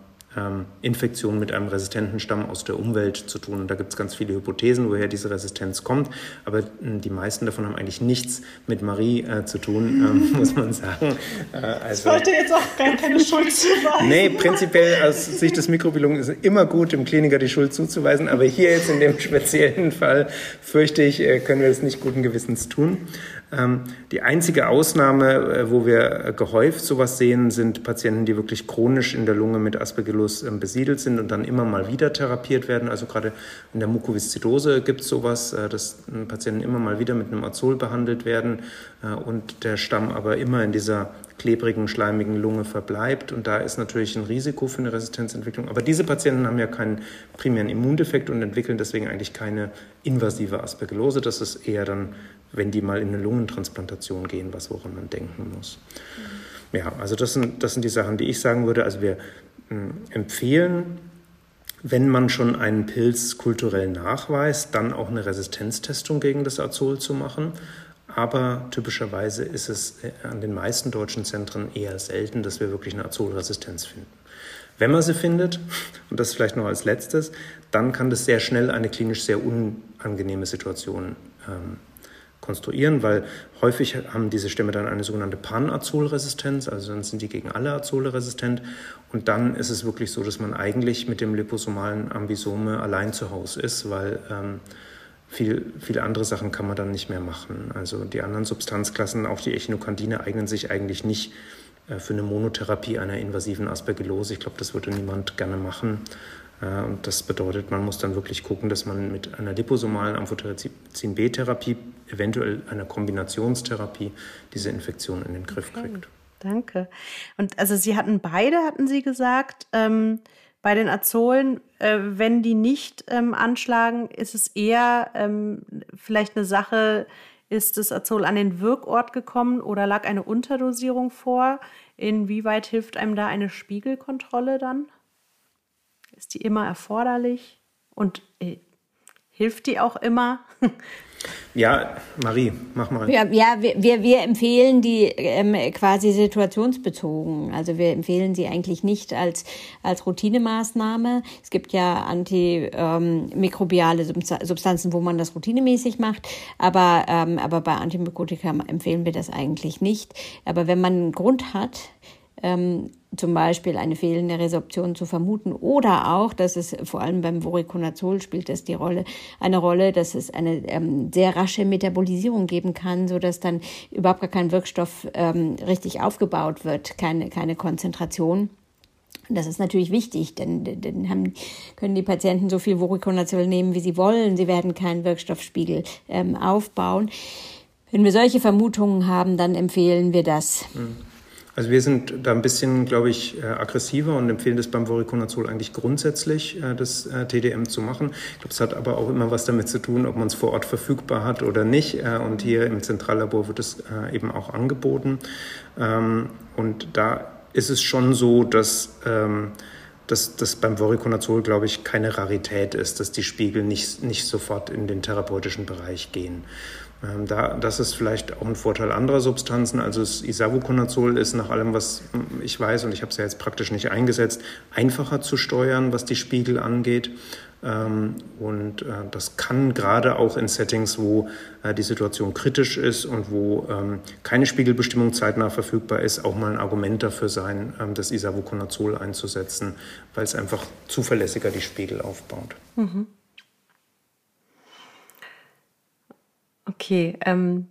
Infektion mit einem resistenten Stamm aus der Umwelt zu tun. Und da gibt es ganz viele Hypothesen, woher diese Resistenz kommt. Aber hm, die meisten davon haben eigentlich nichts mit Marie äh, zu tun, ähm, muss man sagen. Äh, also, ich wollte jetzt auch gar keine Schuld zuweisen. Nee, prinzipiell aus Sicht des Mikrobiologen ist es immer gut, dem Kliniker die Schuld zuzuweisen. Aber hier jetzt in dem speziellen Fall, fürchte ich, äh, können wir das nicht guten Gewissens tun. Ähm, die einzige Ausnahme, äh, wo wir gehäuft sowas sehen, sind Patienten, die wirklich chronisch in der Lunge mit Aspergillus ähm, besiedelt sind und dann immer mal wieder therapiert werden. Also gerade in der Mukoviszidose gibt es sowas, äh, dass Patienten immer mal wieder mit einem Azol behandelt werden äh, und der Stamm aber immer in dieser klebrigen, schleimigen Lunge verbleibt. Und da ist natürlich ein Risiko für eine Resistenzentwicklung. Aber diese Patienten haben ja keinen primären Immundefekt und entwickeln deswegen eigentlich keine invasive Aspergillose. Das ist eher dann wenn die mal in eine Lungentransplantation gehen, was woran man denken muss. Mhm. Ja, also das sind, das sind die Sachen, die ich sagen würde. Also wir hm, empfehlen, wenn man schon einen Pilz kulturell nachweist, dann auch eine Resistenztestung gegen das Azol zu machen. Aber typischerweise ist es äh, an den meisten deutschen Zentren eher selten, dass wir wirklich eine Azolresistenz finden. Wenn man sie findet, und das vielleicht noch als letztes, dann kann das sehr schnell eine klinisch sehr unangenehme Situation ähm, konstruieren, weil häufig haben diese Stämme dann eine sogenannte Pan-Azol-Resistenz, also dann sind die gegen alle Azole resistent und dann ist es wirklich so, dass man eigentlich mit dem liposomalen Ambisome allein zu Hause ist, weil ähm, viel, viele andere Sachen kann man dann nicht mehr machen. Also die anderen Substanzklassen, auch die Echinokandine, eignen sich eigentlich nicht äh, für eine Monotherapie einer invasiven Aspergillose. Ich glaube, das würde niemand gerne machen. Und das bedeutet, man muss dann wirklich gucken, dass man mit einer liposomalen Amphotericin B-Therapie, eventuell einer Kombinationstherapie, diese Infektion in den Griff okay. kriegt. Danke. Und also Sie hatten beide, hatten Sie gesagt, ähm, bei den Azolen, äh, wenn die nicht ähm, anschlagen, ist es eher ähm, vielleicht eine Sache, ist das Azol an den Wirkort gekommen oder lag eine Unterdosierung vor? Inwieweit hilft einem da eine Spiegelkontrolle dann? Die immer erforderlich? Und äh, hilft die auch immer? Ja, Marie, mach mal. Ja, ja wir, wir empfehlen die ähm, quasi situationsbezogen. Also wir empfehlen sie eigentlich nicht als, als Routinemaßnahme. Es gibt ja antimikrobiale ähm, Substanzen, wo man das routinemäßig macht, aber, ähm, aber bei Antimikotika empfehlen wir das eigentlich nicht. Aber wenn man einen Grund hat, ähm, zum Beispiel eine fehlende Resorption zu vermuten oder auch, dass es vor allem beim Voriconazol spielt das die Rolle, eine Rolle, dass es eine ähm, sehr rasche Metabolisierung geben kann, so dass dann überhaupt gar kein Wirkstoff ähm, richtig aufgebaut wird, keine, keine Konzentration. Das ist natürlich wichtig, denn dann haben, können die Patienten so viel Voriconazol nehmen, wie sie wollen. Sie werden keinen Wirkstoffspiegel ähm, aufbauen. Wenn wir solche Vermutungen haben, dann empfehlen wir das. Mhm. Also wir sind da ein bisschen, glaube ich, äh, aggressiver und empfehlen das beim Voriconazol eigentlich grundsätzlich, äh, das äh, TDM zu machen. Ich glaube, es hat aber auch immer was damit zu tun, ob man es vor Ort verfügbar hat oder nicht. Und hier im Zentrallabor wird es eben auch angeboten. Ähm, und da ist es schon so, dass ähm, dass das beim Voriconazol, glaube ich, keine Rarität ist, dass die Spiegel nicht, nicht sofort in den therapeutischen Bereich gehen. Ähm, da, das ist vielleicht auch ein Vorteil anderer Substanzen. Also das Isavuconazol ist nach allem, was ich weiß, und ich habe es ja jetzt praktisch nicht eingesetzt, einfacher zu steuern, was die Spiegel angeht. Ähm, und äh, das kann gerade auch in Settings, wo äh, die Situation kritisch ist und wo ähm, keine Spiegelbestimmung zeitnah verfügbar ist, auch mal ein Argument dafür sein, das Isavuconazol einzusetzen, weil es einfach zuverlässiger die Spiegel aufbaut. Mhm. Okay, ähm,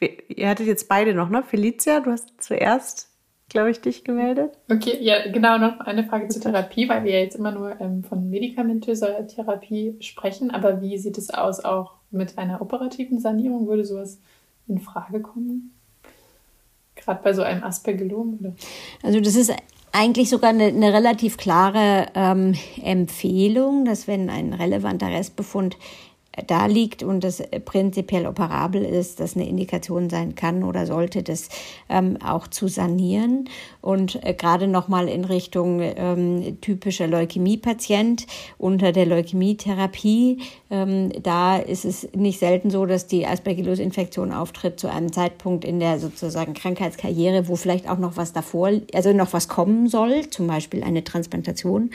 ihr hattet jetzt beide noch, ne? Felicia, du hast zuerst, glaube ich, dich gemeldet. Okay, ja, genau, noch eine Frage zur Therapie, weil wir ja jetzt immer nur ähm, von medikamentöser Therapie sprechen, aber wie sieht es aus auch mit einer operativen Sanierung? Würde sowas in Frage kommen? Gerade bei so einem Aspergillom? Oder? Also das ist eigentlich sogar eine, eine relativ klare ähm, Empfehlung, dass wenn ein relevanter Restbefund da liegt und das prinzipiell operabel ist, das eine Indikation sein kann oder sollte, das ähm, auch zu sanieren. Und äh, gerade nochmal in Richtung ähm, typischer Leukämie-Patient unter der Leukämietherapie, ähm, da ist es nicht selten so, dass die Aspergillus-Infektion auftritt zu einem Zeitpunkt in der sozusagen Krankheitskarriere, wo vielleicht auch noch was davor, also noch was kommen soll, zum Beispiel eine Transplantation.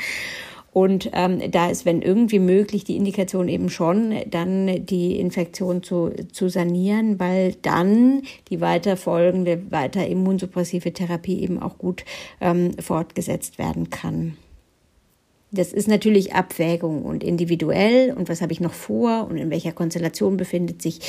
Und ähm, da ist, wenn irgendwie möglich, die Indikation eben schon, dann die Infektion zu, zu sanieren, weil dann die weiter folgende, weiter immunsuppressive Therapie eben auch gut ähm, fortgesetzt werden kann. Das ist natürlich Abwägung und individuell und was habe ich noch vor und in welcher Konstellation befindet sich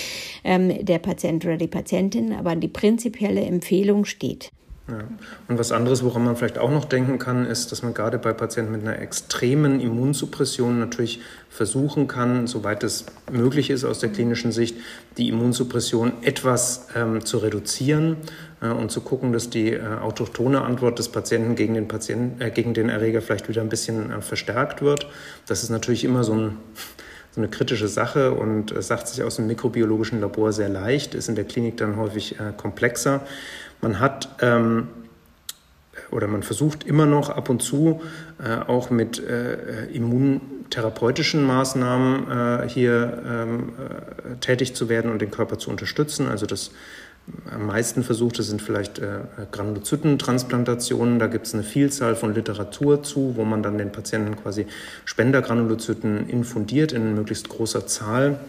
ähm, der Patient oder die Patientin, aber die prinzipielle Empfehlung steht. Ja. Und was anderes, woran man vielleicht auch noch denken kann, ist, dass man gerade bei Patienten mit einer extremen Immunsuppression natürlich versuchen kann, soweit es möglich ist aus der klinischen Sicht, die Immunsuppression etwas ähm, zu reduzieren äh, und zu gucken, dass die äh, autochtone Antwort des Patienten gegen den, Patienten, äh, gegen den Erreger vielleicht wieder ein bisschen äh, verstärkt wird. Das ist natürlich immer so ein so eine kritische Sache und äh, sagt sich aus dem mikrobiologischen Labor sehr leicht, ist in der Klinik dann häufig äh, komplexer. Man hat ähm, oder man versucht immer noch ab und zu äh, auch mit äh, immuntherapeutischen Maßnahmen äh, hier ähm, äh, tätig zu werden und den Körper zu unterstützen. Also das am meisten versuchte sind vielleicht äh, Granulozytentransplantationen. Da gibt es eine Vielzahl von Literatur zu, wo man dann den Patienten quasi Spendergranulozyten infundiert in möglichst großer Zahl.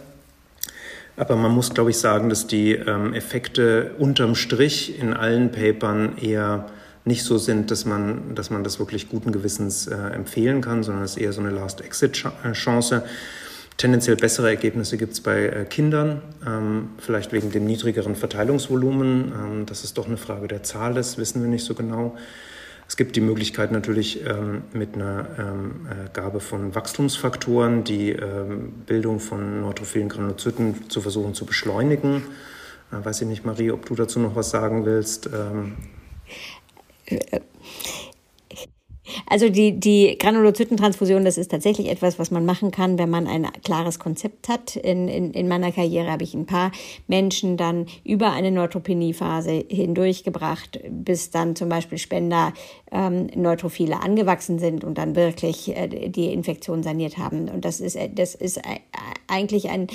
Aber man muss, glaube ich, sagen, dass die ähm, Effekte unterm Strich in allen Papern eher nicht so sind, dass man, dass man das wirklich guten Gewissens äh, empfehlen kann, sondern es ist eher so eine Last-Exit-Chance. Tendenziell bessere Ergebnisse gibt es bei äh, Kindern, ähm, vielleicht wegen dem niedrigeren Verteilungsvolumen. Ähm, dass es doch eine Frage der Zahl ist, wissen wir nicht so genau. Es gibt die Möglichkeit natürlich ähm, mit einer ähm, äh, Gabe von Wachstumsfaktoren die ähm, Bildung von neutrophilen Granulozyten zu versuchen zu beschleunigen. Äh, weiß ich nicht, Marie, ob du dazu noch was sagen willst. Ähm. Also die, die Granulozytentransfusion, das ist tatsächlich etwas, was man machen kann, wenn man ein klares Konzept hat. In, in, in meiner Karriere habe ich ein paar Menschen dann über eine Neutropenie-Phase hindurchgebracht, bis dann zum Beispiel Spender ähm, Neutrophile angewachsen sind und dann wirklich äh, die Infektion saniert haben. Und das ist, das ist eigentlich ein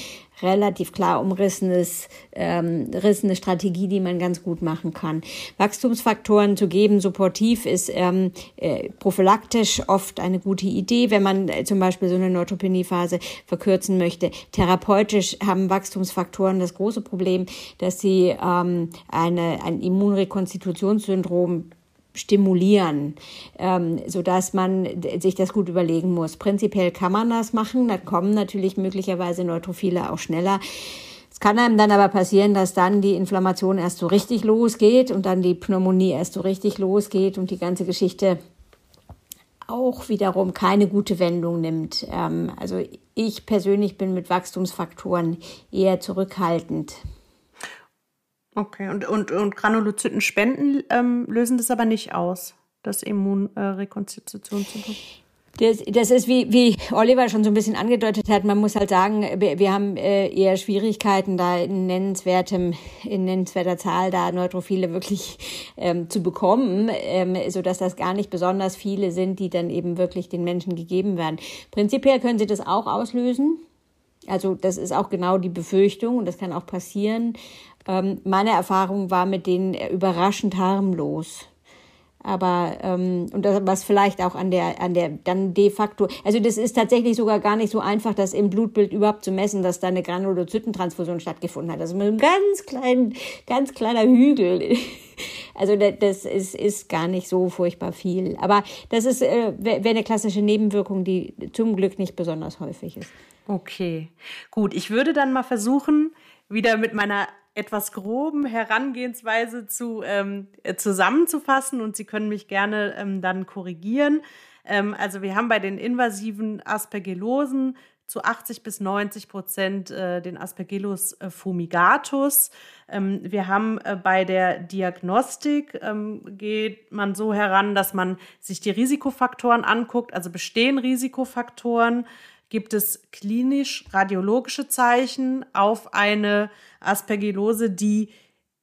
relativ klar umrissenes, ähm, rissene Strategie, die man ganz gut machen kann. Wachstumsfaktoren zu geben, supportiv ist ähm, äh, prophylaktisch oft eine gute Idee, wenn man äh, zum Beispiel so eine Neutropenie-Phase verkürzen möchte. Therapeutisch haben Wachstumsfaktoren das große Problem, dass sie ähm, eine, ein Immunrekonstitutionssyndrom stimulieren, ähm, so dass man sich das gut überlegen muss. Prinzipiell kann man das machen, da kommen natürlich möglicherweise Neutrophile auch schneller. Es kann einem dann aber passieren, dass dann die Inflammation erst so richtig losgeht und dann die Pneumonie erst so richtig losgeht und die ganze Geschichte auch wiederum keine gute Wendung nimmt. Ähm, also ich persönlich bin mit Wachstumsfaktoren eher zurückhaltend. Okay, und, und, und Granulozytenspenden ähm, lösen das aber nicht aus, das Immunrekonstitutionssyndrom? Das, das ist wie, wie Oliver schon so ein bisschen angedeutet hat, man muss halt sagen, wir, haben äh, eher Schwierigkeiten, da in nennenswertem, in nennenswerter Zahl da Neutrophile wirklich ähm, zu bekommen, ähm, so dass das gar nicht besonders viele sind, die dann eben wirklich den Menschen gegeben werden. Prinzipiell können sie das auch auslösen. Also das ist auch genau die Befürchtung und das kann auch passieren. Ähm, meine Erfahrung war mit denen überraschend harmlos. Aber ähm, und das, was vielleicht auch an der an der dann de facto, also das ist tatsächlich sogar gar nicht so einfach, das im Blutbild überhaupt zu messen, dass da eine Granulozytentransfusion stattgefunden hat. Ist mit einem ganz kleinen, ganz kleiner Hügel. Also das ist, ist gar nicht so furchtbar viel. Aber das ist äh, wäre eine klassische Nebenwirkung, die zum Glück nicht besonders häufig ist. Okay, gut. Ich würde dann mal versuchen, wieder mit meiner etwas groben Herangehensweise zu, ähm, äh, zusammenzufassen und Sie können mich gerne ähm, dann korrigieren. Ähm, also wir haben bei den invasiven Aspergillosen zu 80 bis 90 Prozent äh, den Aspergillus äh, fumigatus. Ähm, wir haben äh, bei der Diagnostik ähm, geht man so heran, dass man sich die Risikofaktoren anguckt, also bestehen Risikofaktoren gibt es klinisch-radiologische Zeichen auf eine Aspergillose, die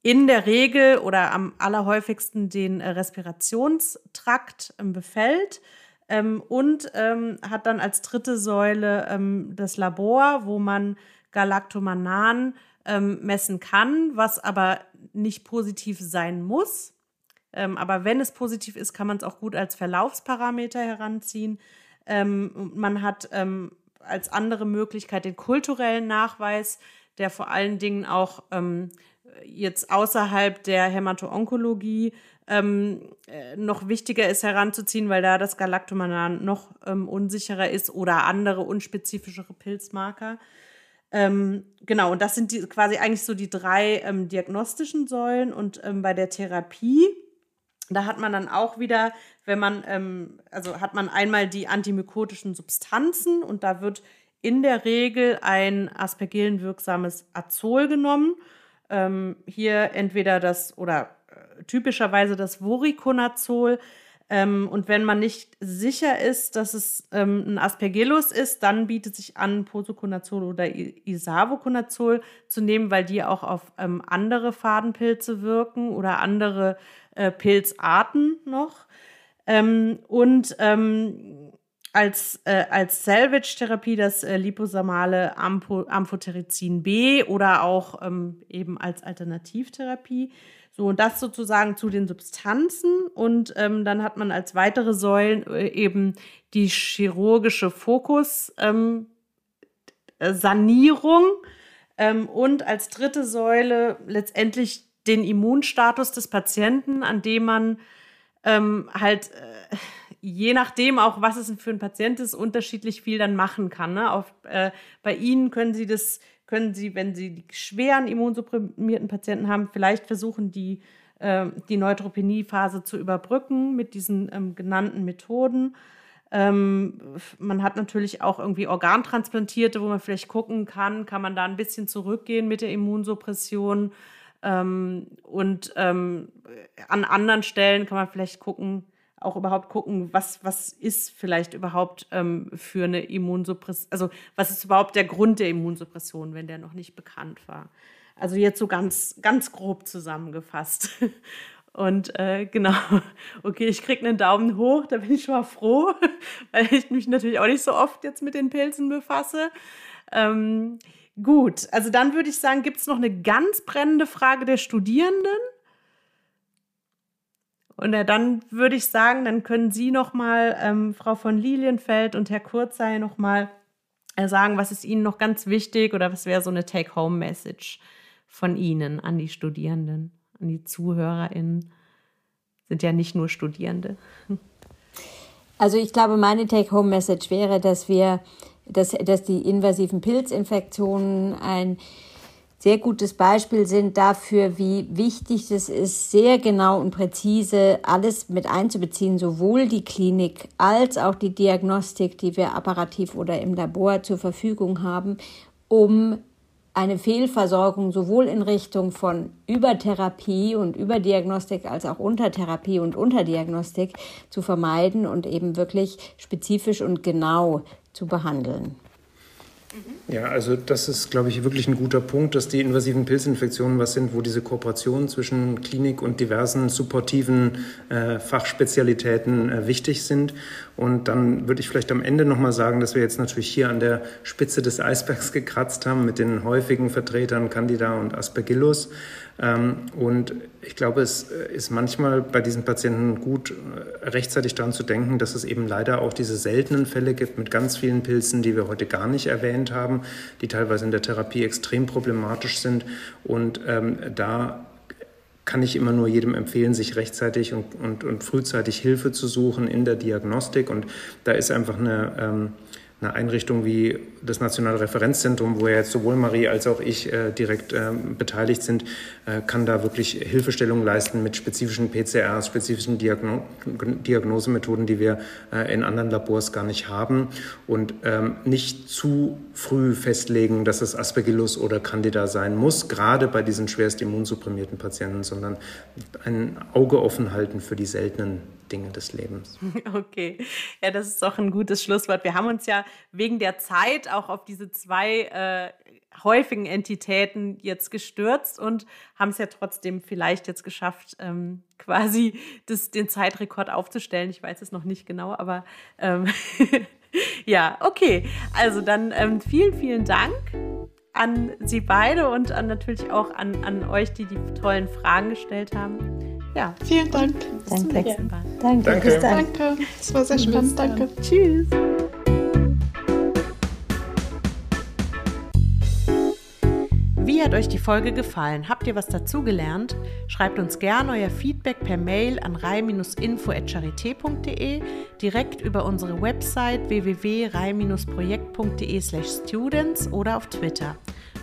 in der Regel oder am allerhäufigsten den Respirationstrakt ähm, befällt. Ähm, und ähm, hat dann als dritte Säule ähm, das Labor, wo man Galactomanan ähm, messen kann, was aber nicht positiv sein muss. Ähm, aber wenn es positiv ist, kann man es auch gut als Verlaufsparameter heranziehen. Ähm, man hat ähm, als andere Möglichkeit den kulturellen Nachweis, der vor allen Dingen auch ähm, jetzt außerhalb der Hämato-Onkologie ähm, äh, noch wichtiger ist heranzuziehen, weil da das Galactomanan noch ähm, unsicherer ist oder andere unspezifischere Pilzmarker. Ähm, genau, und das sind die, quasi eigentlich so die drei ähm, diagnostischen Säulen. Und ähm, bei der Therapie da hat man dann auch wieder, wenn man, ähm, also hat man einmal die antimykotischen Substanzen und da wird in der Regel ein aspergillenwirksames Azol genommen. Ähm, hier entweder das oder äh, typischerweise das Voriconazol. Ähm, und wenn man nicht sicher ist, dass es ähm, ein Aspergillus ist, dann bietet sich an, Posoconazol oder Isavoconazol zu nehmen, weil die auch auf ähm, andere Fadenpilze wirken oder andere äh, Pilzarten noch. Ähm, und ähm, als, äh, als Salvage-Therapie das äh, liposomale Ampho Amphotericin B oder auch ähm, eben als Alternativtherapie. So, und das sozusagen zu den Substanzen. Und ähm, dann hat man als weitere Säulen äh, eben die chirurgische Fokussanierung. Ähm, ähm, und als dritte Säule letztendlich den Immunstatus des Patienten, an dem man ähm, halt äh, je nachdem auch, was es für ein Patient ist, unterschiedlich viel dann machen kann. Ne? Auf, äh, bei Ihnen können Sie das, können Sie, wenn Sie die schweren immunsupprimierten Patienten haben, vielleicht versuchen, die, äh, die Neutropenie-Phase zu überbrücken mit diesen ähm, genannten Methoden. Ähm, man hat natürlich auch irgendwie Organtransplantierte, wo man vielleicht gucken kann, kann man da ein bisschen zurückgehen mit der Immunsuppression. Ähm, und ähm, an anderen Stellen kann man vielleicht gucken, auch überhaupt gucken, was, was ist vielleicht überhaupt ähm, für eine Immunsuppression, also was ist überhaupt der Grund der Immunsuppression, wenn der noch nicht bekannt war. Also jetzt so ganz, ganz grob zusammengefasst. Und äh, genau, okay, ich kriege einen Daumen hoch, da bin ich schon mal froh, weil ich mich natürlich auch nicht so oft jetzt mit den Pilzen befasse. Ähm, gut, also dann würde ich sagen, gibt es noch eine ganz brennende Frage der Studierenden? Und äh, dann würde ich sagen, dann können Sie noch mal, ähm, Frau von Lilienfeld und Herr Kurzei, noch mal äh, sagen, was ist Ihnen noch ganz wichtig oder was wäre so eine Take-Home-Message von Ihnen an die Studierenden, an die ZuhörerInnen? Sind ja nicht nur Studierende. Also ich glaube, meine Take-Home-Message wäre, dass wir, dass, dass die invasiven Pilzinfektionen ein sehr gutes Beispiel sind dafür, wie wichtig es ist, sehr genau und präzise alles mit einzubeziehen, sowohl die Klinik als auch die Diagnostik, die wir apparativ oder im Labor zur Verfügung haben, um eine Fehlversorgung sowohl in Richtung von Übertherapie und Überdiagnostik als auch Untertherapie und Unterdiagnostik zu vermeiden und eben wirklich spezifisch und genau zu behandeln. Ja, also das ist, glaube ich, wirklich ein guter Punkt, dass die invasiven Pilzinfektionen was sind, wo diese Kooperation zwischen Klinik und diversen supportiven äh, Fachspezialitäten äh, wichtig sind. Und dann würde ich vielleicht am Ende nochmal sagen, dass wir jetzt natürlich hier an der Spitze des Eisbergs gekratzt haben mit den häufigen Vertretern Candida und Aspergillus. Ähm, und ich glaube, es äh, ist manchmal bei diesen Patienten gut, äh, rechtzeitig daran zu denken, dass es eben leider auch diese seltenen Fälle gibt mit ganz vielen Pilzen, die wir heute gar nicht erwähnt haben, die teilweise in der Therapie extrem problematisch sind. Und ähm, da kann ich immer nur jedem empfehlen, sich rechtzeitig und, und, und frühzeitig Hilfe zu suchen in der Diagnostik. Und da ist einfach eine ähm, eine Einrichtung wie das Nationale Referenzzentrum, wo ja jetzt sowohl Marie als auch ich äh, direkt äh, beteiligt sind, äh, kann da wirklich Hilfestellung leisten mit spezifischen PCRs, spezifischen Diagno Diagnosemethoden, die wir äh, in anderen Labors gar nicht haben. Und ähm, nicht zu früh festlegen, dass es Aspergillus oder Candida sein muss, gerade bei diesen schwerst immunsupprimierten Patienten, sondern ein Auge offen halten für die seltenen Dinge des Lebens. Okay, ja, das ist doch ein gutes Schlusswort. Wir haben uns ja wegen der Zeit auch auf diese zwei äh, häufigen Entitäten jetzt gestürzt und haben es ja trotzdem vielleicht jetzt geschafft, ähm, quasi das, den Zeitrekord aufzustellen. Ich weiß es noch nicht genau, aber ähm, ja, okay. Also dann ähm, vielen, vielen Dank an Sie beide und an, natürlich auch an, an euch, die die tollen Fragen gestellt haben. Ja, vielen Dank. Danke. Ja. Danke. Danke. Danke. Es war sehr spannend. Danke. Tschüss. Wie hat euch die Folge gefallen? Habt ihr was dazugelernt? Schreibt uns gerne euer Feedback per Mail an rei-info@charité.de, direkt über unsere Website www.rei-projekt.de/students oder auf Twitter.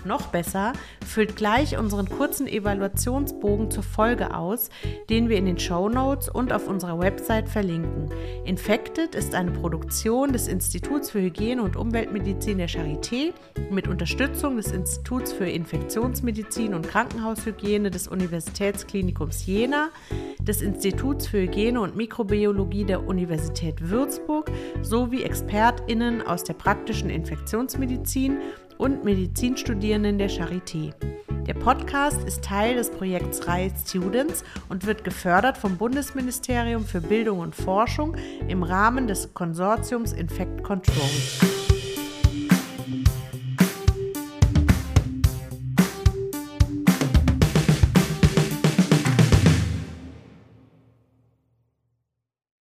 Noch besser, füllt gleich unseren kurzen Evaluationsbogen zur Folge aus, den wir in den Show Notes und auf unserer Website verlinken. Infected ist eine Produktion des Instituts für Hygiene und Umweltmedizin der Charité mit Unterstützung des Instituts für Infektionsmedizin und Krankenhaushygiene des Universitätsklinikums Jena, des Instituts für Hygiene und Mikrobiologie der Universität Würzburg sowie ExpertInnen aus der praktischen Infektionsmedizin und Medizinstudierenden der Charité. Der Podcast ist Teil des Projekts Reihe Students und wird gefördert vom Bundesministerium für Bildung und Forschung im Rahmen des Konsortiums Infect Control.